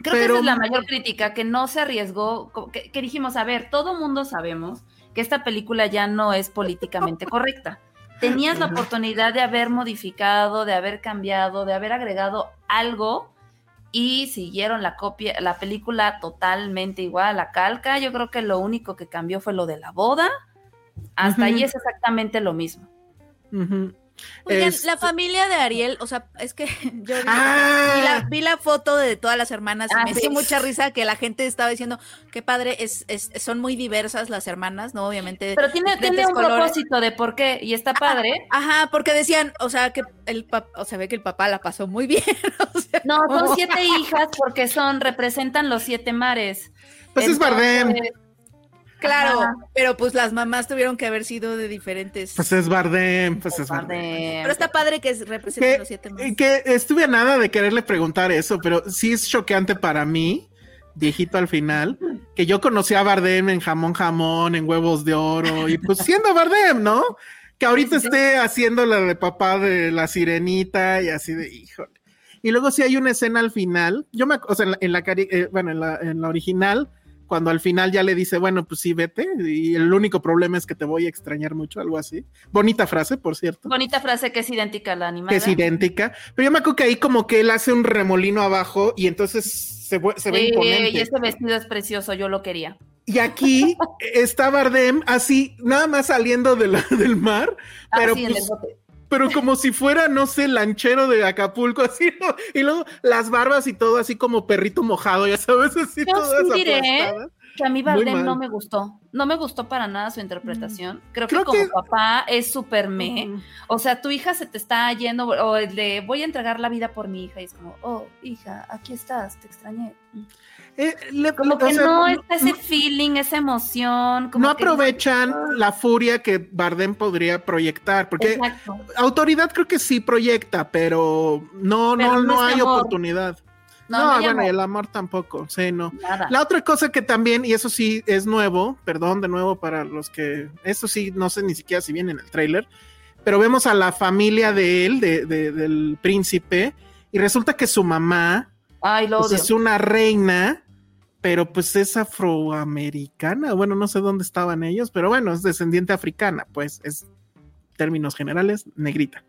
Creo que esa es la mayor crítica, que no se arriesgó, que, que dijimos, a ver, todo mundo sabemos que esta película ya no es políticamente correcta. Tenías la oportunidad de haber modificado, de haber cambiado, de haber agregado algo y siguieron la copia, la película totalmente igual a la calca. Yo creo que lo único que cambió fue lo de la boda. Hasta Ujú. ahí es exactamente lo mismo. Ujú. Oigan, Es- la familia de Ariel, o sea, es que yo vi, Ah. vi la, vi la foto de todas las hermanas y Ah, me sí. dio mucha risa que la gente estaba diciendo, qué padre, es, es- son muy diversas las hermanas, ¿no? Obviamente. Pero tiene, tiene un colores. propósito de por qué, y está padre. Ajá, porque decían, o sea, que el papá, o sea, ve que el papá la pasó muy bien. o sea, No, son siete hijas porque son, representan los siete mares. Pues es Bardem. Claro, Ajá. pero pues las mamás tuvieron que haber sido de diferentes. Pues es Bardem, pues es Bardem. Bardem. pero está padre que representen Que, los siete más. que estuve a nada de quererle preguntar eso, pero sí es choqueante para mí, viejito al final, que yo conocí a Bardem en jamón jamón, en huevos de oro, y pues siendo Bardem, ¿no? Que ahorita esté haciendo la de papá de la sirenita y así de híjole. Y luego sí hay una escena al final, yo me, o sea, en la, en la cari- eh, bueno, en la, en la original, cuando al final ya le dice, bueno, pues sí, vete, y el único problema es que te voy a extrañar mucho, algo así. Bonita frase, por cierto Bonita frase que es idéntica a la animada. que es idéntica. Pero yo me acuerdo que ahí como que él hace un remolino abajo y entonces se, se ve Sí, imponente. y ese vestido es precioso, yo lo quería. Y aquí está Bardem así, nada más saliendo de la- del mar, pero, Así en el pues, bote. Pero como si fuera, no sé, lanchero de Acapulco, así, ¿no? Y luego las barbas y todo así como perrito mojado, ya sabes, así Yo todas sí diré. Que a mí Bardem no me gustó. No me gustó para nada su interpretación. Creo, Creo que como que- papá es súper me. O sea, tu hija se te está yendo, o el de voy a entregar la vida por mi hija, y es como, oh, hija, aquí estás, te extrañé. Eh, le- Como que sea, no está ese feeling, esa emoción. Como no aprovechan la furia que Bardem podría proyectar, porque Exacto. autoridad creo que sí proyecta, pero no, Pero no, no hay amor. oportunidad. No, No, bueno, y el amor tampoco, sí, no. Nada. La otra cosa que también, y eso sí es nuevo, perdón de nuevo para los que, eso sí, no sé ni siquiera si viene en el tráiler, pero vemos a la familia de él, de, de- del príncipe, y resulta que su mamá Ay, lo pues, es una reina, pero pues es afroamericana, bueno, no sé dónde estaban ellos, pero bueno, es descendiente africana, pues es términos generales, negrita.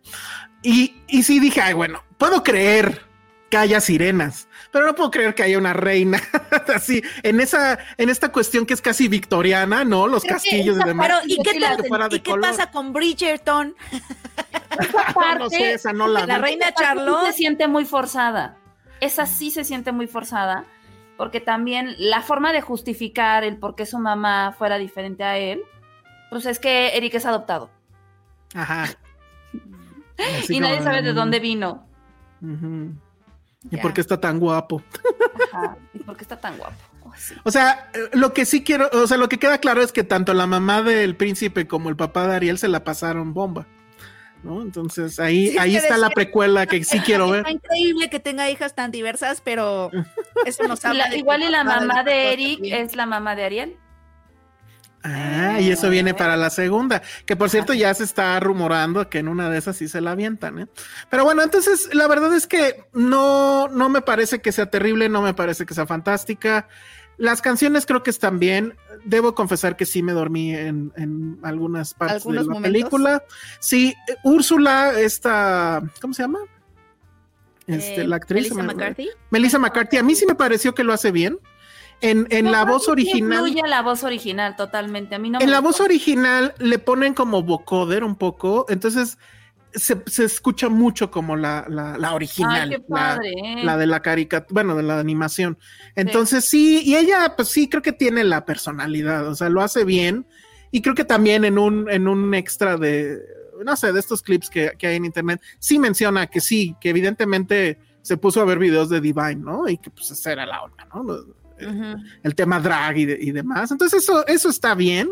Y, y sí dije, ay, bueno, puedo creer que haya sirenas, pero no puedo creer que haya una reina así, en esa, en esta cuestión que es casi victoriana, ¿no? Los que castillos y demás. Pero, ¿y qué, tal- ¿y qué color. pasa con Bridgerton? Esa parte, no sé, esa no la, La vi. reina Charlotte. se siente muy forzada. Esa sí se siente muy forzada, porque también la forma de justificar el por qué su mamá fuera diferente a él, pues es que Eric es adoptado. Ajá. Así y nadie como, sabe de dónde vino. ujú. ¿Y por qué está tan guapo? Ajá. ¿Y por qué está tan guapo? Oh, sí. O sea, lo que sí quiero, o sea, lo que queda claro es que tanto la mamá del príncipe como el papá de Ariel se la pasaron bomba. ¿No? Entonces ahí, Sí, ahí está la precuela que sí quiero ver. Está increíble que tenga hijas tan diversas, pero eso nos habla la- de que igual y la mamá de Eric es la mamá de Ariel. Ah, y eso viene para la segunda, que por cierto ya se está rumorando que en una de esas sí se la avientan, ¿eh? Pero bueno, entonces la verdad es que no, no me parece que sea terrible, no me parece que sea fantástica. Las canciones creo que están bien. Debo confesar que sí me dormí en, en algunas partes ¿Algunos de la momentos? película. Sí, Úrsula, esta, ¿cómo se llama? Este, Eh, la actriz. Melissa me- McCarthy. Melissa McCarthy. A mí sí me pareció que lo hace bien. En, en la voz original. Influye la voz original totalmente. A mí no En me la gustó. voz original le ponen como vocoder un poco, entonces se, se escucha mucho como la, la, la original, Ay, la. ¿eh? de la caricatura, bueno, de la animación. Entonces sí. y ella pues sí creo que tiene la personalidad, o sea, lo hace bien y creo que también en un, en un extra de, no sé, de estos clips que, que hay en internet, sí menciona que sí, que evidentemente se puso a ver videos de Divine, ¿no? Y que pues esa era la onda, ¿no? Lo- Ujú. el tema drag y, de- y demás. Entonces eso, eso está bien.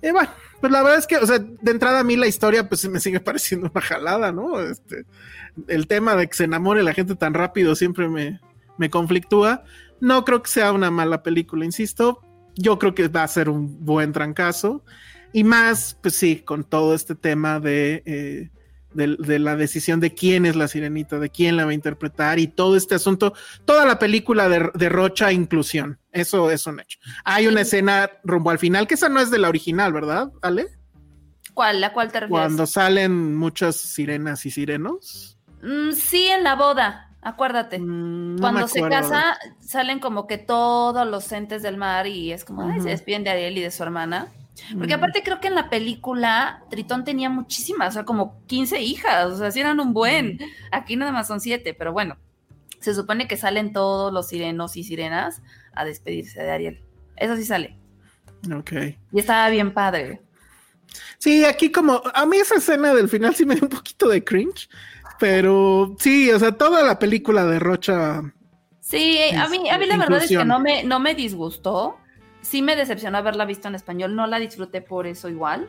Y bueno, pues la verdad es que, o sea, de entrada a mí la historia pues me sigue pareciendo una jalada, ¿no? Este, el tema de que se enamore la gente tan rápido siempre me, me conflictúa. No creo que sea una mala película, insisto. Yo creo que va a ser un buen trancazo. Y más, pues sí, con todo este tema de, eh, de, de la decisión de quién es la sirenita, de quién la va a interpretar y todo este asunto toda la película de- derrocha inclusión. Eso es un hecho. Hay una escena rumbo al final, que esa no es de la original, ¿verdad, Ale? ¿Cuál? ¿La cuál te refieres? Cuando salen muchas sirenas y sirenos. Mm, sí, en la boda, acuérdate. Mm, no Cuando se casa, salen como que todos los entes del mar y es como, ay, se despiden de Ariel y de su hermana. Porque aparte creo que en la película Tritón tenía muchísimas, o sea, como 15 hijas, o sea, sí eran un buen. Aquí nada más son 7, pero bueno, se supone que salen todos los sirenos y sirenas a despedirse de Ariel. Eso sí sale. Ok. Y estaba bien padre. Sí, aquí como a mí esa escena del final sí me dio un poquito de cringe, pero sí, o sea, toda la película de Rocha. Sí, a mí, a mí la verdad es que no me, no me disgustó. Sí me decepcionó haberla visto en español, no la disfruté por eso igual.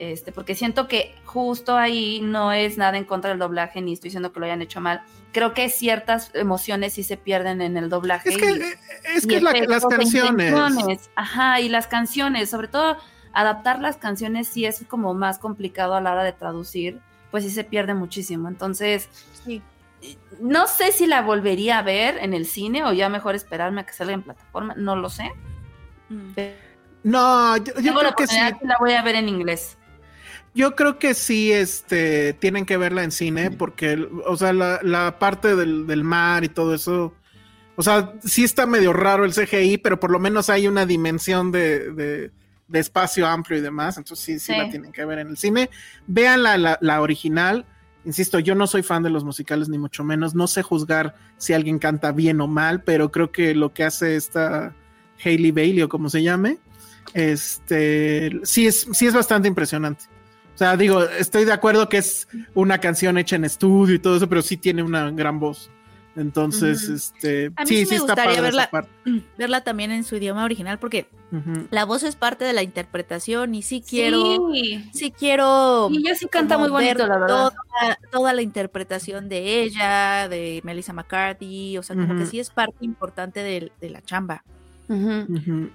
Este, porque siento que justo ahí no es nada en contra del doblaje, ni estoy diciendo que lo hayan hecho mal. Creo que ciertas emociones sí se pierden en el doblaje. Es que, y- es y que la- las e canciones. Ajá, y las canciones, sobre todo adaptar las canciones sí es como más complicado a la hora de traducir, pues sí se pierde muchísimo. Entonces, Sí. no sé si la volvería a ver en el cine o ya mejor esperarme a que salga en plataforma, no lo sé. Mm. No, yo, creo que sí. la voy a ver en inglés. Yo creo que sí, este, tienen que verla en cine, porque, o sea, la, la parte del, del mar y todo eso, o sea, sí está medio raro el CGI, pero por lo menos hay una dimensión de, de- de espacio amplio y demás, entonces sí, sí, Sí. la tienen que ver en el cine. Vean la, la, la original, insisto, yo no soy fan de los musicales ni mucho menos, no sé juzgar si alguien canta bien o mal, pero creo que lo que hace esta Hailey Bailey o como se llame, este, sí es, sí es bastante impresionante. O sea, digo, estoy de acuerdo que es una canción hecha en estudio y todo eso, pero sí tiene una gran voz. Entonces, este, A mí sí, sí sí me está gustaría verla. Verla también en su idioma original porque la voz es parte de la interpretación y sí quiero, Sí. sí quiero Y ella sí canta muy bonito, ver la verdad. Toda, toda la interpretación de ella, de Melissa McCarthy, o sea, como que sí es parte importante de, de la chamba.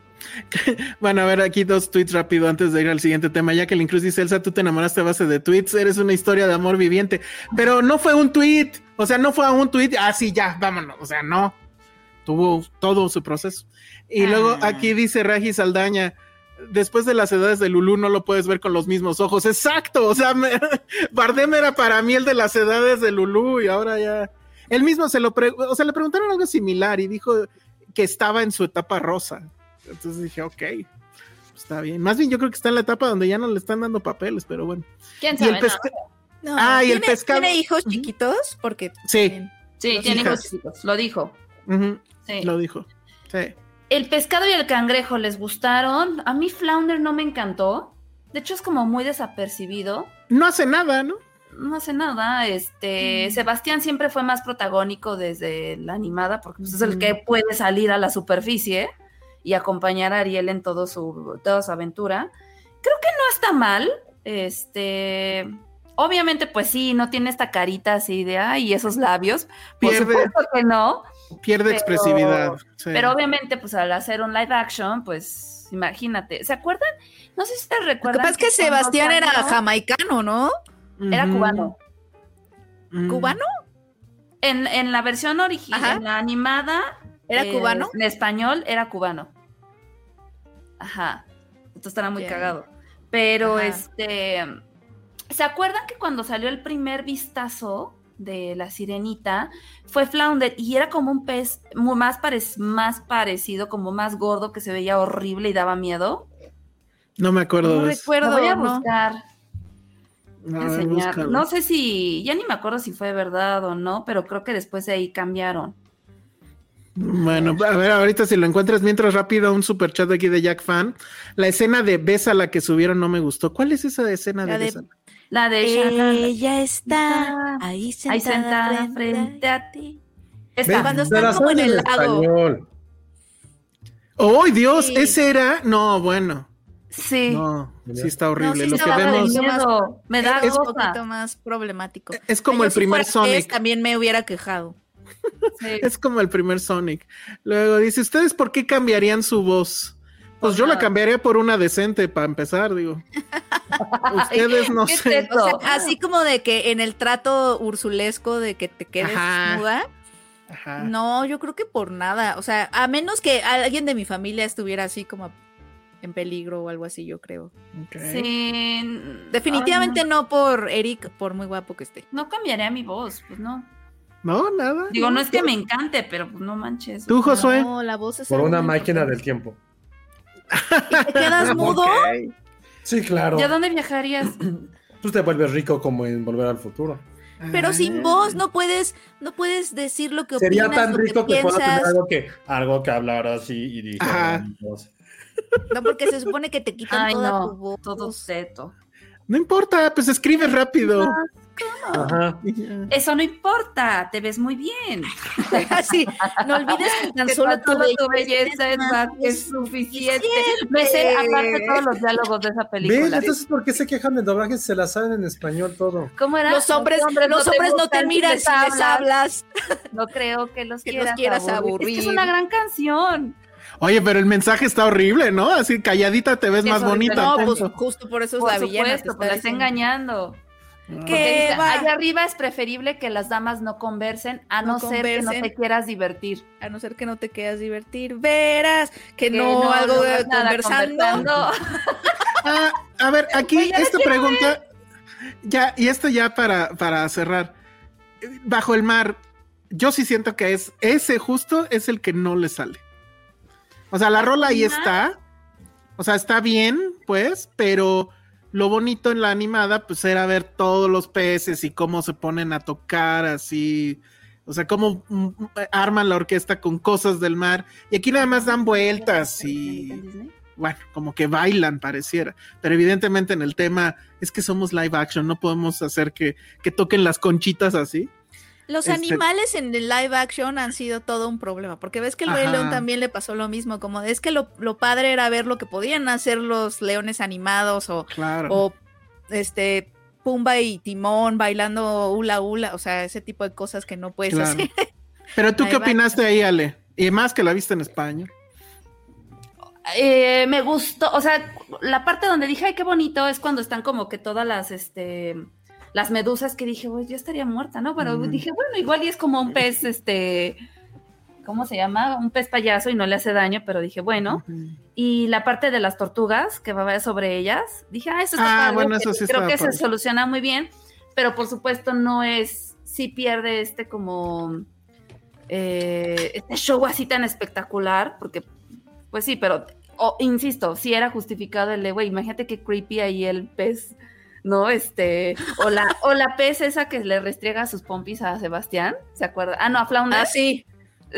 Bueno, a ver, aquí dos tweets rápido antes de ir al siguiente tema. Jacqueline Cruz dice, Elsa, tú te enamoraste a base de tweets, eres una historia de amor viviente. Pero no fue un tweet, o sea, no fue un tweet, ah, sí, ya, vámonos, o sea, no. Tuvo todo su proceso. Y luego Ah. aquí dice Raji Saldaña, después de las edades de Lulú no lo puedes ver con los mismos ojos. Exacto, o sea, me- Bardem era para mí el de las edades de Lulú y ahora ya... Él mismo se lo, o sea, le preguntaron algo similar y dijo que estaba en su etapa rosa. Entonces dije, ok, está bien. Más bien yo creo que está en la etapa donde ya no le están dando papeles, pero bueno. ¿Quién Y sabe? el No. pesca- No, Ah, y el ¿tiene- pescado. ¿Tiene hijos chiquitos? Porque Sí. Sí, tiene hijos chicos, lo dijo. Sí. Lo dijo. Sí. El pescado y el cangrejo les gustaron. A mí Flounder no me encantó. De hecho, es como muy desapercibido. No hace nada, ¿no? No hace nada. Este, Sebastián siempre fue más protagónico desde la animada, porque pues, es el que puede salir a la superficie y acompañar a Ariel en todo su, toda su aventura. Creo que no está mal. Este. Obviamente, pues sí, no tiene esta carita así de ay, y esos labios. Por Pierde. supuesto que no. Pierde Pero- expresividad. sí. Pero obviamente, pues al hacer un live action, pues imagínate. ¿Se acuerdan? No sé si te Lo que recuerdan. pasa es que Sebastián era jamaicano, ¿no? Era cubano. ujú. ¿Cubano? En, en la versión original, en la animada. ¿Era eh, cubano? En español era cubano. Ajá. Esto estará muy cagado. Pero Ajá. este. ¿Se acuerdan que cuando salió el primer vistazo de la sirenita fue Flounder y era como un pez más, parec- más parecido, como más gordo que se veía horrible y daba miedo? No me acuerdo No recuerdo. Lo voy a ¿no? buscar. A enseñar. No sé si, ya ni me acuerdo si fue verdad o no, pero creo que después de ahí cambiaron. Bueno, a ver, ahorita si lo encuentras, mientras rápido, un super chat aquí de Jack Fan. La escena de Besa la que subieron no me gustó. ¿Cuál es esa escena La de Besa? La de Ella está ahí sentada, ahí sentada frente, frente a ti. Esta. Cuando están como en el lago. ¡Oh, Dios! Sí. Ese era. No, bueno. Sí. No, sí está horrible. sí Lo que vemos miedo, Me da es un poquito más problemático. es como el si primer Tess, Sonic. También me hubiera quejado. Sí. Es como el primer Sonic. Luego dice, ¿ustedes por qué cambiarían su voz? Pues yo la cambiaría por una decente para empezar, digo. Ustedes no ¿Qué sé. O sea, así como de que en el trato ursulesco de que te quedes. Ajá. No, yo creo que por nada. O sea, a menos que alguien de mi familia estuviera así como en peligro o algo así, yo creo. Sí. Definitivamente Ay, no por Eric, por muy guapo que esté. no. Cambiaría mi voz, pues no. No, nada. Digo, no es que me encante, pero pues no manches. ¿Tú, Josué? No, la voz es Por una máquina del tiempo. ¿Y te quedas mudo? Sí, claro. ¿Y a dónde viajarías? Tú te vuelves rico como en Volver al Futuro. Pero sin Ah. voz, no puedes, no puedes decir lo que Sería opinas, tan lo que rico que pueda tener piensas. algo que, algo que hablar así y dije. Ajá. No, porque se supone que te quitan Ay, toda tu no, voz. todo seto. No importa, pues escribe rápido. Ajá. Y ya. Eso no importa, te ves muy bien. Así, no olvides que tan Que solo tu belleza belleza es, más es suficiente. Me sé aparte todos los diálogos de esa ¿Ves? película. Entonces, ¿por qué se quejan del doblaje? Se la saben en español todo. ¿Cómo era? Los hombres, los hombres no te buscan miran si les hablas. No creo que los Que los quieras, aburrir. Es que aburrir. es una gran canción. Oye, pero el mensaje está horrible, ¿no? Así calladita te ves Eso más bonita. No, pues justo por eso es Por la villana. te supuesto, pues la está engañando. Porque Que allá arriba es preferible que las damas no conversen, a no, No ser que no te quieras divertir. A no ser que no te quieras divertir, verás que, Que no, algo de conversando. Ah, a ver, aquí Oye, ya esta pregunta, ya, y esto ya para, para cerrar. Bajo el mar, yo sí siento que es ese justo es el que no le sale. O sea, la rola ahí está. O sea, está bien, pues, pero lo bonito en la animada, pues, era ver todos los peces y cómo se ponen a tocar así. O sea, cómo mm, mm, arman la orquesta con cosas del mar. Y aquí nada más dan vueltas y bueno, como que bailan pareciera, pero evidentemente en el tema es que somos live action, no podemos hacer que, que toquen las conchitas así. Los Este- animales en el live action han sido todo un problema, porque ves que el Rey. León también le pasó lo mismo, como es que lo, lo padre era ver lo que podían hacer los leones animados o, Claro. o este Pumba y Timón bailando hula hula, o sea, ese tipo de cosas que no puedes Claro. hacer. pero tú qué opinaste ahí, Ale? Y más que la viste en España. Eh, me gustó, o sea, la parte donde dije, ay, qué bonito, es cuando están como que todas las, este, las medusas que dije, pues yo estaría muerta, ¿no? Pero Mm. dije, bueno, igual y es como un pez, este, ¿cómo se llama? Un pez payaso y no le hace daño, pero dije, bueno. Y la parte de las tortugas que va a ver sobre ellas, dije, ah, eso está Ah, padre, bueno, eso sí Creo que padre. se soluciona muy bien, pero por supuesto no es, sí pierde este como, eh, este show así tan espectacular, porque, pues sí, pero, insisto, sí era justificado el de, güey, imagínate qué creepy ahí el pez, ¿no? Este, o la, o la pez esa que le restriega sus pompis a Sebastián, ¿se acuerda? Ah, no, a Flounder. Ah, sí.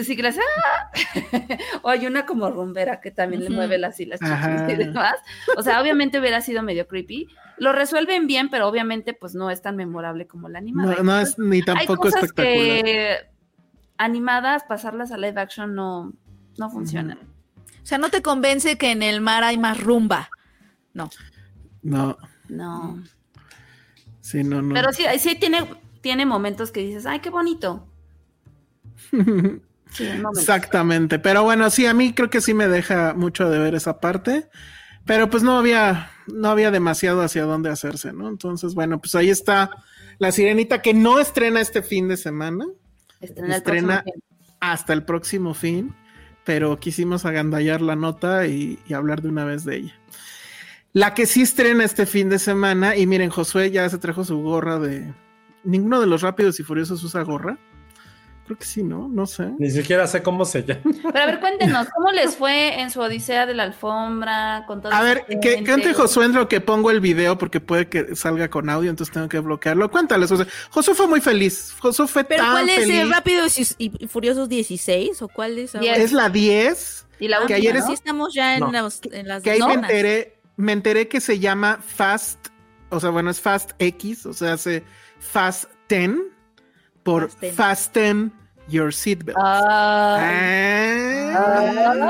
Sí, que hace, ¡ah! o hay una como rumbera que también le mueve las y las chichis y demás. O sea, obviamente hubiera sido medio creepy. Lo resuelven bien, pero obviamente pues no es tan memorable como la animada. No, no es ni Hay tampoco cosas espectacular. que animadas, pasarlas a live action no, no funcionan. O sea, no te convence que en el mar hay más rumba. No. No, No. Sí, no, no. Pero sí, sí tiene, tiene momentos que dices, ay, qué bonito. Sí. Exactamente, pero bueno, sí, a mí creo que sí me deja mucho de ver esa parte, pero pues no había, no había demasiado hacia dónde hacerse, ¿no? Entonces, bueno, pues ahí está La Sirenita que no estrena este fin de semana, Estrena estrena hasta el próximo fin, pero quisimos agandallar la nota y, y hablar de una vez de ella. La que sí estrena este fin de semana, y miren, Josué ya se trajo su gorra de... Ninguno de los rápidos y furiosos usa gorra. Creo que sí, ¿no? No sé. Ni siquiera sé cómo se llama. Pero a ver, cuéntenos, ¿cómo les fue en su odisea de la alfombra? Con toda A ver, esa que, que gente? ante Josué en lo que pongo el video porque puede que salga con audio, entonces tengo que bloquearlo. Cuéntales, José. Josué fue muy feliz. Josué fue ¿Pero tan cuál es feliz. el Rápidos y, Furiosos 16? ¿O cuál es? ahora? Diez. Es la 10, Y la última, ayer bueno, es- ¿no? sí estamos ya en, No. las, en las que ahí me enteré, me enteré que se llama Fast, o sea, bueno, es Fast X, o sea, hace Fast 10 por Fast 10. Fasten Your Seatbelt. Ah, Ah.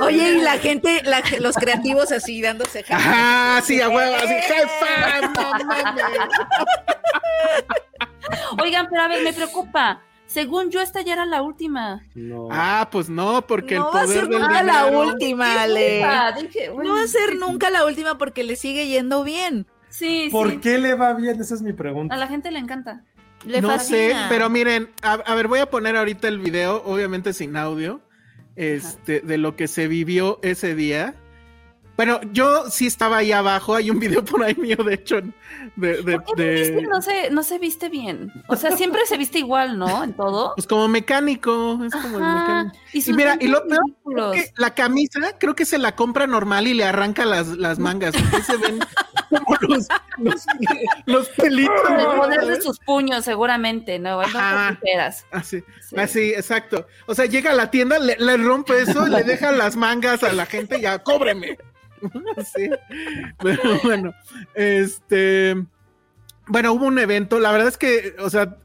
Oye, y la gente, la- los creativos así dándose jajas. Ajá, sí, a huevo, así, jefa, no mames. Oigan, pero a ver, me preocupa. Según yo, esta ya era la última. No. Ah, pues no, porque No el va a poder ser del nunca la última, Ale. Ah, dije, bueno, No va a ser nunca la última porque le sigue yendo bien. Sí, ¿Por sí. qué le va bien? Esa es mi pregunta. A la gente le encanta. Le no sé, pero miren, a, a ver, voy a poner ahorita el video, obviamente sin audio, este, de lo que se vivió ese día. Bueno, yo sí estaba ahí abajo. Hay un video por ahí mío, de hecho, de, de, ¿Por qué de- viste? no, se, no se viste bien. O sea, siempre se viste igual, ¿no? En todo. pues como mecánico. Es como el mecánico. Y, Y mira, y lo peor que la camisa, creo que se la compra normal y le arranca las, las mangas. se ven como los, los, los pelitos. El poder de sus puños, seguramente, ¿no? Ajá. Así, Sí. así, exacto. O sea, llega a la tienda, le, le rompe eso, le deja las mangas a la gente y ya, cóbreme. Sí. Pero bueno, este. Bueno, hubo un evento. La verdad es que, o sea,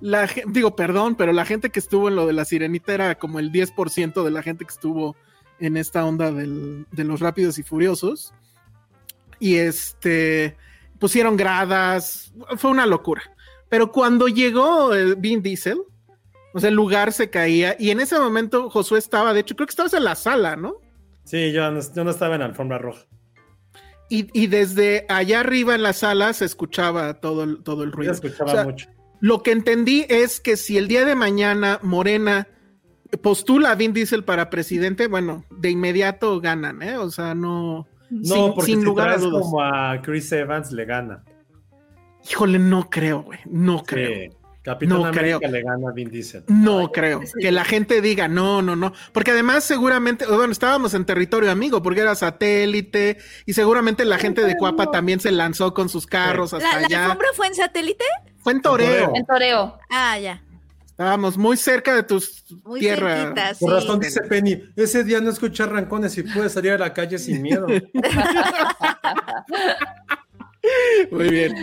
la digo, perdón, pero la gente que estuvo en lo de la sirenita era como el 10% de la gente que estuvo en esta onda del- de los rápidos y furiosos. Y este, pusieron gradas, fue una locura. Pero cuando llegó el Vin Diesel, o sea, el lugar se caía y en ese momento Josué estaba, de hecho, creo que estabas en la sala, ¿no? Sí, yo no, yo no estaba en alfombra roja. Y, y desde allá arriba en la sala se escuchaba todo el, todo el ruido. escuchaba O sea, mucho. Lo que entendí es que si el día de mañana Morena postula a Vin Diesel para presidente, bueno, de inmediato ganan, ¿eh? O sea, no. No, sin, porque sin si lugar a traes dudas. como a Chris Evans le gana. Híjole, no creo, güey. No creo. Sí. Capitán No América creo. le gana a Vin Diesel. No creo que la gente diga no, no, no, porque además seguramente, bueno, estábamos en territorio amigo porque era satélite y seguramente la gente de Cuapa también se lanzó con sus carros hasta ¿La, la allá. alfombra fue en satélite? Fue en Toreo. En toreo. Ah, ya. Estábamos muy cerca de tus Muy tierra. cerquita, sí. Por razón dice Penny, ese día no escuché rancones y pude salir a la calle sin miedo. Muy bien.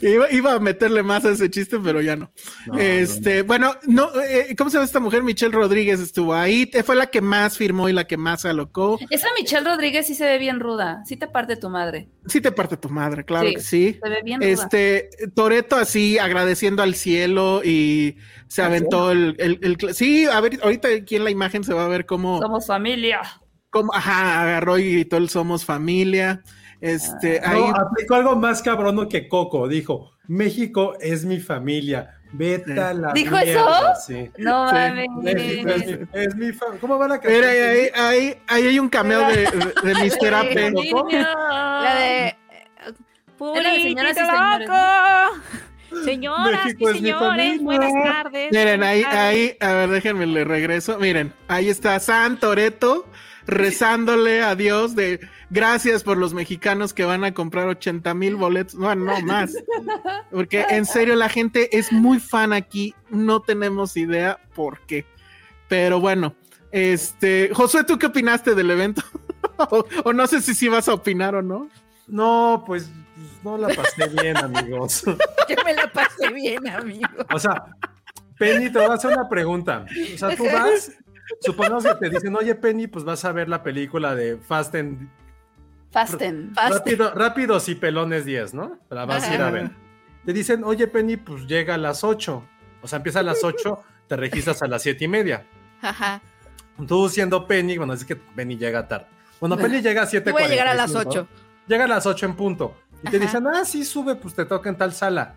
Iba, iba a meterle más a ese chiste, pero ya no. No, este, bueno, no, eh, ¿cómo se llama esta mujer? Michelle Rodríguez estuvo ahí, fue la que más firmó y la que más se alocó. Esa Michelle Rodríguez sí se ve bien ruda. Sí te parte tu madre. Sí te parte tu madre, claro Sí, que sí. Se ve bien ruda. Este, Toreto así agradeciendo al cielo y se ¿Al aventó el, el, sí, a ver, ahorita aquí en la imagen se va a ver cómo, Somos familia. cómo ajá, agarró y gritó el somos familia. Este, ahí, No, aplicó algo más cabrono que Coco. Dijo, México es mi familia. Vete a la ¿Dijo mierda", eso? Sí. No Sí. mames. México es mi, es mi fa- ¿Cómo va la canción? mira, ahí, ahí, ahí, ahí hay un cameo de, de, Mr. Ape. La de. Es la de señoras y loco. Señoras México y señores, buenas tardes. Miren, ahí, ahí, a ver, déjenme le regreso. Miren, ahí está San Toreto rezándole a Dios de gracias por los mexicanos que van a comprar 80 mil boletos. Bueno, no más. Porque en serio, la gente es muy fan aquí. No tenemos idea por qué. Pero bueno, este, Josué, ¿tú qué opinaste del evento? o, o no sé si sí vas a opinar o no. No, pues pues, no la pasé bien, amigos. Yo me la pasé bien, amigo. O sea, Penny, te voy a hacer una pregunta. O sea, tú vas, supongamos que te dicen, oye, Penny, pues vas a ver la película de Fast and Fasten. Rápido- Rápidos y Pelones 10, ¿no? La vas a ir a ver. Te dicen, oye, Penny, pues llega a las 8. O sea, empieza a las 8, te registras a las 7 y media. Ajá. Tú siendo Penny, bueno, es que Penny llega tarde. Bueno, Penny llega a 7 Yo voy a llegar a las 8. Llega a las 8 en punto. Y te dicen, ah, sí, sube, pues te toca en tal sala.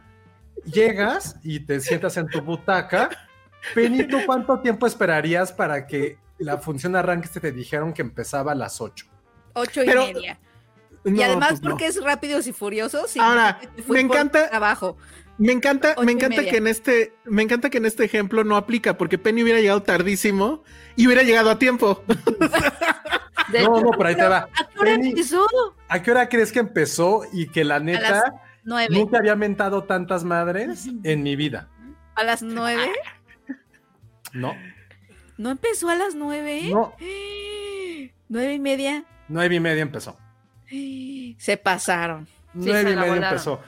Llegas y te sientas en tu butaca. Penny, ¿tú cuánto tiempo esperarías para que la función arranque te dijeron que empezaba a las 8? Ocho y Pero- media. Y además pues no. porque es rápidos y furiosos. sí, Ahora, me por encanta- Trabajo. Me encanta, me y encanta que en este, me encanta que en este ejemplo no aplica, porque Penny hubiera llegado tardísimo y hubiera llegado a tiempo. De No, no, pero ahí te va. ¿A qué hora Penny, empezó? ¿A qué hora crees que empezó y que la neta nunca había mentado tantas madres en mi vida? ¿A las nueve? No, ¿No empezó a las nueve? no, ¿Nueve y media? Nueve y media empezó. Se pasaron. Sí, nueve y media empezó.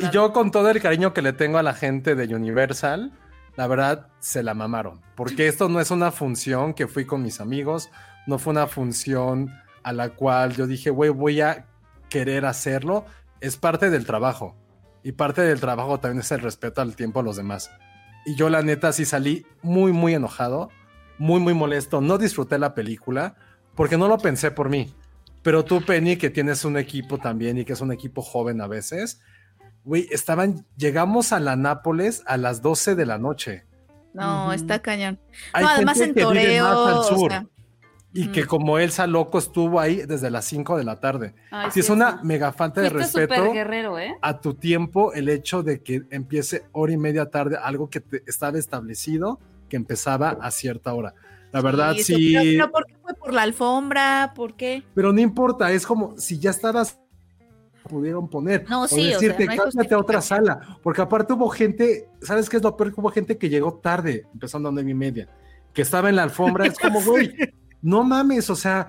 Y yo con todo el cariño que le tengo a la gente de Universal, la verdad se la mamaron. Porque esto no es una función que fui con mis amigos, no fue una función a la cual yo dije, güey, voy a querer hacerlo. Es parte del trabajo. Y parte del trabajo también es el respeto al tiempo de los demás. Y yo la neta sí salí muy, muy enojado, muy, muy molesto. No disfruté la película porque no lo pensé por mí. Pero tú, Penny, que tienes un equipo también y que es un equipo joven a veces, güey, estaban, llegamos a la Nápoles a las 12 de la noche. No, está cañón. Hay no, además en gente que vive más toreo. al o sur. sea, y que como Elsa Loco estuvo ahí desde las 5 de la tarde. Ay, sí, es sí, una Elsa. mega falta de Fuiste respeto súper guerrero, ¿eh? a tu tiempo el hecho de que empiece hora y media tarde, algo que te- estaba establecido que empezaba a cierta hora. La verdad, sí, Pero, pero ¿por qué fue por la alfombra? ¿Por qué? pero no importa, es como si ya estabas pudieron poner No, o sí, o sea, decirte no cámbiate a otra sala, porque aparte hubo gente, ¿sabes qué es lo peor? Que hubo gente que llegó tarde, empezando a nueve y media, que estaba en la alfombra, es como, güey, no mames, o sea,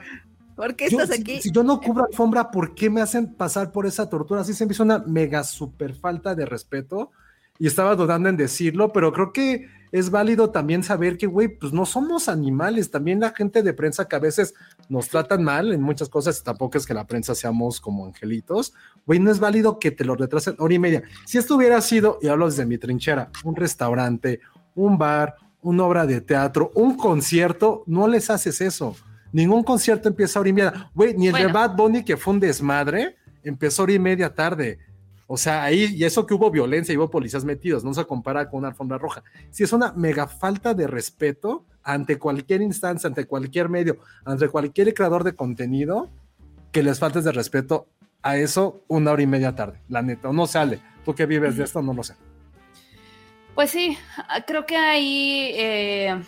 ¿Por qué yo- estás si- aquí? Si, yo no cubro alfombra, ¿por qué me hacen pasar por esa tortura? Así se me hizo una mega super falta de respeto y estaba dudando en decirlo, pero creo que es válido también saber que, güey, pues no somos animales. También la gente de prensa que a veces nos tratan mal en muchas cosas, tampoco es que la prensa seamos como angelitos, güey, no es válido que te lo retrasen hora y media. Si esto hubiera sido, y hablo desde mi trinchera, un restaurante, un bar, una obra de teatro, un concierto, no les haces eso. Ningún concierto empieza a hora y media. Güey, ni el de. Bad Bunny, que fue un desmadre, empezó hora y media tarde. O sea, ahí, y eso que hubo violencia y hubo policías metidos, no se compara con una alfombra roja. Si es una mega falta de respeto ante cualquier instancia, ante cualquier medio, ante cualquier creador de contenido, que les faltes de respeto a eso una hora y media tarde. La neta, o no sale. Tú que vives de esto, no lo sé. Pues sí, ah, creo que ahí eh,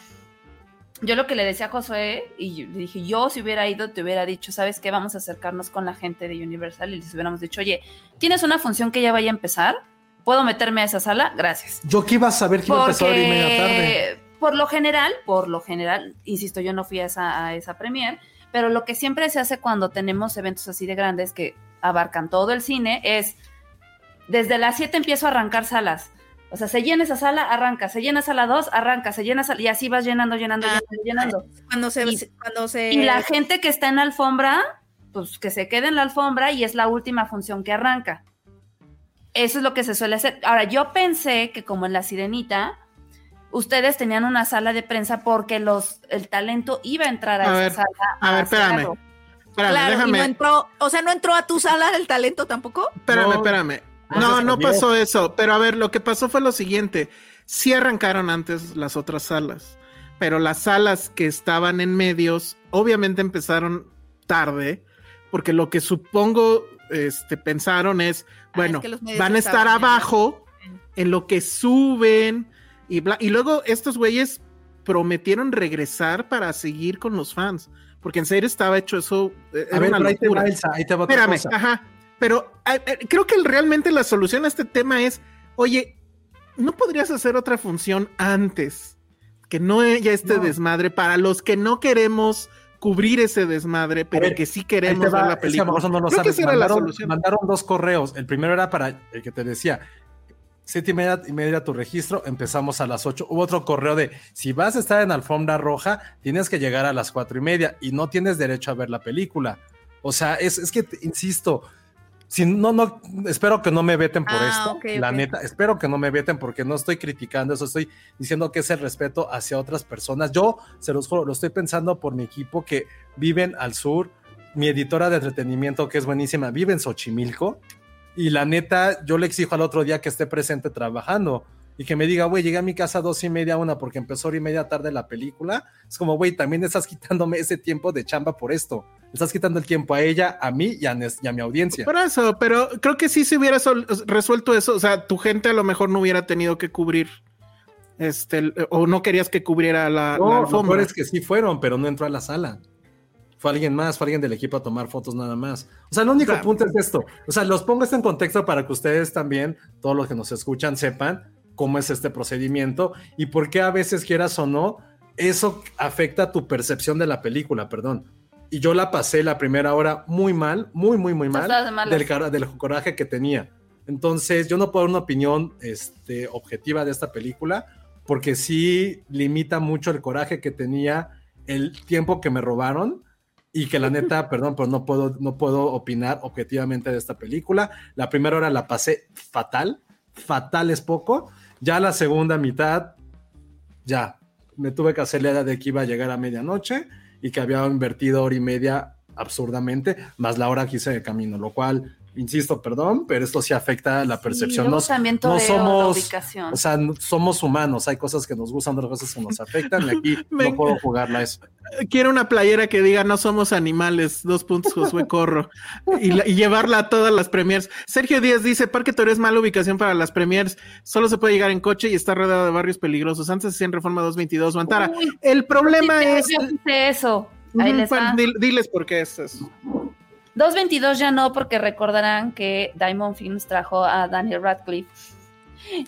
yo lo que le decía a Josué, y le dije, yo si hubiera ido, te hubiera dicho, ¿sabes qué? Vamos a acercarnos con la gente de Universal y les hubiéramos dicho, oye, ¿tienes una función que ya vaya a empezar? ¿Puedo meterme a esa sala? Gracias. Yo que iba a saber que iba a empezar y media tarde. Porque por lo general, por lo general, insisto, yo no fui a esa, a esa premier, pero lo que siempre se hace cuando tenemos eventos así de grandes que abarcan todo el cine es, desde las 7 empiezo a arrancar salas. O sea, se llena esa sala, arranca, se llena sala 2, arranca, se llena sala, y así vas llenando, llenando, Ah, llenando, llenando. Cuando se, Y- cuando se Y la gente que está en la alfombra, pues que se quede en la alfombra y es la última función que arranca. Eso es lo que se suele hacer. Ahora, yo pensé que como en La Sirenita, ustedes tenían una sala de prensa porque los, el talento iba a entrar a, A esa ver, sala. a ver, espérame. Espérame, Claro, y déjame. no entró, o sea, no entró a tu sala el talento tampoco. Espérame, No. espérame. Ah, No, no cambió. pasó eso. Pero a ver, lo que pasó fue lo siguiente. Sí arrancaron antes las otras salas, pero las salas que estaban en medios, obviamente empezaron tarde, porque lo que supongo este, pensaron es, bueno, Ah, es que van a estar abajo en lo que suben y bla. Y luego estos güeyes prometieron regresar para seguir con los fans, porque en serio estaba hecho eso. eh, A Era ver, una pero ahí te locura. va, Elsa, ahí te va Espérame, cosa. ajá. Pero eh, eh, creo que realmente la solución a este tema es, oye, ¿no podrías hacer otra función antes? Que no haya este No. desmadre para los que no queremos cubrir ese desmadre, pero ver, que sí queremos va, ver la es que película. no lo Creo sabes. era la mandaron, solución. mandaron dos correos. El primero era para el que te decía, siete y media, y media tu registro, empezamos a las ocho. Hubo otro correo de, si vas a estar en alfombra roja, tienes que llegar a las cuatro y media y no tienes derecho a ver la película. O sea, es, es que, insisto, si no, no, espero que no me veten por Ah, esto, la neta, espero que no me veten porque no estoy criticando eso, estoy diciendo que es el respeto hacia otras personas. Yo, se los juro, lo estoy pensando por mi equipo que viven al sur, mi editora de entretenimiento, que es buenísima, vive en Xochimilco, y la neta, yo le exijo al otro día que esté presente trabajando y que me diga, güey, llegué a mi casa a dos y media, una, porque empezó hora y media tarde la película. Es como, güey, también estás quitándome ese tiempo de chamba por esto. Estás quitando el tiempo a ella, a mí y a, Nes- y a mi audiencia. Por eso, pero creo que sí se hubiera resuelto eso. O sea, tu gente a lo mejor no hubiera tenido que cubrir, este, o no querías que cubriera la, No, la lo peor es que sí fueron, pero no entró a la sala. Fue alguien más, fue alguien del equipo a tomar fotos nada más. O sea, el único O sea, punto es esto. O sea, los pongo esto en contexto para que ustedes también, todos los que nos escuchan, sepan cómo es este procedimiento y por qué a veces quieras o no, eso afecta tu percepción de la película, perdón. Y yo la pasé la primera hora muy mal, muy, muy, muy mal, de del, del coraje que tenía. Entonces, yo no puedo dar una opinión este, objetiva de esta película, porque sí limita mucho el coraje que tenía, el tiempo que me robaron, y que la neta, perdón, pero no puedo, no puedo opinar objetivamente de esta película. La primera hora la pasé fatal, fatal es poco. Ya la segunda mitad, ya, me tuve que hacer la idea de que iba a llegar a medianoche y que había invertido hora y media absurdamente, más la hora que hice de camino, lo cual insisto, perdón, pero esto sí afecta la percepción. luego no, también no la somos, ubicación. o sea, no- somos humanos, hay cosas que nos gustan, otras cosas que nos afectan, y aquí Me no puedo jugarla a eso. Quiero una playera que diga no somos animales, dos puntos Josué Corro, y, la- y llevarla a todas las premiers. Sergio Díaz dice, Parque Toreo es mala ubicación para las premiers, solo se puede llegar en coche y está rodeado de barrios peligrosos. Antes hacían Reforma 222 o Antara. Uy, El problema sí, es... Eso. Ahí les bueno, diles por qué es eso. 222 ya no, porque recordarán que Diamond Films trajo a Daniel Radcliffe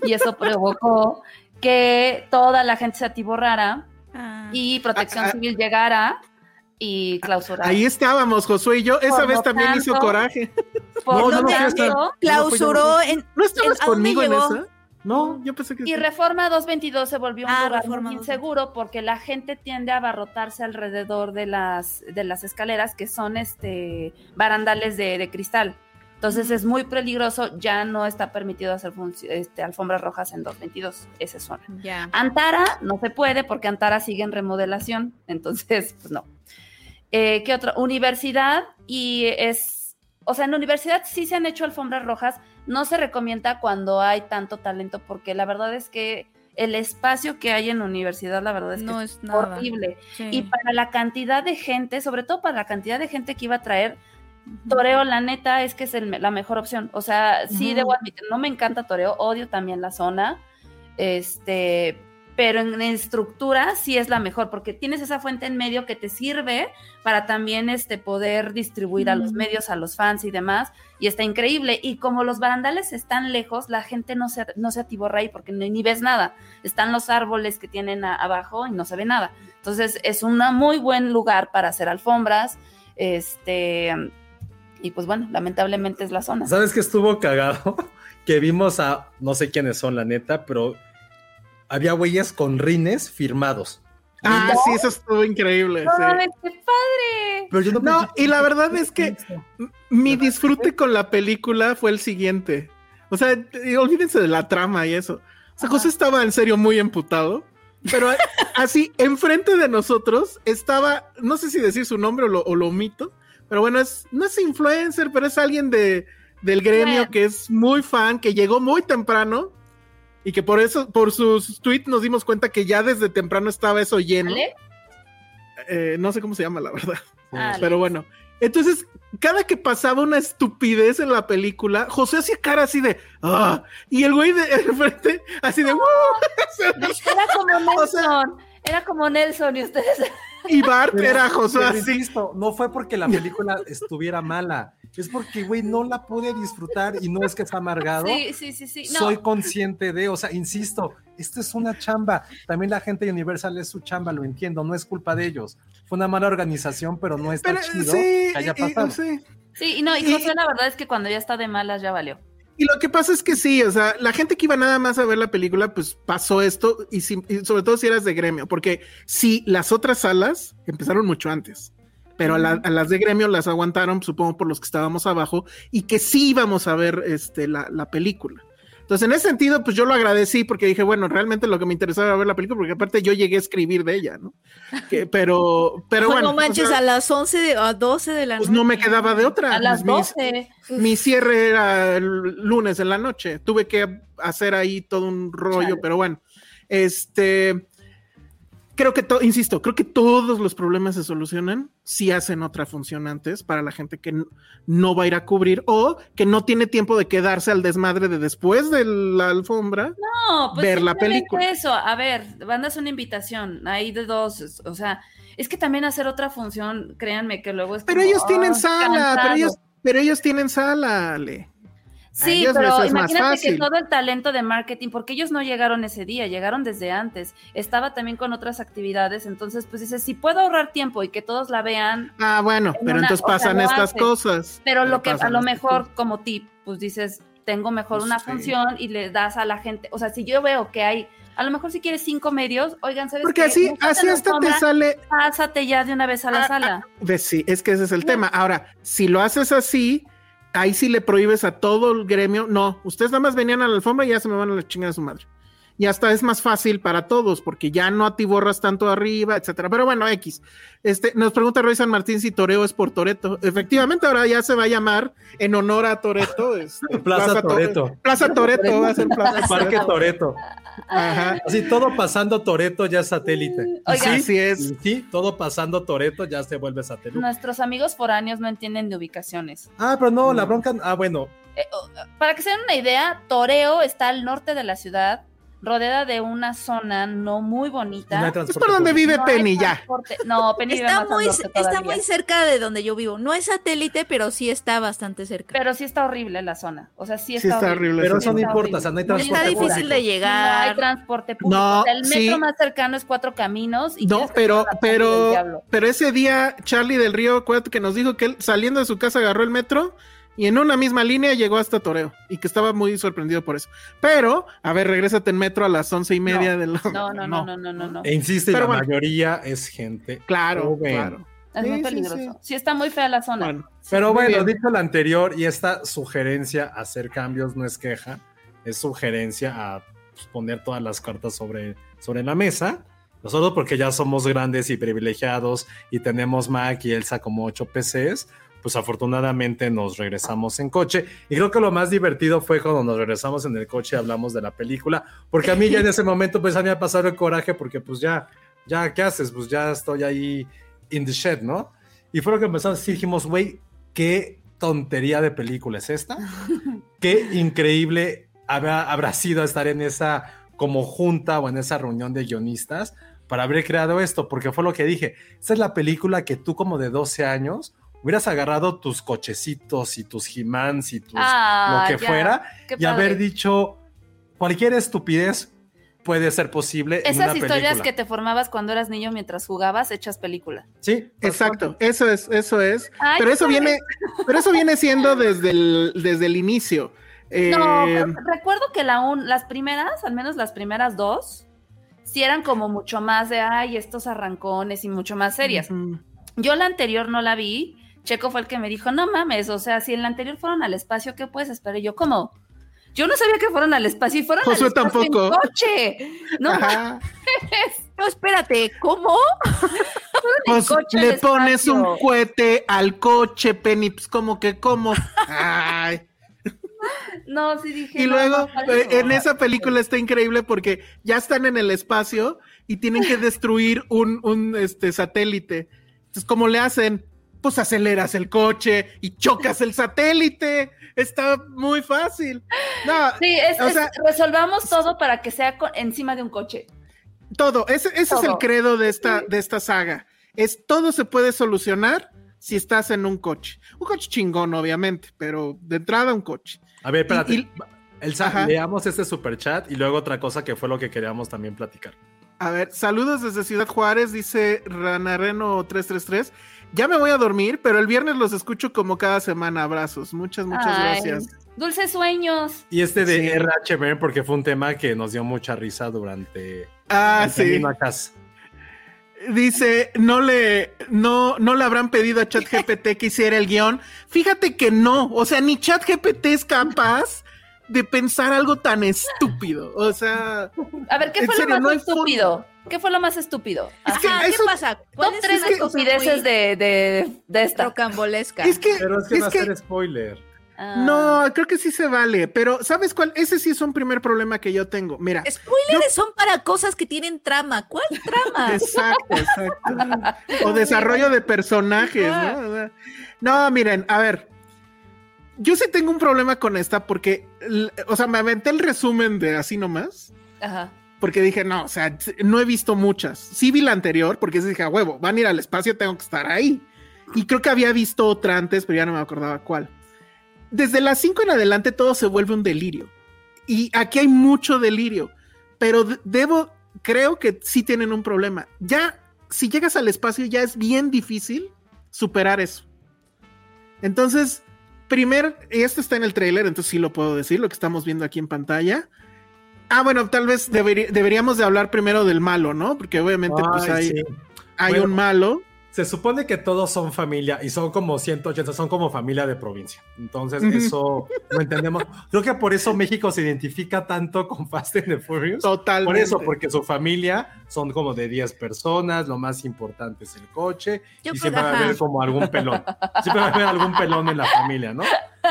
y eso provocó que toda la gente se atiborrara Ah. y Protección Ah, ah. Civil llegara y clausurara. Ahí estábamos, Josué y yo. Esa Por vez también hizo coraje. Por No, no. Clausuró en. ¿No estabas ¿A dónde conmigo en llegó? No, yo pensé que Y sí. Reforma 222 se volvió un Ah, lugar Reforma muy 222. inseguro porque la gente tiende a abarrotarse alrededor de las, de las escaleras que son este barandales de, de cristal. Entonces es muy peligroso, ya no está permitido hacer este, alfombras rojas en 222, esa zona. Ya. Antara no se puede porque Antara sigue en remodelación, entonces, pues no. Eh, ¿Qué otra? Universidad y es, o sea, en la universidad sí se han hecho alfombras rojas, no se recomienda cuando hay tanto talento porque la verdad es que el espacio que hay en la universidad, la verdad es que No es horrible. Sí. Y para la cantidad de gente, sobre todo para la cantidad de gente que iba a traer, Toreo, la neta, es que es el la mejor opción. O sea, sí, debo admitir, no me encanta Toreo, odio también la zona. Este, pero en estructura sí es la mejor, porque tienes esa fuente en medio que te sirve para también este, poder distribuir a los medios, a los fans y demás. Y está increíble. Y como los barandales están lejos, la gente no se, no se atiborra ahí porque ni, ni ves nada. Están los árboles que tienen a- abajo y no se ve nada. Entonces es un muy buen lugar para hacer alfombras. Este, y pues bueno, lamentablemente es la zona. ¿Sabes que estuvo cagado? Que vimos a, no sé quiénes son, la neta, pero había güeyes con rines firmados. Ah, sí, eso estuvo increíble. ¡No sí. qué padre! Pero yo no, No, y la verdad es que mi disfrute con la película fue el siguiente. O sea, y olvídense de la trama y eso. O sea, José estaba en serio muy emputado, pero así, enfrente de nosotros estaba, no sé si decir su nombre o lo, o lo omito, pero bueno, es, no es influencer, pero es alguien de, del gremio Bueno. que es muy fan, que llegó muy temprano y que por eso, por sus tweets nos dimos cuenta que ya desde temprano estaba eso lleno. Eh, no sé cómo se llama, la verdad. Ah, Pero bueno, entonces, cada que pasaba una estupidez en la película, José hacía cara así de, ah, y el güey de enfrente, así de, "Uh", Era como O sea- Nelson. Era como Nelson y ustedes. y Bart Pero- era José pero así. insisto, no fue porque la película estuviera mala, es porque, güey, no la pude disfrutar y no es que está amargado. Sí, sí, sí, sí. No, Soy consciente de, o sea, insisto, esto es una chamba. También la gente de Universal es su chamba, lo entiendo, no es culpa de ellos. Fue una mala organización, pero no está Pero chido sí, que haya y- sí. sí, y no, y y- José, la verdad es que cuando ya está de malas ya valió. Y lo que pasa es que sí, o sea, la gente que iba nada más a ver la película, pues pasó esto, y, si- y sobre todo si eras de gremio, porque sí, las otras salas empezaron mucho antes, pero a, la- a las de gremio las aguantaron, supongo, por los que estábamos abajo, y que sí íbamos a ver este, la, la película. Entonces, en ese sentido, pues yo lo agradecí porque dije, bueno, realmente lo que me interesaba era ver la película, porque aparte yo llegué a escribir de ella, ¿no? Que- pero, pero No, bueno. no manches, o sea, a las 11 de, a 12 de la pues noche. no me quedaba de otra. A las Mis- 12. mi cierre era el lunes en la noche. Tuve que hacer ahí todo un rollo, Chale. pero bueno. Este. Creo que, to- insisto, creo que todos los problemas se solucionan si hacen otra función antes para la gente que no va a ir a cubrir o que no tiene tiempo de quedarse al desmadre de después de la alfombra. No, pues ver la película. Eso, a ver, mandas una invitación, hay de dos, o sea, es que también hacer otra función, créanme que luego es Pero como, ellos tienen "Ah, sala, pero cansado". ellos, pero ellos tienen sala, Ale. Sí, pero imagínate que todo el talento de marketing, porque ellos no llegaron ese día, llegaron desde antes. Estaba también con otras actividades, entonces pues dices, si puedo ahorrar tiempo y que todos la vean, Ah, bueno, En pero una- entonces o sea, pasan estas hace. cosas. pero lo que a lo mejor cosas. como tip, pues dices, tengo mejor Pues una sí. función y le das a la gente, o sea, si yo veo que hay, a lo mejor si quieres cinco medios, oigan, ¿sabes Porque qué? así, así hasta te sale. Pásate ya de una vez a la Ah, sala. Pues sí, es que ese es el tema. Ahora, si lo haces así, ahí sí le prohíbes a todo el gremio. No, ustedes nada más venían a la alfombra y ya se me van a la chingada de su madre. Y hasta es más fácil para todos porque ya no atiborras tanto arriba, etcétera. Pero bueno, X. Este, nos pregunta Roy San Martín si Toreo es por Toreto. Efectivamente, ahora ya se va a llamar en honor a Toreto. Este, Plaza Toreto. Tore- Plaza Toreto va a ser Plaza Parque. Toreto. Ajá. Así todo pasando Toreto ya es satélite. Oigan, Así es. Sí, todo pasando Toreto ya se vuelve satélite. nuestros amigos foráneos no entienden de ubicaciones. Ah, pero no, la bronca. Ah, bueno. Eh, para que se den una idea, Toreo está al norte de la ciudad, rodeada de una zona no muy bonita. no Es transporte por donde vive No Penny ya. transporte- No, Penny vive Está muy, norte está muy cerca de donde yo vivo. No es satélite, pero sí está bastante cerca. Pero sí está horrible la zona. O sea, sí Sí está, horrible. Pero eso no importa, o sea, no hay horrible. está transporte difícil público. de No hay llegar. transporte público. No, O sea, el metro sí. más cercano es cuatro caminos. Y No, pero, pero, pero ese día Charlie del Río, acuérdate que nos dijo que él saliendo de su casa agarró el metro y en una misma línea llegó hasta Toreo y que estaba muy sorprendido por eso. Pero, a ver, regrésate en metro a las once y media de la. No, no, no, no, no, no. no. E insiste, Pero la bueno. mayoría es gente. Claro, joven. claro. Es Sí, muy sí, peligroso. sí. Sí, está muy fea la zona. Bueno, Pero bueno, bien. dicho lo anterior y esta sugerencia a hacer cambios no es queja, es sugerencia a pues, poner todas las cartas sobre, sobre la mesa. Nosotros porque ya somos grandes y privilegiados y tenemos Mac y Elsa como 8 PCs, pues afortunadamente nos regresamos en coche. Y creo que lo más divertido fue cuando nos regresamos en el coche y hablamos de la película, porque a mí ya en ese momento pues a mí me ha pasado el coraje porque pues ya, ya, ¿qué haces? Pues ya estoy ahí in the shed, ¿no? Y fue lo que empezamos a decir, dijimos, güey, qué tontería de película es esta. qué increíble habrá, habrá sido estar en esa como junta o en esa reunión de guionistas para haber creado esto, porque fue lo que dije, esta es la película que tú como de 12 años hubieras agarrado tus cochecitos y tus He-Mans y tus Ah, lo que ya. fuera y haber dicho cualquier estupidez puede ser posible en Esas una historias película. que te formabas cuando eras niño mientras jugabas, hechas película. Sí, exacto, eso es, eso es. Ay, pero eso viene, pero eso viene siendo desde el, desde el inicio. Eh, No, pero recuerdo que la un, las primeras, al menos las primeras dos, sí eran como mucho más de, ay, estos arrancones y mucho más serias. Yo la anterior no la vi. Checo fue el que me dijo, no mames, o sea, si en la anterior fueron al espacio, ¿qué puedes esperar? Y yo como, yo no sabía que fueron al espacio y fueron al espacio tampoco. en coche. No. No, espérate, ¿cómo? Pues le pones un cohete al coche, Penny, pues como que como. Ay. no, sí dije. Y no, luego no, eh, en esa película está increíble porque ya están en el espacio y tienen que destruir un, un este, satélite. Entonces, ¿cómo le hacen? Pues aceleras el coche y chocas el satélite. Está muy fácil. No, Sí, es, o es- sea- resolvamos todo para que sea encima de un coche. todo. Ese, ese es el credo de esta, de esta saga. Es todo se puede solucionar si estás en un coche. Un coche chingón, obviamente, pero de entrada un coche. A ver, espérate. Y- y- Elsa, Ajá. leamos este super chat y luego otra cosa que fue lo que queríamos también platicar. A ver, saludos desde Ciudad Juárez, dice Ranareno 333. Ya me voy a dormir, pero el viernes los escucho como cada semana. Abrazos. Muchas, muchas Ay, gracias. Dulces sueños. Y este de Sí. RH Burn, porque fue un tema que nos dio mucha risa durante Ah, el sí. a casa. Dice, no le, no, no le habrán pedido a ChatGPT que hiciera el guion. Fíjate que no, o sea, ni ChatGPT es capaz de pensar algo tan estúpido. O sea, A ver, ¿qué fue serio, lo más estúpido? ¿Qué fue lo más estúpido? Es que Ajá, ¿qué eso- pasa? Top ¿Cuál es tres estupideces muy de, de, de esta. rocambolesca? es que, Pero es que es va a que- ser spoiler. Ah. no, creo que sí se vale, pero ¿sabes cuál? Ese sí es un primer problema que yo tengo. Mira, Spoilers son para cosas que tienen trama. ¿Cuál trama? Exacto, exacto. O desarrollo de personajes, ¿no? No, miren, a ver. Yo sí tengo un problema con esta porque, o sea, me aventé el resumen de así nomás. Ajá. Porque dije, no, o sea, no he visto muchas. Sí vi la anterior porque dije, a huevo, van a ir al espacio, tengo que estar ahí. Y creo que había visto otra antes, pero ya no me acordaba cuál. Desde las 5 en adelante todo se vuelve un delirio. Y aquí hay mucho delirio. Pero de- debo, creo que sí tienen un problema. Ya, si llegas al espacio, ya es bien difícil superar eso. Entonces, primer, esto está en el trailer, entonces sí lo puedo decir, lo que estamos viendo aquí en pantalla. Ah, bueno, tal vez deberí- deberíamos de hablar primero del malo, ¿no? Porque obviamente pues Ay, hay, sí. hay Bueno. un malo. se supone que todos son familia y son como 180, son como familia de provincia. Entonces, eso lo entendemos. Creo que por eso México se identifica tanto con Fast and the Furious. Totalmente. Por eso, porque su familia son como de 10 personas, lo más importante es el coche Yo y siempre va a haber como algún pelón. Siempre va a haber algún pelón en la familia, ¿no?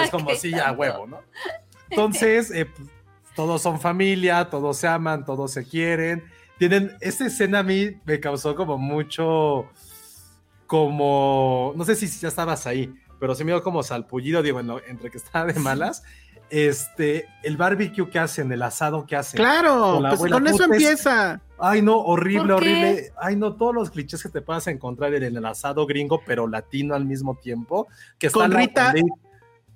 Es como así tonto. huevo, ¿no? Entonces, eh, todos son familia, todos se aman, todos se quieren. Tienen, esta escena a mí me causó como mucho, como, no sé si ya estabas ahí, pero se me dio como salpullido, digo, en lo- entre que estaba de malas. Este, el barbecue que hacen, el asado que hacen. Claro, Con la pues con eso empieza. Ay, no, horrible, horrible. Ay, no, todos los clichés que te puedas encontrar en el asado gringo, pero latino al mismo tiempo. Que está Con la- Rita-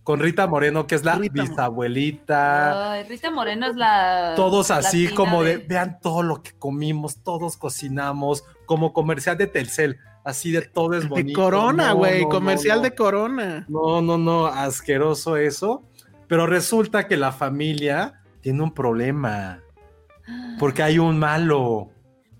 Con Rita Moreno, que es la Rita bisabuelita. Ay, Rita Moreno es la. todos así como de, vean todo lo que comimos, todos cocinamos, como comercial de Telcel, así de todo es bonito. De Corona, güey, no, comercial no, no. de Corona. No, no, no, asqueroso eso. Pero resulta que la familia tiene un problema. Porque hay un malo.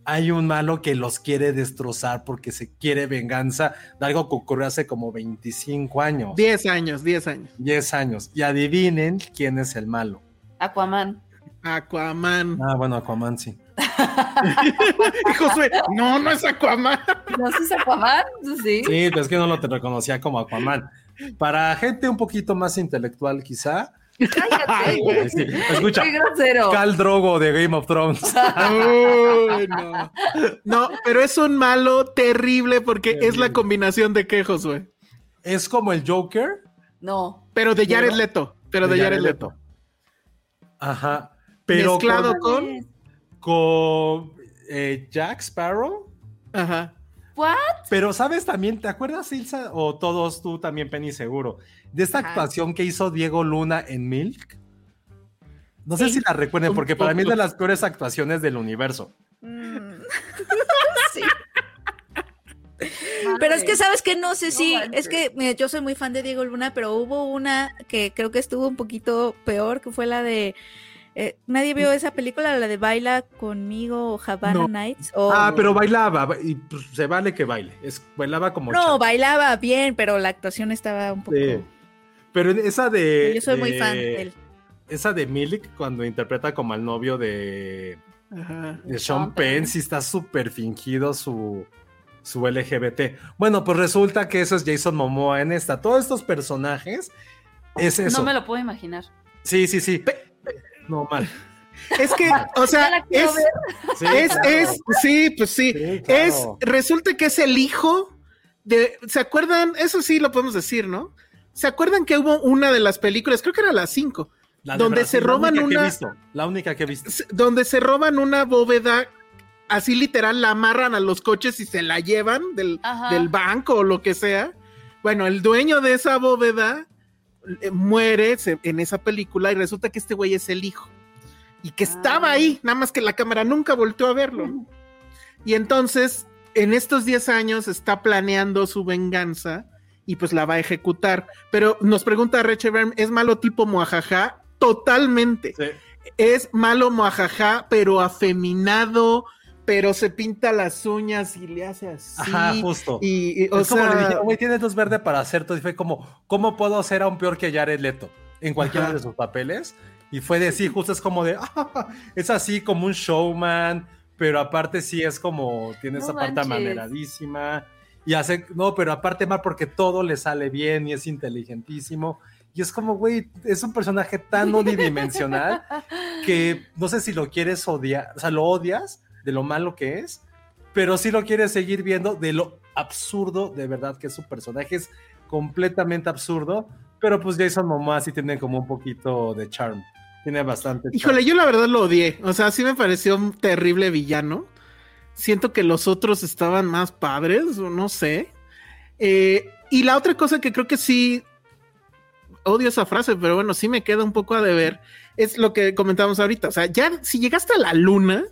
Hay un malo que los quiere destrozar porque se quiere venganza de algo que ocurrió hace como 25 años. 10 años, 10 años. 10 años. Y adivinen quién es el malo. Aquaman. Aquaman. Ah, bueno, Aquaman sí. Y Josué, no, no es Aquaman. ¿No es Aquaman? Sí. Sí, pero es que no lo te reconocía como Aquaman. Para gente un poquito más intelectual, quizá. Cállate. güey. Sí, Escucha, Qué grosero. Cal Drogo de Game of Thrones. Uy, no. No, pero es un malo terrible porque es la combinación de qué, Josué. Es como el Joker. No. Pero de Jared Pero- Leto. Pero de, Jared Leto. Ajá. Pero Mezclado con, con. con, eh, Jack Sparrow. Ajá. ¿What? Pero, ¿sabes también? ¿Te acuerdas, Ilsa? O todos tú también, Penny, seguro. De esta Ajá. actuación que hizo Diego Luna en Milk. No sé Sí. si la recuerden, porque para mí es de las peores actuaciones del universo. Mm. sí. Pero es que sabes que no sé si, es que mira, yo soy muy fan de Diego Luna, pero hubo una que creo que estuvo un poquito peor, que fue la de eh, nadie vio esa película, la de Baila conmigo o Havana No. Nights. o- ah, pero bailaba, ba- y pues, se vale que baile. Es, bailaba como no, chavo. bailaba bien, pero la actuación estaba un poco. Sí. Pero esa de. Yo soy muy fan de él. Esa de Milik, cuando interpreta como al novio de, Ajá. de Sean Penn, sí está súper fingido su, su LGBT. Bueno, pues resulta que eso es Jason Momoa en esta. Todos estos personajes es eso. No me lo puedo imaginar. Sí, sí, sí. No, mal. Es que, o sea, es. Sí, es, claro. es, sí, pues sí. Sí, claro. Es, resulta que es el hijo de, ¿se acuerdan? Eso sí lo podemos decir, ¿no? ¿Se acuerdan que hubo una de las películas, creo que era las cinco, La donde Brasil, se roban la única que he una- visto, la única que he visto. donde se roban una bóveda, así literal, la amarran a los coches y se la llevan del, del banco o lo que sea? Bueno, el dueño de esa bóveda muere se- en esa película y resulta que este güey es el hijo. Y que estaba Ah. ahí, nada más que la cámara nunca volteó a verlo. Y entonces, en estos 10 años está planeando su venganza y pues la va a ejecutar. Pero nos pregunta Reche ¿es malo tipo moajaja? Totalmente. Sí. Es malo moajaja, pero afeminado, pero se pinta las uñas y le hace así. Ajá, justo. Y, y, o es como le sea, dije, güey, tienes luz verde para hacer todo. Y fue como, ¿cómo puedo hacer aún peor que Jared Leto? En cualquiera Ajá. de sus papeles. Y fue de sí, justo es como de, ah, es así como un showman, pero aparte sí es como, tiene No esa parte manches. amaneradísima. Y hace, no, pero aparte mal porque todo le sale bien y es inteligentísimo. Y es como, güey, es un personaje tan unidimensional que no sé si lo quieres odiar, o sea, lo odias de lo malo que es, pero sí lo quieres seguir viendo de lo absurdo de verdad que es su personaje. Es completamente absurdo, pero pues Jason Momoa sí tiene como un poquito de charm. Tiene bastante. charm. Híjole, yo la verdad lo odié. O sea, sí me pareció un terrible villano. Siento que los otros estaban más padres, no sé. Eh, y la otra cosa que creo que sí odio esa frase, pero bueno, sí me queda un poco a deber, es lo que comentamos ahorita. O sea, ya si llegaste a la luna,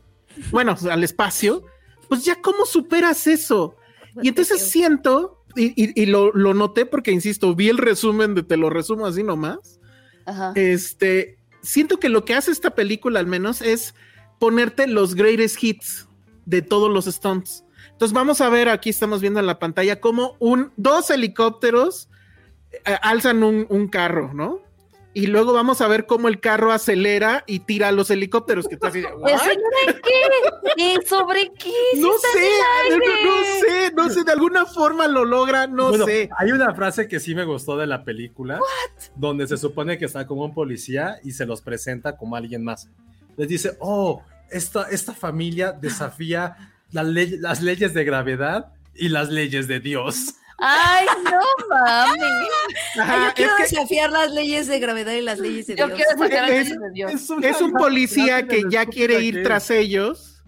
bueno, al espacio, pues ya cómo superas eso. Y entonces siento, y, y- y lo, lo noté porque, insisto, vi el resumen de te lo resumo así nomás. Ajá. Este, siento que lo que hace esta película al menos es ponerte los greatest hits de todos los stunts. Entonces vamos a ver, aquí estamos viendo en la pantalla cómo un, dos helicópteros eh, alzan un, un carro, ¿no? Y luego vamos a ver cómo el carro acelera y tira a los helicópteros. Que está así de, ¿Eso ¿what? de qué? ¿Y sobre qué? Si No sé, no, no sé, no sé, de alguna forma lo logra, no Bueno, sé. Hay una frase que sí me gustó de la película, donde se supone que está como un policía y se los presenta como alguien más. Les dice, oh, esta, esta familia desafía la las leyes de gravedad y las leyes de Dios. Ay, no. Ajá, Yo es quiero que desafiar las leyes de gravedad y las leyes de Yo Dios. quiero sacar Es- el de Dios. es un policía que ya quiere ir que tras ellos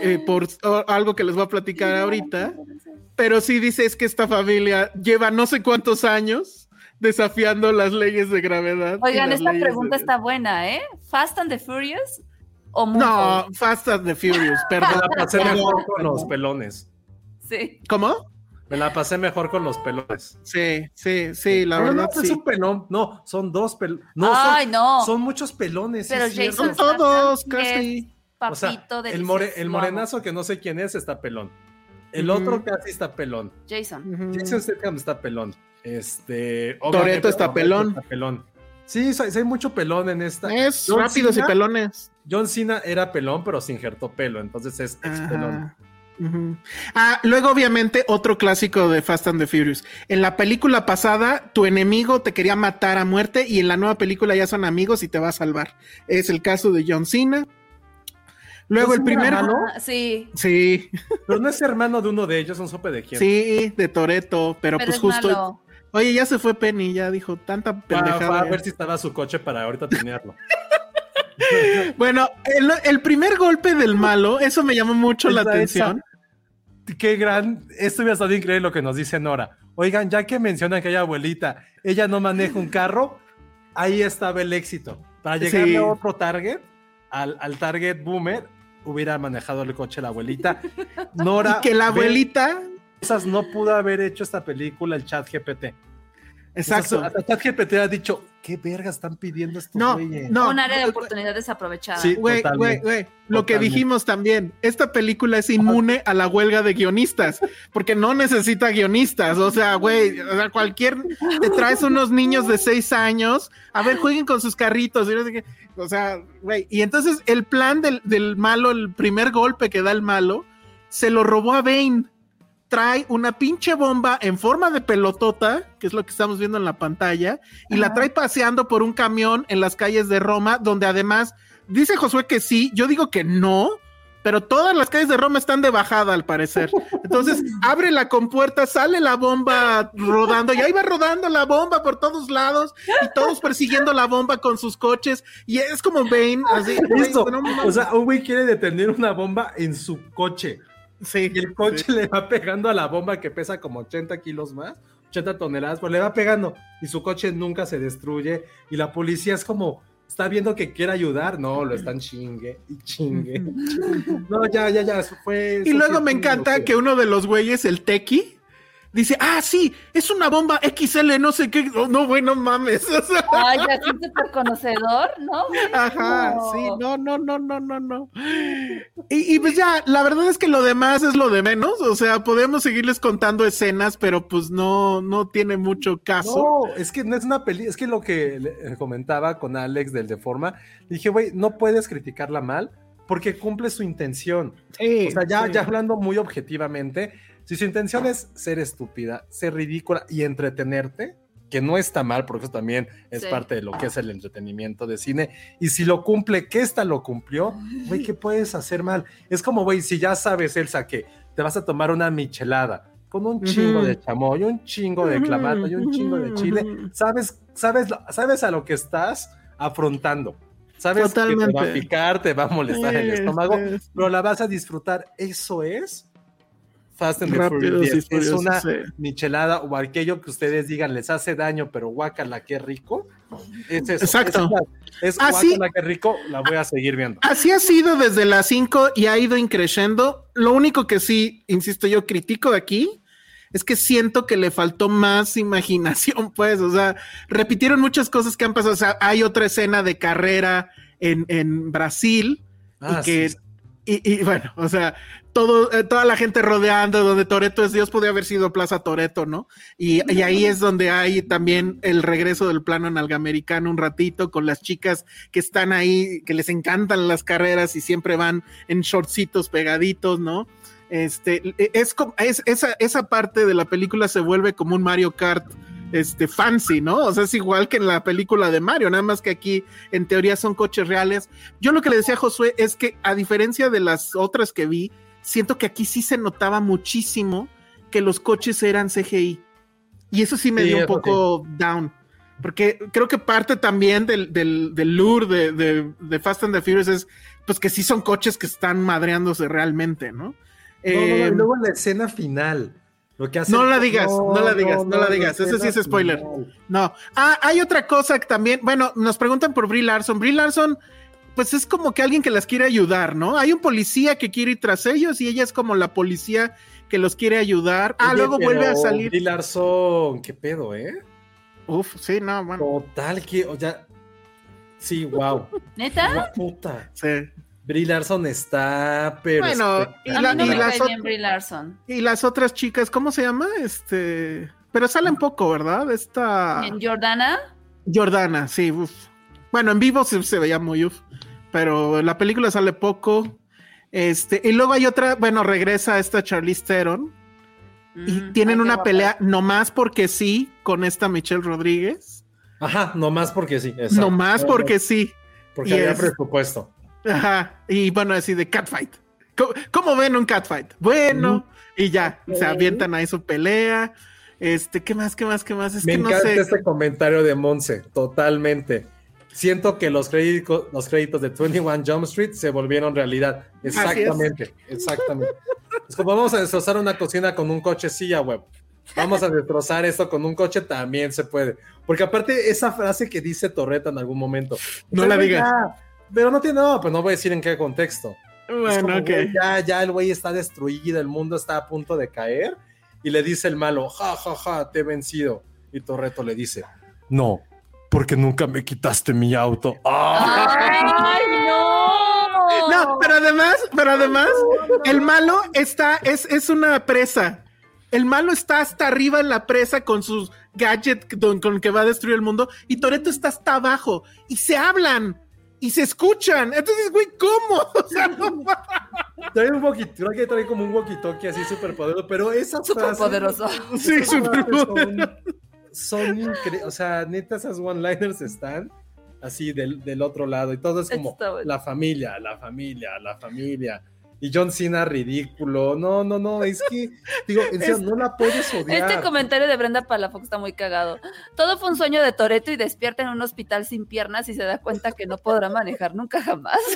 eh, por o- algo que les voy a platicar ahorita, pero sí dice es que esta familia lleva no sé cuántos años desafiando las leyes de gravedad. Oigan, las esta leyes de pregunta está buena, ¿eh? ¿Fast and the Furious o No? Fast and the Furious, perdón. la pasé mejor con los pelones. Sí. ¿Cómo? Me la pasé mejor con los pelones. Sí, sí, sí, la verdad no, es sí. un pelón. No, son dos pelones. No, Ay, son, no. son muchos pelones. Pero es. Jason Son todos, casi. es O sea, Papito de el, more- el morenazo que no sé quién es está pelón. El otro casi está pelón. Jason. Jason Statham está pelón. Este. Obviamente, está pelón. está pelón. Sí, hay mucho pelón en esta. Es John rápidos y pelones. John Cena era pelón, pero se injertó pelo, entonces es ex pelón. Ah, luego obviamente otro clásico de Fast and the Furious. En la película pasada, tu enemigo te quería matar a muerte y en la nueva película ya son amigos y te va a salvar. Es el caso de John Cena. Luego ¿John el Cena primer... era malo? Ah, sí, Sí, Pero no es hermano de uno de ellos, no supe de quién. sí, de Toreto, pero, pero pues es justo... malo. Oye, ya se fue Penny, ya dijo tanta a- pendejada. a ya. ver si estaba su coche para ahorita tenerlo. Bueno, el, el primer golpe del malo, eso me llamó mucho la Esa- atención. Qué gran. Esto hubiera estado increíble lo que nos dice Nora. Oigan, ya que mencionan que hay abuelita, ella no maneja un carro, ahí estaba el éxito. Para llegar Sí. a otro target, al, al target boomer, hubiera manejado el coche la abuelita. Nora. Y que la abuelita... Esas no pudo haber hecho esta película el chat GPT. Exacto. Hasta chat GPT ha dicho, ¿qué verga están pidiendo estos No, güeyes?" no. Un área de oportunidad desaprovechada. Sí. Güey, güey, güey. Lo que dijimos también, esta película es inmune a la huelga de guionistas, porque no necesita guionistas. O sea, güey, o sea, cualquier. Te traes unos niños de seis años, a ver, jueguen con sus carritos. y no sé qué. O sea, güey. Y entonces el plan del, del malo, el primer golpe que da el malo, se lo robó a Bane. Trae una pinche bomba en forma de pelotota, que es lo que estamos viendo en la pantalla, y la trae paseando por un camión en las calles de Roma, donde además Dice Josué que sí, yo digo que no, pero todas las calles de Roma están de bajada al parecer. Entonces abre la compuerta, sale la bomba rodando y ahí va rodando la bomba por todos lados y todos persiguiendo la bomba con sus coches y es como Bane, así. Listo. no o sea, un güey quiere detener una bomba en su coche. Sí, Y el coche le va pegando a la bomba que pesa como 80 kilos más, 80 toneladas, pues le va pegando y su coche nunca se destruye y la policía es como, está viendo que quiere ayudar, no, lo están chingue y chingue. No, ya, ya, ya, eso fue... Y luego me encanta que uno de los güeyes, el Tequi, dice, ah, sí, es una bomba XL, no sé qué. Oh, no, güey, no mames. Ay, así súper conocedor, ¿no? Ajá, No. sí, no, no, no, no, no, no. Y, y pues ya, la verdad es que lo demás es lo de menos. O sea, podemos seguirles contando escenas, pero pues no, no tiene mucho caso. No, es que no es una peli, es que lo que le- comentaba con Alex del Deforma, dije, güey, no puedes criticarla mal porque cumple su intención. Sí, O sea, ya, sí. ya hablando muy objetivamente, si su intención es ser estúpida, ser ridícula y entretenerte, que no está mal, porque eso también es Sí. parte de lo que es el entretenimiento de cine, y si lo cumple, que esta lo cumplió, güey, ¿qué puedes hacer mal? Es como, güey, si ya sabes, Elsa, que te vas a tomar una michelada con un chingo Ujú. de chamoy, un chingo de clamato y un chingo de chile, sabes, sabes, sabes a lo que estás afrontando. Sabes que te va a picar, te va a molestar el estómago, sí. pero la vas a disfrutar. Eso es Fast and the Rápidos Furious y 10. Es una sí. michelada o aquello que ustedes digan les hace daño, pero guácala, qué rico. Es eso. Exacto. Es, es Ah, sí. guácala, qué rico, la voy a seguir viendo. Así ha sido desde las 5 y ha ido increciendo. Lo único que sí, insisto, yo critico de aquí es que siento que le faltó más imaginación, pues, o sea, repitieron muchas cosas que han pasado. O sea, hay otra escena de carrera en, en Brasil Ah, y que sí. Y, bueno, o sea, todo, eh, toda la gente rodeando, donde Toreto es Dios, podría haber sido Plaza Toreto, ¿no? Y, y ahí es donde hay también el regreso del plano nalgamericano un ratito con las chicas que están ahí, que les encantan las carreras y siempre van en shortcitos pegaditos, ¿no? Este, es, como- es esa, esa parte de la película se vuelve como un Mario Kart este fancy, ¿no? O sea, es igual que en la película de Mario, nada más que aquí en teoría son coches reales. Yo lo que le decía a Josué es que a diferencia de las otras que vi, siento que aquí sí se notaba muchísimo que los coches eran CGI. Y eso sí me Sí, dio un poco down. Porque creo que parte también del, del, del lure de, de- de Fast and the Furious es pues que sí son coches que están madreándose realmente, ¿no? No, no, no, Eh, y luego la escena final. Lo que hace No la digas, no la digas, no la digas, eso sí es spoiler. final. No. Ah, hay otra cosa que también, bueno, nos preguntan por Brie Larson. Brie Larson, pues es como que alguien que las quiere ayudar, ¿no? Hay un policía que quiere ir tras ellos y ella es como la policía que los quiere ayudar. Ah, Oye, luego vuelve a salir. Brie Larson, qué pedo, ¿eh? Uf, sí, no, bueno. Total, que, o sea, sí, wow. ¿Neta? puta. Sí. Brie Larson está, pero. Bueno, y, A la- mí no y me las Larson. y las otras chicas, ¿cómo se llama? Este. Pero salen poco, ¿verdad? Esta. ¿En Jordana? Jordana, sí. uf. Bueno, en vivo se, se veía muy uf, pero la película sale poco. Este, y luego hay otra, bueno, regresa esta Charlize Theron y Mm, tienen una guapa. pelea nomás porque sí con esta Michelle Rodríguez. Ajá, nomás porque sí. exacto. Nomás porque sí. Porque y había es- presupuesto. Ajá. Y bueno, así de catfight. ¿Cómo, cómo ven un catfight? Bueno, y ya, se avientan ahí su pelea. Este, ¿qué más? ¿Qué más? ¿Qué más? Es Me que no encanta sé. este comentario de Monse, totalmente. Siento que los créditos, los créditos de 21 Jump Street se volvieron realidad. Exactamente, exactamente. Es como vamos a destrozar una cocina con un coche, sí, ya web. Vamos a destrozar esto con un coche, también se puede. Porque aparte, esa frase que dice Torreta en algún momento. No "Está la digas. Ya", Pero no tiene, no, pues no voy a decir en qué contexto. Bueno, como, ya, ya el güey está destruido, el mundo está a punto de caer. Y le dice el malo, ja, ja, ja, te he vencido. Y Torreto le dice, no, porque nunca me quitaste mi auto. ¡Ah! ¡Ay, no! No, pero además, pero además, el malo está, es, es una presa. El malo está hasta arriba en la presa con sus gadgets con, con que va a destruir el mundo y Toreto está hasta abajo y se hablan y se escuchan. Entonces, güey, ¿cómo? O sea, no Trae un walkie, creo que trae como un walkie-talkie así súper poderoso, pero esas Súper frases- poderoso. Sí, súper poderoso. Son, son increíbles, o sea, neta, esas one-liners están así del, del otro lado y todo es como Está la familia, la familia, la familia. Y John Cena ridículo. No, no, no, es que, digo, en serio, no la puedes odiar. Este comentario de Brenda Palafox está muy cagado. Todo fue un sueño de Toreto y despierta en un hospital sin piernas y se da cuenta que no podrá manejar nunca jamás.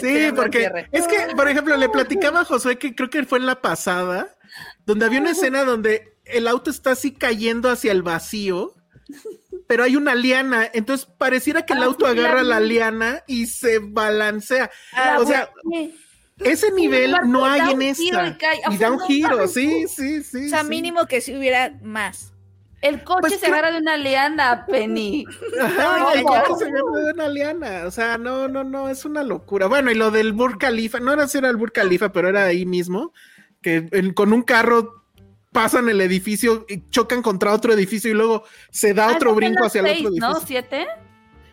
Sí, porque es que, por ejemplo, le platicaba a Josué que creo que fue en la pasada, donde había una escena donde el auto está así cayendo hacia el vacío, pero hay una liana, entonces pareciera que el Ah, auto agarra la liana y se balancea. Ah, o sea, ese nivel barco no hay en esta. y. Y da un giro, sí, sí, sí. O sea, sí. mínimo que si hubiera más. El coche Pues se agarra de una liana, Penny. Ajá, No, el coche se agarra de una liana. O sea, no, no, no, es una locura. Bueno, y lo del Burj Khalifa, no era si era el Burj Khalifa, pero era ahí mismo, que en- con un carro pasan el edificio y chocan contra otro edificio y luego se da Ah, otro brinco hacia el seis, otro edificio. ¿No? ¿Siete?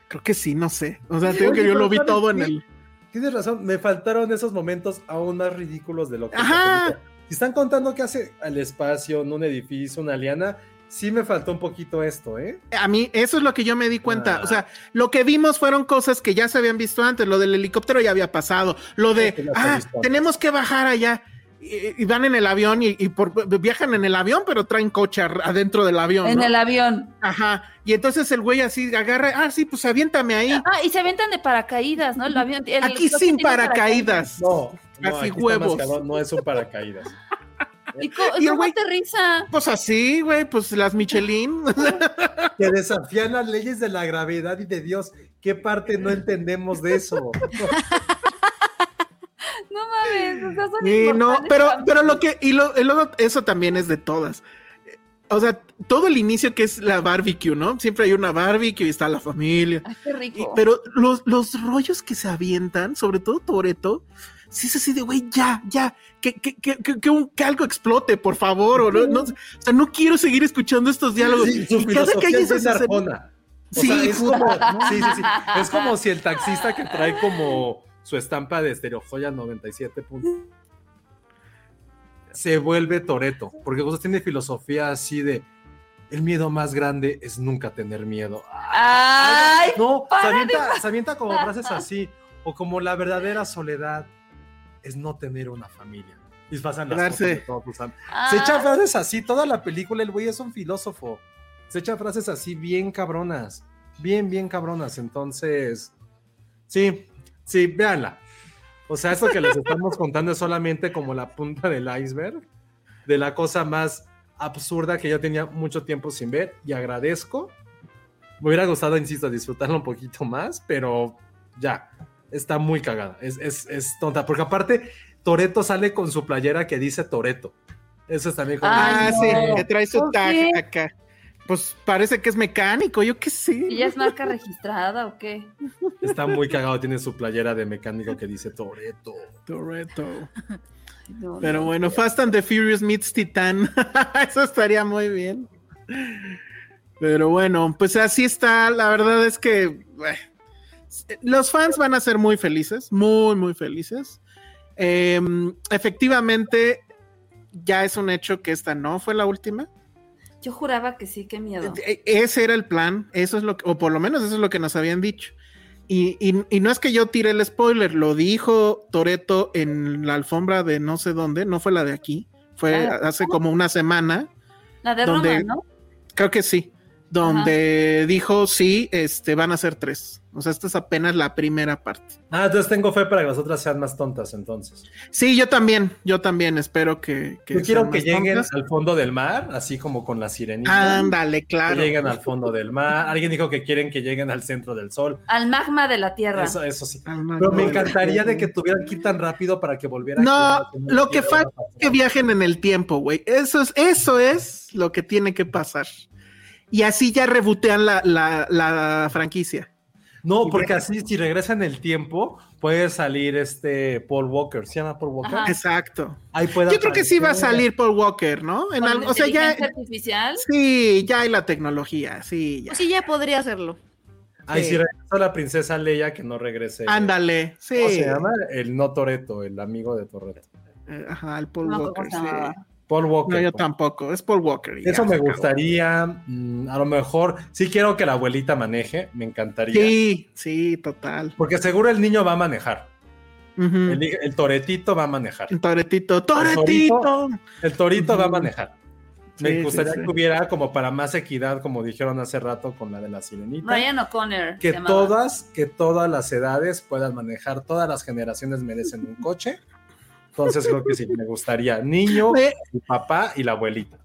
Creo que sí, no sé. O sea, tengo que yo lo vi ¿sabes todo en el. Tienes razón, me faltaron esos momentos aún más ridículos de lo que Ajá. Si están contando que hace al espacio, en un edificio, una liana, sí me faltó un poquito esto, ¿eh? A mí, eso es lo que yo me di cuenta. Ah. O sea, lo que vimos fueron cosas que ya se habían visto antes. Lo del helicóptero ya había pasado. Lo de, ah, tenemos que bajar allá. Y, y van en el avión y, y por- viajan en el avión, pero traen coche adentro del avión. En ¿no? el avión. Ajá. Y entonces el güey así agarra, ah, sí, pues aviéntame ahí. Ah, y se aventan de paracaídas, ¿no? El avión, el- Aquí que sin tiene paracaídas. No, no Así huevos. cabrón, no es un paracaídas. ¿Y co- Y el cómo güey- aterriza? Pues así, güey, pues las Michelin. que desafían las leyes de la gravedad y de Dios. ¿Qué parte no entendemos de eso? No mames, o sea, son Y no, pero, pero lo que, y, lo, eso también es de todas. o sea, todo el inicio que es la barbecue, ¿no? Siempre hay una barbecue y está la familia. Ay, qué Y- rico. pero los, los rollos que se avientan, sobre todo Toreto, sí es así de, güey, ya, ya, que, que, que, que, que un- que algo explote, por favor. O, no, no- o sea, no quiero seguir escuchando estos diálogos. Su filosofía es. O sea, es sí, sí, sí. Es como si el taxista que trae como su estampa de estereojoya 97 puntos se vuelve Toreto, porque tiene filosofía así de el miedo más grande es nunca tener miedo. Ay, no, se avienta, se avienta como frases así, o como la verdadera soledad es no tener una familia. Y pasan las de todos tus am- ah, se echa frases así, toda la película, el güey es un filósofo. Se echa frases así bien cabronas, bien, bien cabronas. Entonces, sí, sí, véanla. O sea, esto que les estamos contando es solamente como la punta del iceberg de la cosa más absurda que yo tenía mucho tiempo sin ver y agradezco. Me hubiera gustado, insisto, disfrutarla un poquito más, pero ya, está muy cagada. Es, es, es tonta, porque aparte, Toreto sale con su playera que dice Toreto. Eso es también como. Ah, Ay, sí, que trae su ¿Por tag acá. Pues parece que es mecánico, yo qué sé. ¿Y ya es marca registrada o qué? Está muy cagado, tiene su playera de mecánico que dice Toreto. Toretto. No, Pero no. bueno, Fast and the Furious meets Titan. Eso estaría muy bien. Pero bueno, pues así está. La verdad es que eh, los fans van a ser muy felices, muy, muy felices. Eh, efectivamente, ya es un hecho que esta no fue la última. Yo juraba que sí, qué miedo. E- Ese era el plan, eso es lo que, o por lo menos eso es lo que nos habían dicho. Y, y- y no es que yo tire el spoiler, lo dijo Toreto en la alfombra de no sé dónde, no fue la de aquí, fue Ah. hace como una semana, La de donde- Roma, ¿no? creo que sí, donde dijo sí, este, van a ser tres. O sea, esta es apenas la primera parte. Ah, entonces tengo fe para que las otras sean más tontas, entonces. Sí, yo también, yo también espero que... que Yo quiero sean que más lleguen tontas. al fondo del mar, así como con la sirenita. Ándale, Que claro. lleguen al fondo del mar. Alguien dijo que quieren que lleguen al centro del sol. Al magma de la Tierra. Eso, eso sí. Pero me encantaría de que tuvieran que ir tan rápido para que volvieran. No, lo que falta es que viajen en el tiempo, güey. Eso es, eso es lo que tiene que pasar. Y así ya rebotean la, la, la franquicia. No, porque así si regresa en el tiempo, puede salir este Paul Walker. ¿Se llama Paul Walker? Ajá. Exacto. Ahí puede Yo creo que sí va a salir Paul Walker, ¿no? En algo, o sea, ya. artificial. Sí, ya hay la tecnología, sí, ya. Pues sí, ya podría hacerlo. Ay, Sí. si regresa la princesa Leia, que no regrese. Ándale, sí. ¿Cómo se llama? El no Toreto, el amigo de Toreto. Eh, Ajá, el Paul No Walker, sí. Paul Walker. No, yo tampoco, es Paul Walker. Eso me acabó. gustaría. mm, a lo mejor sí quiero que la abuelita maneje, me encantaría. Sí, sí, total. Porque seguro el niño va a manejar. El, el toretito va a manejar. Toretito, torito. Toretito. El torito va a manejar. Me Sí, gustaría sí. que hubiera como para más equidad, como dijeron hace rato con la de la sirenita. Ryan O'Connor. que todas, que todas las edades puedan manejar, todas las generaciones merecen un coche. Entonces creo que sí, me gustaría. Niño, el papá y la abuelita.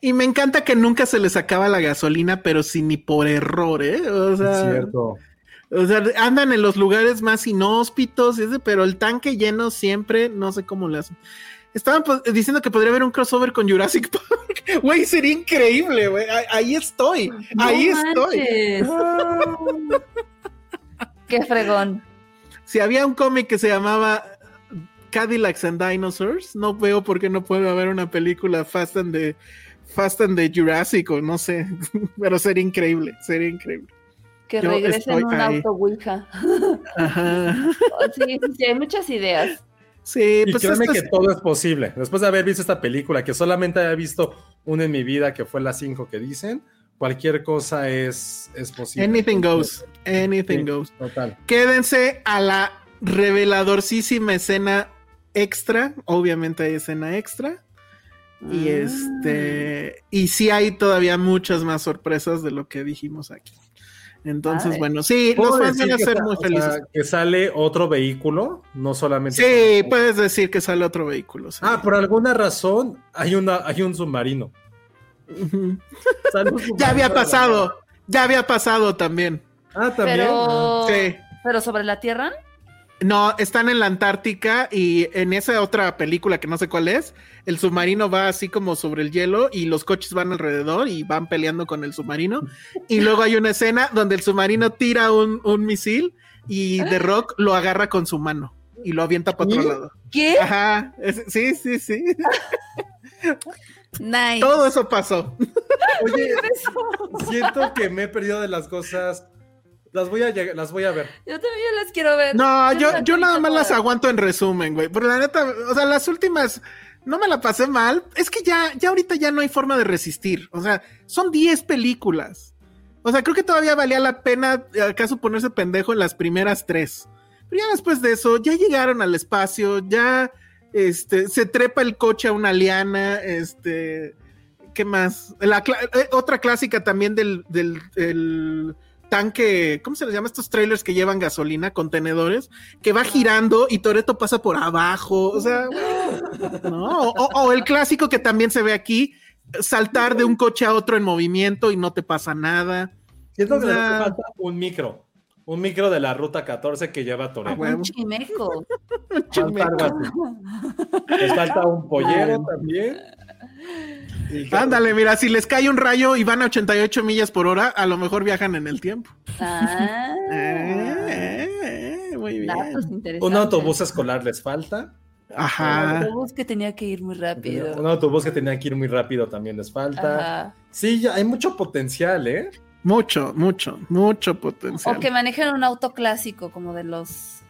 Y me encanta que nunca se les acaba la gasolina, pero sí ni por error, ¿eh? O sea, Es cierto. o sea, andan en los lugares más inhóspitos, ese, pero el tanque lleno siempre, no sé cómo le hacen. Estaban pues, diciendo que podría haber un crossover con Jurassic Park. Güey, sería increíble, güey. Ahí, ahí estoy. No ahí estoy. manches. Qué fregón. Si había un cómic que se llamaba Cadillacs and Dinosaurs, no veo por qué no puede haber una película Fast and the, Fast and the Jurassic o no sé, pero sería increíble, sería increíble. Que Yo regresen estoy un ahí. auto Ouija. Ajá. Oh, Sí, sí, sí, hay muchas ideas. Sí, Y pues créeme esto que es- todo es posible. Después de haber visto esta película, que solamente había visto una en mi vida, que fue la 5 que dicen, cualquier cosa es, es posible. anything goes, anything Sí, goes. Total. Quédense a la reveladorcísima escena extra, obviamente hay escena extra. Y Ah. este, y sí hay todavía muchas más sorpresas de lo que dijimos aquí. Entonces, bueno, sí, los ¿Puedo fans van a ser muy o sea, felices. que sale otro vehículo, no solamente. Sí, puedes decir que sale otro vehículo. sí. Ah, por alguna razón hay, una, hay un submarino. Ya había pasado, ya había pasado también. Ah, también. Pero, Sí. pero sobre la Tierra. No, están en la Antártica y en esa otra película que no sé cuál es, el submarino va así como sobre el hielo y los coches van alrededor y van peleando con el submarino. Y luego hay una escena donde el submarino tira un, un misil y The Rock lo agarra con su mano y lo avienta para otro lado. ¿Qué? Ajá, es- sí, sí, sí. Nice. Todo eso pasó. Oye, siento que me he perdido de las cosas. Las voy a, lleg- las voy a ver. Yo también las quiero ver. No, yo, yo nada más las aguanto en resumen, güey. Pero la neta, o sea, las últimas no me la pasé mal. Es que ya, ya ahorita ya no hay forma de resistir. O sea, son 10 películas. O sea, creo que todavía valía la pena acaso ponerse pendejo en las primeras tres. Pero ya después de eso, ya llegaron al espacio, ya este, se trepa el coche a una liana, este, ¿qué más? La eh, otra clásica también del, del, del tanque, ¿cómo se les llama? Estos trailers que llevan gasolina, contenedores, que va girando y Toreto pasa por abajo, o sea, no, o, o el clásico que también se ve aquí, saltar de un coche a otro en movimiento y no te pasa nada. Siento que sea- falta un micro. Un micro de la ruta 14 que lleva Toreto. Un chimeco. Falta algo así. Les falta un pollero también. Ándale, mira, si les cae un rayo y van a 88 millas por hora, a lo mejor viajan en el tiempo. Ah, Eh, eh, muy bien. Un autobús escolar les falta. Un Ajá. autobús que tenía que ir muy rápido. Un autobús que tenía que ir muy rápido también les falta. Ajá. Sí, ya hay mucho potencial, ¿eh? Mucho, mucho, mucho potencial. O que manejen un auto clásico, como de los.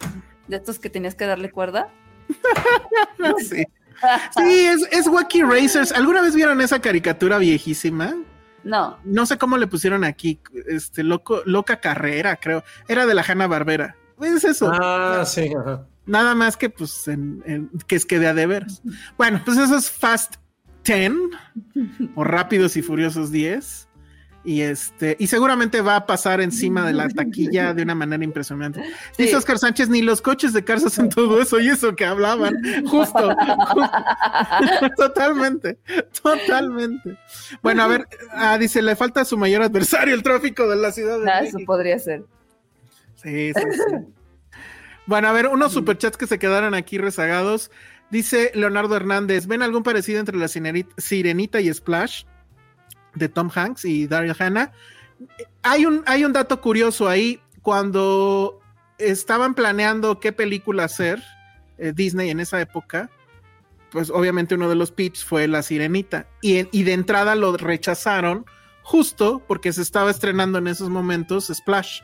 de estos que tenías que darle cuerda. Sí, Sí, es, es Wacky Racers. ¿Alguna vez vieron esa caricatura viejísima? No. No sé cómo le pusieron aquí, este loco, loca carrera, creo. Era de la Hanna Barbera. Es eso. Ah, sí. ajá. Nada más que pues en, en- que es que de a de veras. Bueno, pues eso es Fast 10 o Rápidos y Furiosos 10. Y este, y seguramente va a pasar encima de la taquilla de una manera impresionante. Dice Sí. Oscar Sánchez, ni los coches de cars hacen todo eso y eso que hablaban. Justo. totalmente. Totalmente. Bueno, a ver, ah, dice, le falta a su mayor adversario el tráfico de la ciudad de eso podría ser. Sí, sí, sí. Bueno, a ver, unos superchats que se quedaron aquí rezagados. Dice Leonardo Hernández: ¿Ven algún parecido entre la Sirenit- Sirenita y Splash de Tom Hanks y Daryl Hannah? Hay un, hay un dato curioso ahí. Cuando estaban planeando qué película hacer, eh, Disney en esa época, pues obviamente uno de los pitch fue La Sirenita. Y, y de entrada lo rechazaron justo porque se estaba estrenando en esos momentos Splash.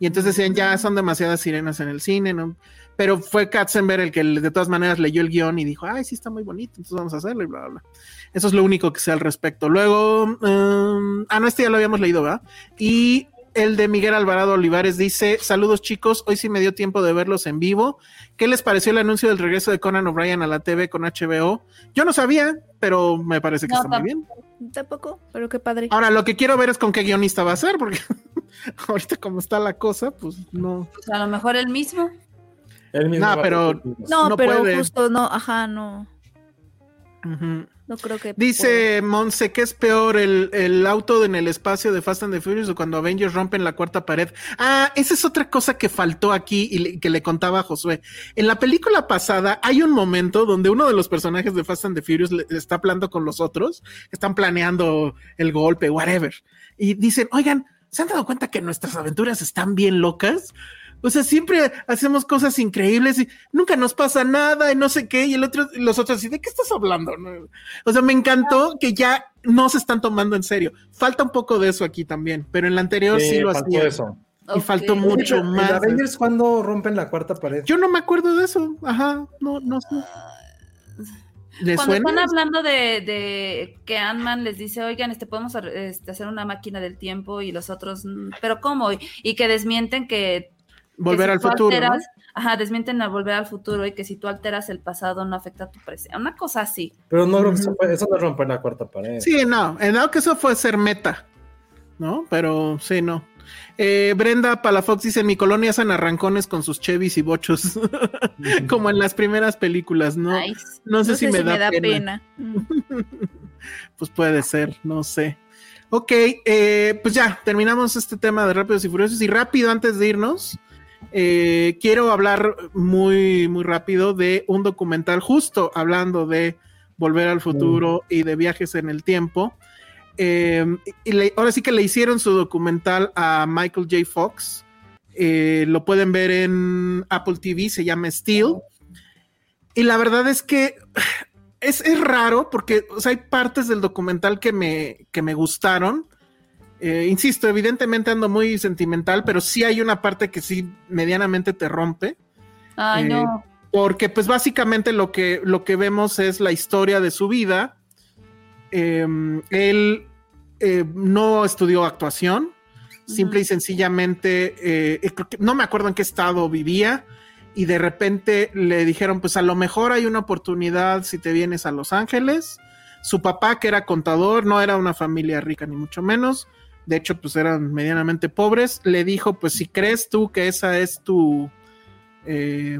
Y entonces decían, ya son demasiadas sirenas en el cine, ¿no? Pero fue Katzenberg el que de todas maneras leyó el guion y dijo, ay, sí está muy bonito, entonces vamos a hacerlo y bla, bla, bla. Eso es lo único que sé al respecto. Luego, um, ah, no, este ya lo habíamos leído, ¿verdad? Y el de Miguel Alvarado Olivares dice, saludos chicos, hoy sí me dio tiempo de verlos en vivo. ¿Qué les pareció el anuncio del regreso de Conan O'Brien a la TV con HBO? Yo no sabía, pero me parece que No, está muy bien. Tampoco, pero qué padre. Ahora, lo que quiero ver es con qué guionista va a ser, porque ahorita como está la cosa, pues no. Pues a lo mejor el mismo. Él mismo No, pero- No, no pero puede. justo no, ajá, no. No creo que. Dice Monse que es peor el, el auto en el espacio de Fast and the Furious o cuando Avengers rompen la cuarta pared. Ah, esa es otra cosa que faltó aquí y le- que le contaba a Josué. En la película pasada hay un momento donde uno de los personajes de Fast and the Furious le- está hablando con los otros, están planeando el golpe, whatever. Y dicen, oigan, ¿se han dado cuenta que nuestras aventuras están bien locas? O sea, siempre hacemos cosas increíbles y nunca nos pasa nada y no sé qué. Y el otro, los otros, así, ¿de qué estás hablando? No, o sea, me encantó que ya no se están tomando en serio. Falta un poco de eso aquí también, pero en la anterior sí, Sí, lo hacía. eso. Y faltó mucho ¿En más. Avengers cuándo rompen la cuarta pared? Yo no me acuerdo de eso. Ajá, no, no sé. ¿Le Cuando suena? están hablando de, de que Ant-Man les dice, oigan, este podemos este, hacer una máquina del tiempo y los otros, "Mm, pero ¿cómo? Y, y que desmienten que Volver que si al futuro. Ajá, desmienten al volver al futuro y que si tú alteras el pasado no afecta a tu presente. Una cosa así. Pero no, Ujú. eso fue- eso no es romper la cuarta pared. Sí, no, en dado que eso fue ser meta, ¿no? Pero sí, no. Eh, Brenda Palafox dice, en mi colonia hacen arrancones con sus chevys y bochos, como en las primeras películas, ¿no? Nice. No sé si me da, pena. Pues puede ser, no sé. Ok, eh, pues ya, terminamos este tema de Rápidos y Furiosos. Y rápido, antes de irnos, eh, quiero hablar muy, muy rápido de un documental justo hablando de volver al futuro y de viajes en el tiempo. Eh, y le- ahora sí que le hicieron su documental a Michael J. Fox. Eh, lo pueden ver en Apple TV, se llama Steel. Y la verdad es que es, es raro porque o sea, hay partes del documental que me, que me gustaron. Eh, insisto, evidentemente ando muy sentimental, pero sí hay una parte que sí medianamente te rompe. Ay, Eh, no. Porque pues básicamente lo que, lo que vemos es la historia de su vida. Eh, él eh, no estudió actuación, simple y sencillamente, no me acuerdo en qué estado vivía y de repente le dijeron pues a lo mejor hay una oportunidad si te vienes a Los Ángeles. Su papá que era contador, no era una familia rica ni mucho menos, de hecho pues eran medianamente pobres, le dijo pues si crees tú que esa es tu eh,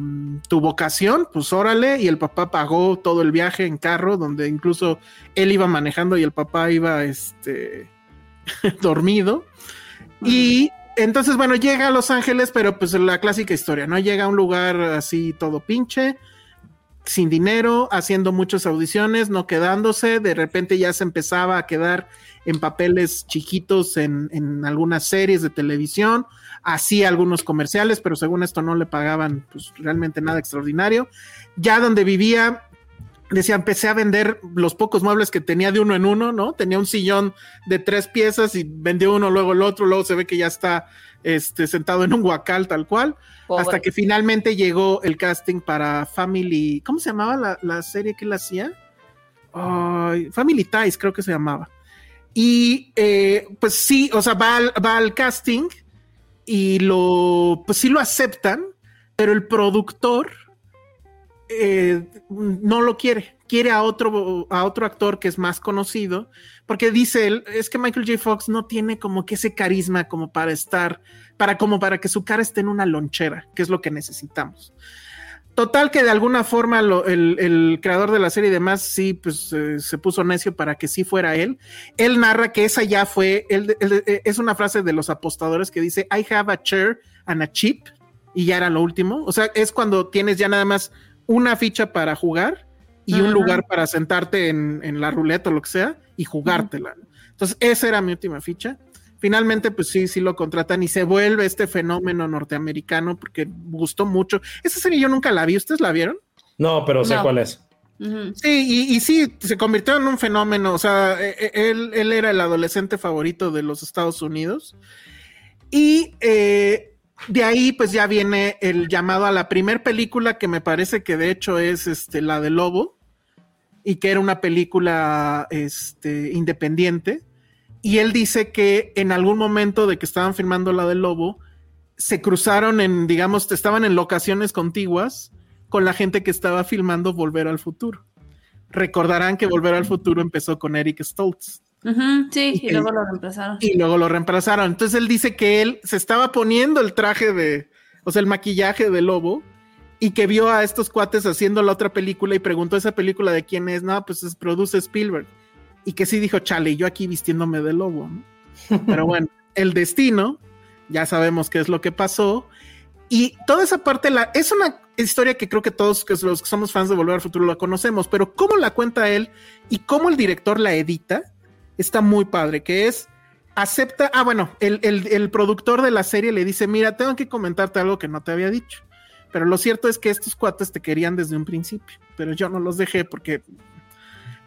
tu vocación, pues órale, y el papá pagó todo el viaje en carro, donde incluso él iba manejando y el papá iba este, dormido. Y entonces, bueno, llega a Los Ángeles, pero pues la clásica historia, ¿no? Llega a un lugar así todo pinche, sin dinero, haciendo muchas audiciones, no quedándose, de repente ya se empezaba a quedar en papeles chiquitos en, en algunas series de televisión, hacía algunos comerciales, pero según esto no le pagaban pues realmente nada extraordinario. Ya donde vivía, decía, empecé a vender los pocos muebles que tenía de uno en uno, ¿no? Tenía un sillón de tres piezas y vendió uno, luego el otro, luego se ve que ya está este, sentado en un guacal tal cual, Pobre. hasta que finalmente llegó el casting para Family, ¿cómo se llamaba la, la serie que él hacía? Ay, Family Ties, creo que se llamaba. Y eh, pues sí, o sea, va al, va al casting y lo, pues sí lo aceptan, pero el productor eh, no lo quiere, quiere a otro, a otro actor que es más conocido, porque dice él, es que Michael J. Fox no tiene como que ese carisma como para estar, para como para que su cara esté en una lonchera, que es lo que necesitamos. Total que de alguna forma lo- el, el creador de la serie y demás sí pues eh, se puso necio para que sí fuera él. Él narra que esa ya fue, él- él- eh, es una frase de los apostadores que dice I have a chair and a chip y ya era lo último. O sea, es cuando tienes ya nada más una ficha para jugar y un lugar para sentarte en, en la ruleta o lo que sea y jugártela. Entonces, esa era mi última ficha. Finalmente, pues sí, sí lo contratan y se vuelve este fenómeno norteamericano porque gustó mucho. Esa serie yo nunca la vi, ¿ustedes la vieron? No, pero sé No. cuál es. Sí, y, y sí, se convirtió en un fenómeno. O sea, e- e- él, él era el adolescente favorito de los Estados Unidos. Y eh, de ahí, pues ya viene el llamado a la primer película que me parece que de hecho es este, la de Lobo y que era una película este, independiente. Y él dice que en algún momento de que estaban filmando la de Lobo, se cruzaron en, digamos, estaban en locaciones contiguas con la gente que estaba filmando Volver al Futuro. Recordarán que Volver al Futuro empezó con Eric Stoltz sí, Y luego lo reemplazaron. y luego lo reemplazaron. Entonces él dice que él se estaba poniendo el traje de, o sea, el maquillaje de lobo y que vio a estos cuates haciendo la otra película y preguntó esa película de quién es. No, pues es, produce Spielberg. Y que sí dijo, chale, yo aquí vistiéndome de lobo. Pero bueno, el destino, ya sabemos qué es lo que pasó. Y toda esa parte la, es una historia que creo que todos que los que somos fans de Volver al Futuro la conocemos, pero cómo la cuenta él y cómo el director la edita está muy padre, que es acepta, ah, bueno, el, el- el productor de la serie le dice, mira, tengo que comentarte algo que no te había dicho, pero lo cierto es que estos cuates te querían desde un principio, pero yo no los dejé porque,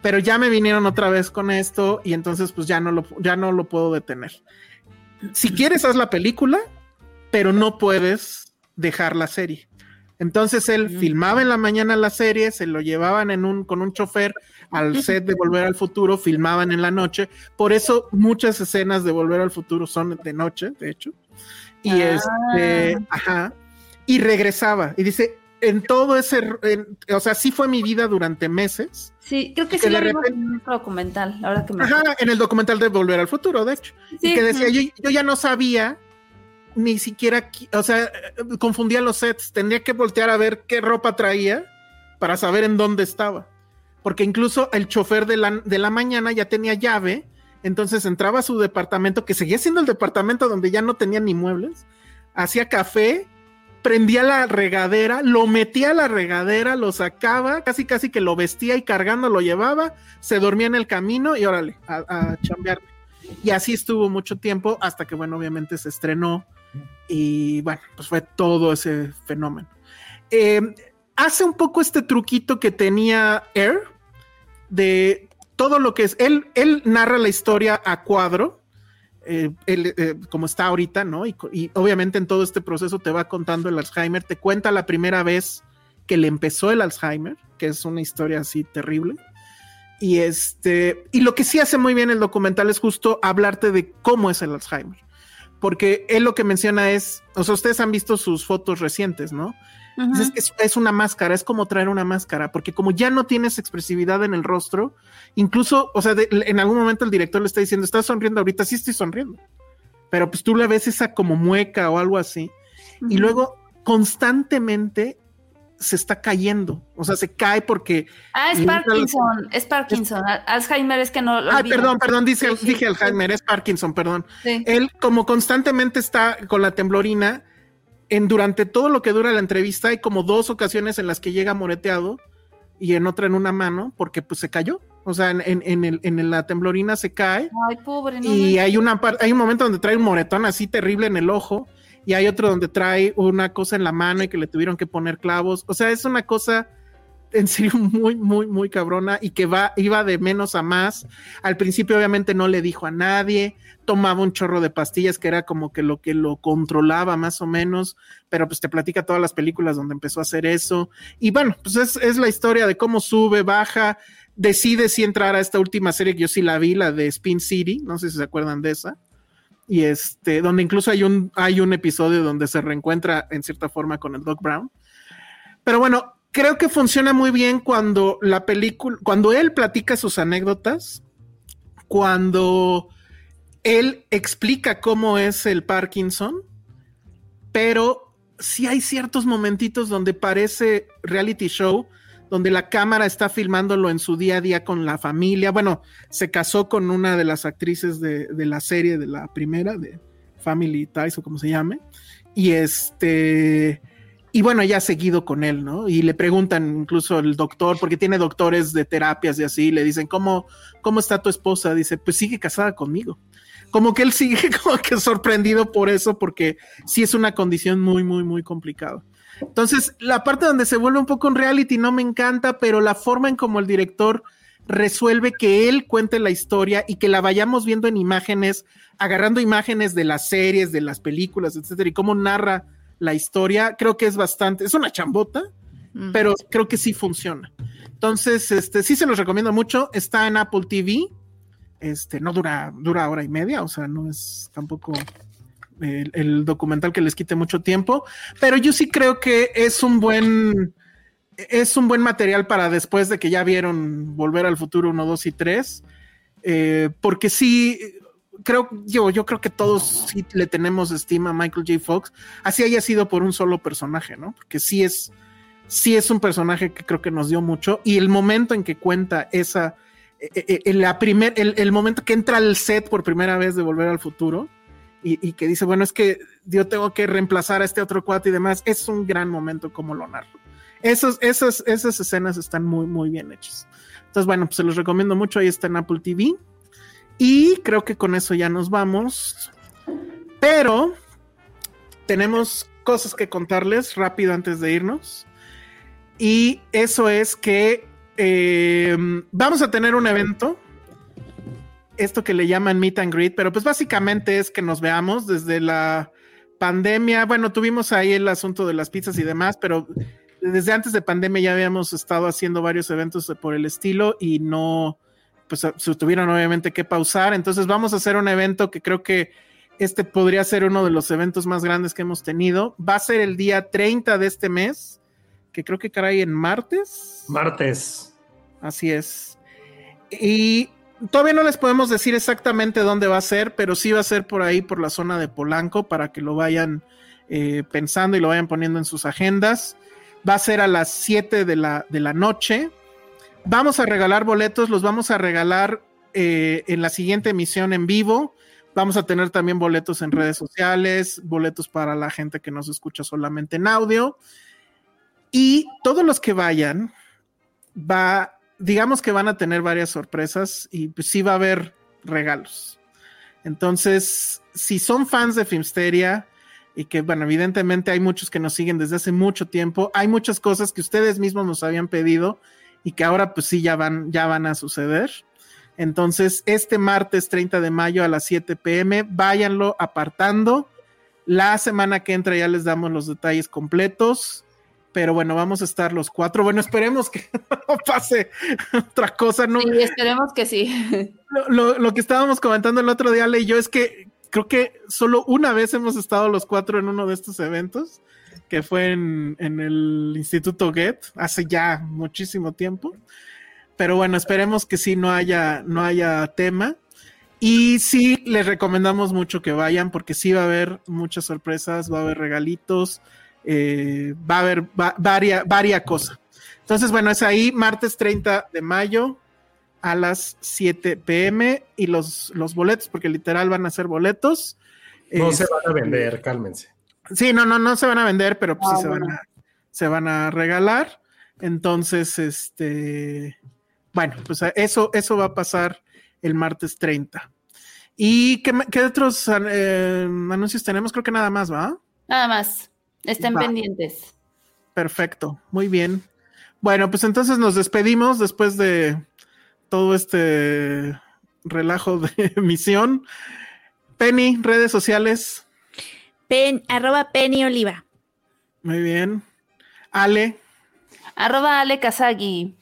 pero ya me vinieron otra vez con esto y entonces pues ya no lo, ya no lo puedo detener. Si quieres, haz la película, pero no puedes dejar la serie. Entonces él filmaba en la mañana la serie, se lo llevaban en un, con un chofer al set de Volver al Futuro, filmaban en la noche. Por eso muchas escenas de Volver al Futuro son de noche, de hecho. Y Ah. este, ajá. Y regresaba. Y dice, en todo ese, en- o sea, sí fue mi vida durante meses. Sí, creo que sí lo repente- en otro documental, ahora que me Ajá, en el documental de Volver al Futuro, de hecho. Sí, y que decía, yo, yo ya no sabía ni siquiera, qui- o sea, confundía los sets, tendría que voltear a ver qué ropa traía para saber en dónde estaba. Porque incluso el chofer de la, de la mañana ya tenía llave, entonces entraba a su departamento, que seguía siendo el departamento donde ya no tenía ni muebles, hacía café prendía la regadera, lo metía a la regadera, lo sacaba, casi casi que lo vestía y cargando lo llevaba, se dormía en el camino y órale, a, a. Y así estuvo mucho tiempo hasta que, bueno, obviamente se estrenó y bueno, pues fue todo ese fenómeno. Eh, hace un poco este truquito que tenía Air de todo lo que es, él, él narra la historia a cuadro, eh, él, eh, como está ahorita, ¿no? Y, y, obviamente en todo este proceso te va contando el Alzheimer, te cuenta la primera vez que le empezó el Alzheimer, que es una historia así terrible. Y este, y lo que sí hace muy bien el documental es justo hablarte de cómo es el Alzheimer. Porque él lo que menciona es, o sea, ustedes han visto sus fotos recientes, ¿no? Uh -huh. es, que es, es, una máscara, es como traer una máscara, porque como ya no tienes expresividad en el rostro, incluso, o sea, de, en algún momento el director le está diciendo, ¿estás sonriendo ahorita? Sí estoy sonriendo. Pero pues tú le ves esa como mueca o algo así. Uh -huh. Y luego constantemente se está cayendo, o sea, se cae porque... Ah, es Parkinson, los... es Parkinson, Alzheimer es que no... Ah, perdón, perdón, dice, sí, dije Alzheimer, es Parkinson, perdón. Sí. Él como constantemente está con la temblorina, en durante todo lo que dura la entrevista hay como dos ocasiones en las que llega moreteado y en otra en una mano porque pues se cayó. O sea, en, en, en, el, en la temblorina se cae. Ay, pobre, no, y hay, una, hay un momento donde trae un moretón así terrible en el ojo y hay otro donde trae una cosa en la mano y que le tuvieron que poner clavos. O sea, es una cosa en serio muy, muy, muy cabrona y que va, iba de menos a más. Al principio obviamente no le dijo a nadie, tomaba un chorro de pastillas que era como que lo que lo controlaba más o menos, pero pues te platica todas las películas donde empezó a hacer eso. Y bueno, pues es, la historia de cómo sube, baja, decide si entrar a esta última serie que yo sí la vi, la de Spin City, no sé si se acuerdan de esa y este, donde incluso hay un, hay un episodio donde se reencuentra en cierta forma con el Doc Brown. Pero bueno, creo que funciona muy bien cuando la película, cuando él platica sus anécdotas, cuando él explica cómo es el Parkinson, pero sí hay ciertos momentitos donde parece reality show, donde la cámara está filmándolo en su día a día con la familia. Bueno, se casó con una de las actrices de, la serie, de la primera, de Family Ties o como se llame. Y este, y bueno, ella ha seguido con él, ¿no? Y le preguntan incluso el doctor, porque tiene doctores de terapias y así, le dicen, ¿cómo, cómo está tu esposa? Dice, pues sigue casada conmigo. Como que él sigue como que sorprendido por eso, porque sí es una condición muy, muy, muy complicada. Entonces, la parte donde se vuelve un poco un reality no me encanta, pero la forma en como el director resuelve que él cuente la historia y que la vayamos viendo en imágenes, agarrando imágenes de las series, de las películas, etcétera, y cómo narra la historia, creo que es bastante, es una chambota, pero creo que sí funciona. Entonces, este, sí se los recomiendo mucho, está en Apple TV, este, no dura, dura hora y media, o sea, no es tampoco el, el, documental que les quite mucho tiempo, pero yo sí creo que es un buen es un buen material para después de que ya vieron Volver al Futuro 1, 2 y 3, eh, porque sí, creo, yo, yo creo que todos sí le tenemos estima a Michael J. Fox, así haya sido por un solo personaje, ¿no? Porque sí es, sí es un personaje que creo que nos dio mucho, y el momento en que cuenta esa, eh, eh, la primer, el, el momento que entra al set por primera vez de Volver al Futuro, y, y, que dice, bueno, es que yo tengo que reemplazar a este otro cuate y demás, es un gran momento como lo narro. Esos, esas, esas escenas están muy, muy bien hechas. Entonces, bueno, pues se los recomiendo mucho, ahí está en Apple TV. Y creo que con eso ya nos vamos. Pero tenemos cosas que contarles rápido antes de irnos. Y eso es que eh, vamos a tener un evento esto que le llaman meet and greet, pero pues básicamente es que nos veamos desde la pandemia. Bueno, tuvimos ahí el asunto de las pizzas y demás, pero desde antes de pandemia ya habíamos estado haciendo varios eventos por el estilo y no, pues se tuvieron obviamente que pausar. Entonces vamos a hacer un evento que creo que este podría ser uno de los eventos más grandes que hemos tenido. Va a ser el día 30 de este mes, que creo que caray en martes. Martes. Así es. Y Todavía no les podemos decir exactamente dónde va a ser, pero sí va a ser por ahí, por la zona de Polanco, para que lo vayan eh, pensando y lo vayan poniendo en sus agendas. Va a ser a las 7 de la, de la noche. Vamos a regalar boletos, los vamos a regalar eh, en la siguiente emisión en vivo. Vamos a tener también boletos en redes sociales, boletos para la gente que nos escucha solamente en audio. Y todos los que vayan, va, digamos que van a tener varias sorpresas y pues sí va a haber regalos. Entonces, si son fans de Filmsteria y que, bueno, evidentemente hay muchos que nos siguen desde hace mucho tiempo, hay muchas cosas que ustedes mismos nos habían pedido y que ahora pues sí ya van, ya van a suceder. Entonces, este martes 30 de mayo a las 7 pm, váyanlo apartando. La semana que entra ya les damos los detalles completos. Pero bueno, vamos a estar los cuatro. Bueno, esperemos que no pase otra cosa. No, Sí, esperemos que sí. lo, lo- lo que estábamos comentando el otro día, Ale y yo, es que creo que solo una vez hemos estado los cuatro en uno de estos eventos, que fue en, en el Instituto Get, hace ya muchísimo tiempo. Pero bueno, esperemos que sí no haya, no haya tema. Y sí, les recomendamos mucho que vayan porque sí va a haber muchas sorpresas, va a haber regalitos, eh, va a haber va, varia, varia cosa. Entonces, bueno, es ahí, martes 30 de mayo a las 7 pm y los, los boletos, porque literal van a ser boletos. No Eh, se van a vender, cálmense. Sí, no, no, no se van a vender, pero pues Ah, sí se van, a, se van a regalar. Entonces, este, bueno, pues eso, eso va a pasar el martes 30. ¿Y qué, qué otros eh, anuncios tenemos? Creo que nada más, ¿va? Nada más. Estén Va. pendientes. Perfecto, muy bien. Bueno, pues entonces nos despedimos después de todo este relajo de emisión. Penny, redes sociales. Pen, arroba Penny Oliva. Muy bien. Ale, Arroba Ale Kazagi.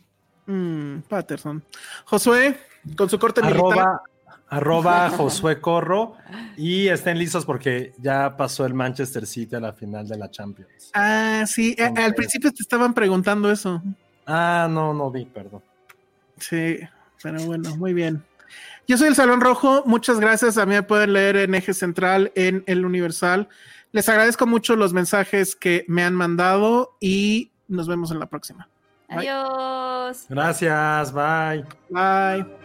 mm, Patterson. Josué, con su corte militar. Arroba, arroba Josué Corro y estén listos porque ya pasó el Manchester City a la final de la Champions. Ah, sí, a- al principio te estaban preguntando eso. Ah, no, no vi, perdón. Sí, pero bueno, muy bien. Yo soy el Salón Rojo, muchas gracias. A mí me pueden leer en Eje Central, en El Universal. Les agradezco mucho los mensajes que me han mandado y nos vemos en la próxima. Bye. Adiós. Gracias, bye. Bye.